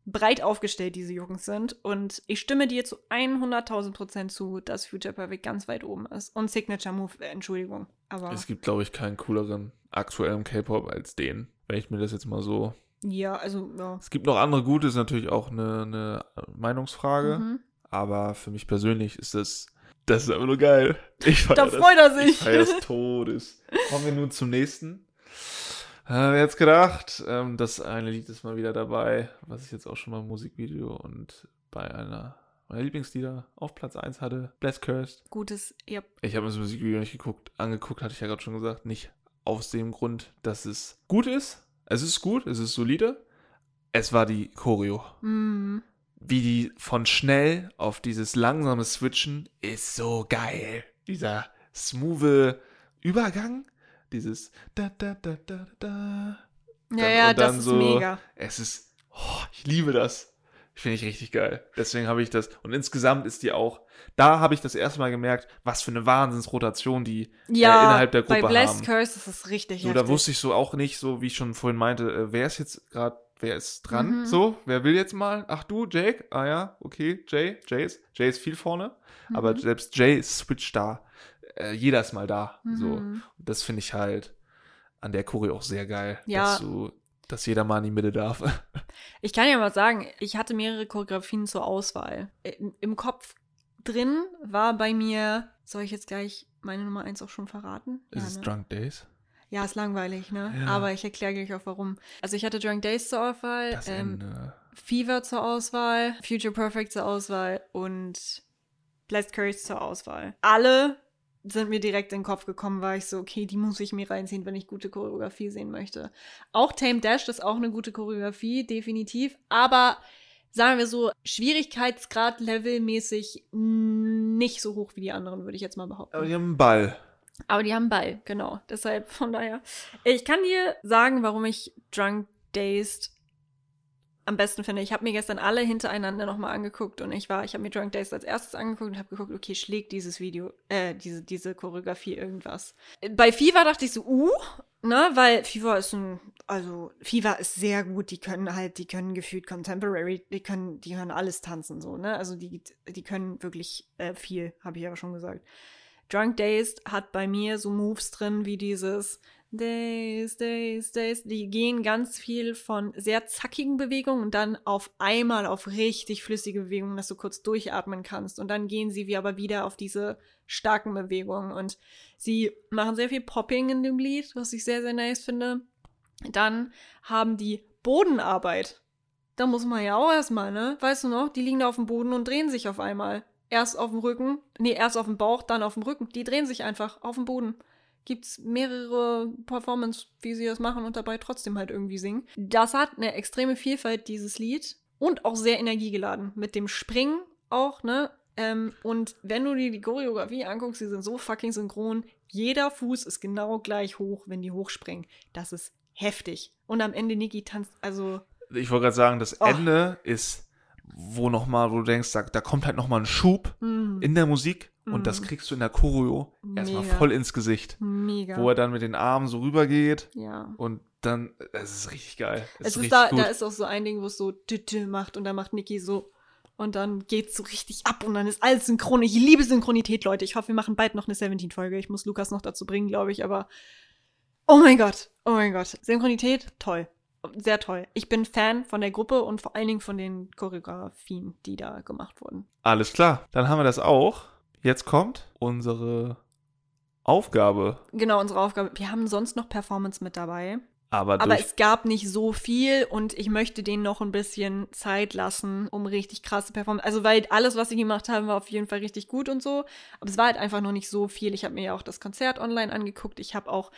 breit aufgestellt diese Jungs sind. Und ich stimme dir zu 100.000 Prozent zu, dass Future Perfect ganz weit oben ist. Und Signature Move, äh, Entschuldigung. Aber Es gibt, glaube ich, keinen cooleren aktuellen K-Pop als den, wenn ich mir das jetzt mal so. ja, also, ja. Es gibt noch andere gute, ist natürlich auch eine, eine Meinungsfrage, Mhm. aber für mich persönlich ist das, das ist einfach nur geil. Ich Da freut er ich sich. feier des Todes. Kommen wir nun zum nächsten. Äh, wer hätte gedacht, ähm, das eine Lied ist mal wieder dabei, was ich jetzt auch schon mal im Musikvideo und bei einer meiner Lieblingslieder auf Platz 1 hatte, Bless Cursed. Gutes, ja. Ich habe mir das Musikvideo nicht geguckt. Angeguckt hatte ich ja gerade schon gesagt. Nicht aus dem Grund, dass es gut ist. Es ist gut, es ist solide. Es war die Choreo. Mm. Wie die von schnell auf dieses langsame Switchen ist so geil. Dieser smooth Übergang. Dieses da da da da da. Ja, Dann- ja, und das ist so- mega. Es ist, oh, ich liebe das. Finde ich richtig geil. Deswegen habe ich das. Und insgesamt ist die auch. Da habe ich das erste Mal gemerkt, was für eine Wahnsinnsrotation die Ja, äh, innerhalb der bei Gruppe Blessed haben. Curse ist es richtig So, heftig. da wusste ich so auch nicht, so wie ich schon vorhin meinte, äh, wer ist jetzt gerade, wer ist dran? Mhm. So, wer will jetzt mal? Ach du, Jake? Ah ja, okay, Jay, Jay ist, Jay ist viel vorne, aber Mhm. selbst Jay switcht da. Äh, jeder ist mal da. So, Mhm. und das finde ich halt an der Choreo auch sehr geil, Ja. dass du, dass jeder mal in die Mitte darf. Ich kann ja mal sagen, ich hatte mehrere Choreografien zur Auswahl. Im, Im Kopf drin war bei mir, soll ich jetzt gleich meine Nummer eins auch schon verraten? ist ja, es ne? Drunk Days? ja, ist langweilig, ne? Ja. Aber ich erkläre gleich auch warum. Also ich hatte Drunk Days zur Auswahl, ähm. Fever zur Auswahl, Future Perfect zur Auswahl und Blessed Curse zur Auswahl. Alle sind mir direkt in den Kopf gekommen, war ich so, okay, die muss ich mir reinziehen, wenn ich gute Choreografie sehen möchte. Auch Tame Dash ist auch eine gute Choreografie, definitiv. Aber sagen wir so, Schwierigkeitsgrad levelmäßig nicht so hoch wie die anderen, würde ich jetzt mal behaupten. Aber die haben einen Ball. Aber die haben Ball, genau. Deshalb, von daher. Ich kann dir sagen, warum ich Drunk Dazed am besten finde. Ich habe mir gestern alle hintereinander nochmal angeguckt und ich war, ich habe mir Drunk Dazed als erstes angeguckt und habe geguckt, okay, schlägt dieses Video, äh, diese, diese Choreografie irgendwas. Bei Fever dachte ich so, uh, ne, weil Fever ist ein, also Fever ist sehr gut, die können halt, die können gefühlt Contemporary, die können, die können alles tanzen, so, ne, also die, die können wirklich äh, viel, habe ich aber schon gesagt. Drunk Dazed hat bei mir so Moves drin wie dieses Days, Days, Days. Die gehen ganz viel von sehr zackigen Bewegungen und dann auf einmal auf richtig flüssige Bewegungen, dass du kurz durchatmen kannst. Und dann gehen sie wie aber wieder auf diese starken Bewegungen. Und sie machen sehr viel Popping in dem Lied, was ich sehr, sehr nice finde. Dann haben die Bodenarbeit. Da muss man ja auch erstmal, ne? Weißt du noch? Die liegen da auf dem Boden und drehen sich auf einmal. Erst auf dem Rücken, nee, erst auf dem Bauch, dann auf dem Rücken. Die drehen sich einfach auf dem Boden. Gibt's mehrere Performance, wie sie das machen und dabei trotzdem halt irgendwie singen. Das hat eine extreme Vielfalt, dieses Lied. Und auch sehr energiegeladen. Mit dem Springen auch, ne? Ähm, und wenn du dir die Choreografie anguckst, die sind so fucking synchron. Jeder Fuß ist genau gleich hoch, wenn die hochspringen. Das ist heftig. Und am Ende Niki tanzt, also Ich wollte gerade sagen, das Oh. Ende ist, wo nochmal, wo du denkst, da, da kommt halt nochmal ein Schub mm, in der Musik Mhm. und das kriegst du in der Choreo erstmal voll ins Gesicht. mega. Wo er dann mit den Armen so rübergeht ja. und dann, es ist richtig geil. Es ist richtig da, gut. da ist auch so ein Ding, wo es so tütü macht und dann macht Niki so und dann geht's so richtig ab und dann ist alles synchron. Ich liebe Synchronität, Leute. Ich hoffe, wir machen bald noch eine 17-Folge. Ich muss Lukas noch dazu bringen, glaube ich, aber oh mein Gott, oh mein Gott. Synchronität, toll. Sehr toll. Ich bin Fan von der Gruppe und vor allen Dingen von den Choreografien, die da gemacht wurden. Alles klar, dann haben wir das auch. Jetzt kommt unsere Aufgabe. Genau, unsere Aufgabe. Wir haben sonst noch Performance mit dabei. Aber, Aber es gab nicht so viel und ich möchte denen noch ein bisschen Zeit lassen, um richtig krasse Performance. Also, weil alles, was sie gemacht haben, war auf jeden Fall richtig gut und so. Aber es war halt einfach noch nicht so viel. Ich habe mir ja auch das Konzert online angeguckt. Ich habe auch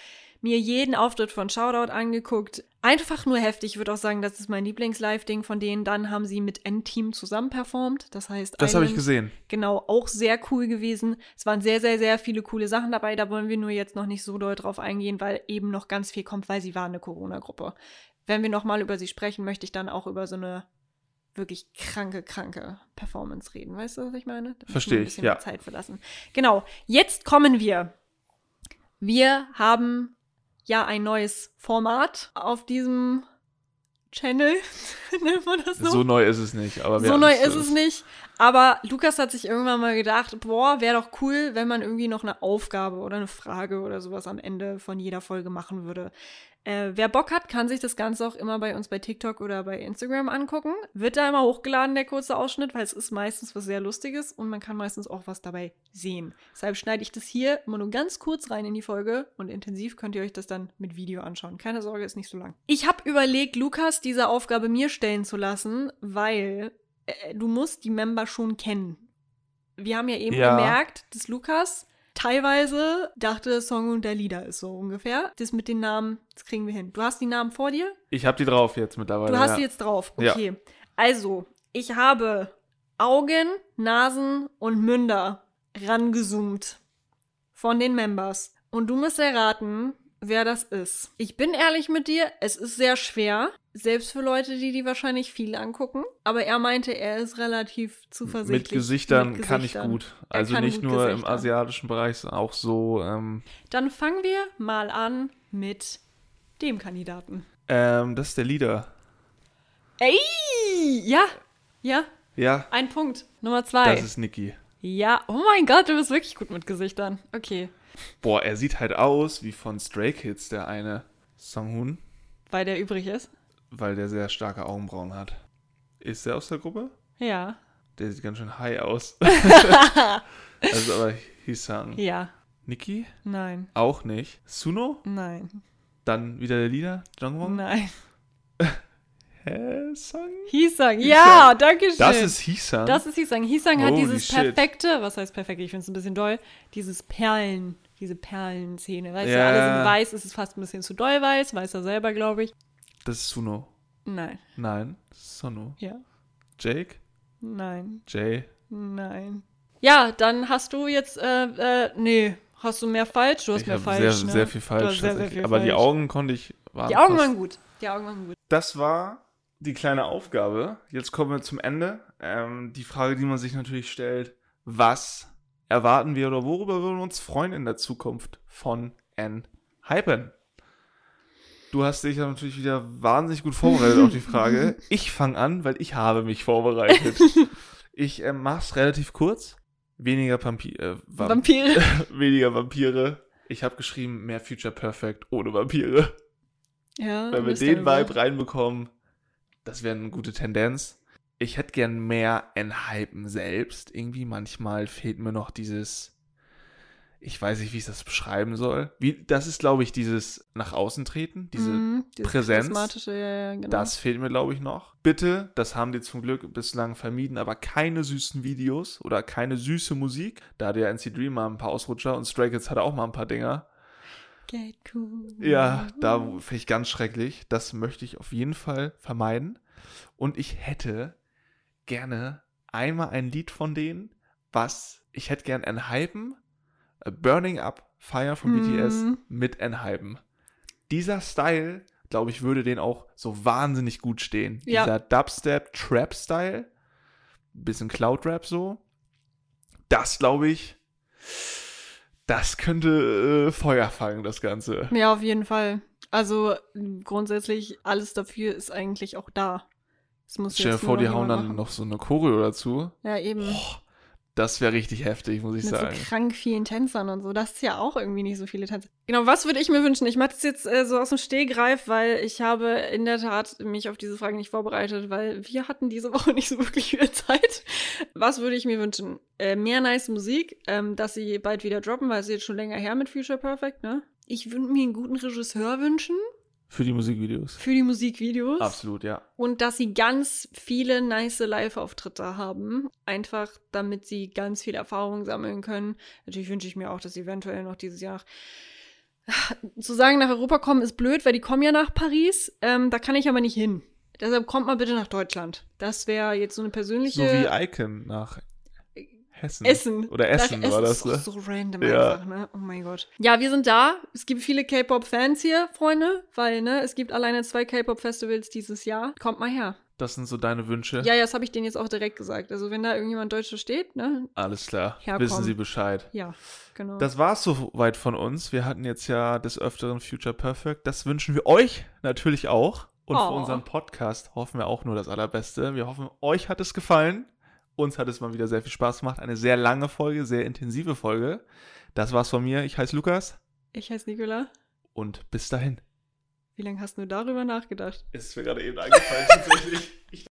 mir jeden Auftritt von Shoutout angeguckt. Einfach nur heftig. Ich würde auch sagen, das ist mein Lieblings-Live-Ding von denen. Dann haben sie mit N-Team zusammen performt. Das heißt, das habe ich gesehen. Genau, auch sehr cool gewesen. Es waren sehr, sehr, sehr viele coole Sachen dabei. Da wollen wir nur jetzt noch nicht so doll drauf eingehen, weil eben noch ganz viel kommt, weil sie war eine Corona-Gruppe. Wenn wir nochmal über sie sprechen, möchte ich dann auch über so eine wirklich kranke, kranke Performance reden. Weißt du, was ich meine? Da Verstehe ein ich, bisschen ja. Zeit verlassen. Genau, jetzt kommen wir. Wir haben ja ein neues Format auf diesem Channel. *laughs* Nennt man das So, neu ist es nicht. Aber so neu ist es nicht. Aber Lukas hat sich irgendwann mal gedacht, boah, wäre doch cool, wenn man irgendwie noch eine Aufgabe oder eine Frage oder sowas am Ende von jeder Folge machen würde. Äh, wer Bock hat, kann sich das Ganze auch immer bei uns bei TikTok oder bei Instagram angucken. Wird da immer hochgeladen, der kurze Ausschnitt, weil es ist meistens was sehr Lustiges und man kann meistens auch was dabei sehen. Deshalb schneide ich das hier immer nur ganz kurz rein in die Folge und intensiv könnt ihr euch das dann mit Video anschauen. Keine Sorge, ist nicht so lang. Ich habe überlegt, Lukas diese Aufgabe mir stellen zu lassen, weil äh, du musst die Member schon kennen. Wir haben ja eben Ja. gemerkt, dass Lukas teilweise dachte, Song und der Lieder ist so ungefähr. Das mit den Namen, das kriegen wir hin. Du hast die Namen vor dir? Ich habe die drauf jetzt mittlerweile. Du hast ja. die jetzt drauf. Ja. Okay. Also, ich habe Augen, Nasen und Münder rangezoomt von den Members. Und du musst erraten, wer das ist. Ich bin ehrlich mit dir, es ist sehr schwer. Selbst für Leute, die die wahrscheinlich viel angucken. Aber er meinte, er ist relativ zuversichtlich. Mit Gesichtern, Mit kann ich Gesichtern. gut. Er Also nicht gut nur im Gesichter. asiatischen Bereich, sondern auch so. Ähm, Dann fangen wir mal an mit dem Kandidaten. ähm, das ist der Leader. Ey! Ja, ja, Ja, ein Punkt. Nummer zwei. das ist Niki. ja, oh mein Gott, du bist wirklich gut mit Gesichtern. Okay. Boah, er sieht halt aus wie von Stray Kids, der eine Songhoon, Weil der übrig ist. weil der sehr starke Augenbrauen hat. Ist der aus der Gruppe? Ja. Der sieht ganz schön high aus. *laughs* *laughs* also aber Hisang. Ja. Niki? Nein. Auch nicht. Suno? Nein. Dann wieder der Leader? Jongwon? Nein. *laughs* Hä? Song? Hisang. Ja, danke schön. Das ist Hisang? Das ist Hisang. Hisang hat Holy dieses shit. perfekte, was heißt perfekt? Ich finde es ein bisschen doll. Dieses Perlen, diese Perlenzähne. Weißt du, Ja. alle sind weiß, es ist fast ein bisschen zu doll weiß. Weiß er selber, glaube ich. das ist Suno. Nein. Nein. Sono. Ja. Jake? Nein. Jay? Nein. Ja, dann hast du jetzt, äh, äh, nee, hast du mehr falsch? Du hast ich mehr falsch. sehr, ne? sehr viel Du falsch. sehr, sehr viel Aber die falsch. Augen konnte ich. Die Augen fast- waren gut. Die Augen waren gut. Das war die kleine Aufgabe. Jetzt kommen wir zum Ende. Ähm, die Frage, die man sich natürlich stellt, was erwarten wir oder worüber würden wir uns freuen in der Zukunft von N Hypen? Du hast dich ja natürlich wieder wahnsinnig gut vorbereitet auf die *laughs* Frage. Ich fange an, weil ich habe mich vorbereitet. *laughs* Ich ähm, mach's relativ kurz. Weniger Vampir, äh, Vamp Vampire. *laughs* weniger Vampire. Ich habe geschrieben, mehr Future Perfect ohne Vampire. ja, Wenn wir den Vibe reinbekommen, das wäre eine gute Tendenz. Ich hätte gern mehr Enhypen selbst. Irgendwie manchmal fehlt mir noch dieses. Ich weiß nicht, wie ich das beschreiben soll. Wie, das ist, glaube ich, dieses nach außen treten, diese. Dieses Präsenz, ja, ja, genau. Das fehlt mir, glaube ich, noch. Bitte, das haben die zum Glück bislang vermieden, aber keine süßen Videos oder keine süße Musik. Da hat ja NC Dream mal ein paar Ausrutscher und Stray Kids hatte auch mal ein paar Dinger. Get cool. Ja, da finde ich ganz schrecklich. Das möchte ich auf jeden Fall vermeiden. Und ich hätte gerne einmal ein Lied von denen, was ich hätte gern Enhypen, äh, Burning Up Fire von Mhm. BTS mit Enhypen. Dieser Style, glaube ich, würde denen auch so wahnsinnig gut stehen. Ja. Dieser Dubstep Trap Style, bisschen Cloud Rap so. Das glaube ich, das könnte äh, Feuer fangen, das Ganze. Ja, auf jeden Fall. Also grundsätzlich alles dafür ist eigentlich auch da. Stell dir vor, die hauen dann machen. noch so eine Choreo dazu. Ja, eben. Das wäre richtig heftig, muss ich Mit sagen. so krank vielen Tänzern und so. Das ist ja auch irgendwie nicht so viele Tänzer. Genau, was würde ich mir wünschen? Ich mache das jetzt äh, so aus dem Stehgreif, weil ich habe in der Tat mich auf diese Frage nicht vorbereitet, weil wir hatten diese *laughs* Woche nicht so wirklich viel Zeit. Was würde ich mir wünschen? Äh, mehr nice Musik, ähm, dass sie bald wieder droppen, weil es ist jetzt schon länger her mit Future Perfect, ne? Ich würde mir einen guten Regisseur wünschen Für die Musikvideos. für die Musikvideos. Absolut, ja. Und dass sie ganz viele nice Live-Auftritte haben. Einfach, damit sie ganz viel Erfahrung sammeln können. Natürlich wünsche ich mir auch, dass sie eventuell noch dieses Jahr *sighs* zu sagen, nach Europa kommen ist blöd, weil die kommen ja nach Paris. Ähm, da kann ich aber nicht hin. Deshalb kommt mal bitte nach Deutschland. Das wäre jetzt so eine persönliche So wie Icon nach Hessen. Essen. Oder Essen Nach war das, ist auch ne? so random Ja. einfach, ne? Oh mein Gott. Ja, wir sind da. Es gibt viele K-Pop-Fans hier, Freunde, weil, ne, es gibt alleine zwei K-Pop-Festivals dieses Jahr. Kommt mal her. Das sind so deine Wünsche. Ja, ja, das habe ich denen jetzt auch direkt gesagt. Also, wenn da irgendjemand Deutscher steht, ne? Alles klar. Herkommen. Wissen Sie Bescheid. Ja, genau. Das war's soweit von uns. Wir hatten jetzt ja des Öfteren Future Perfect. Das wünschen wir euch natürlich auch. Und für Oh. unseren Podcast hoffen wir auch nur das Allerbeste. Wir hoffen, euch hat es gefallen. Uns hat es mal wieder sehr viel Spaß gemacht. Eine sehr lange Folge, sehr intensive Folge. Das war's von mir. Ich heiße Lukas ich heiße Nicola. und bis dahin. Wie lange hast du darüber nachgedacht? Ist mir gerade eben eingefallen, tatsächlich. Ich *laughs*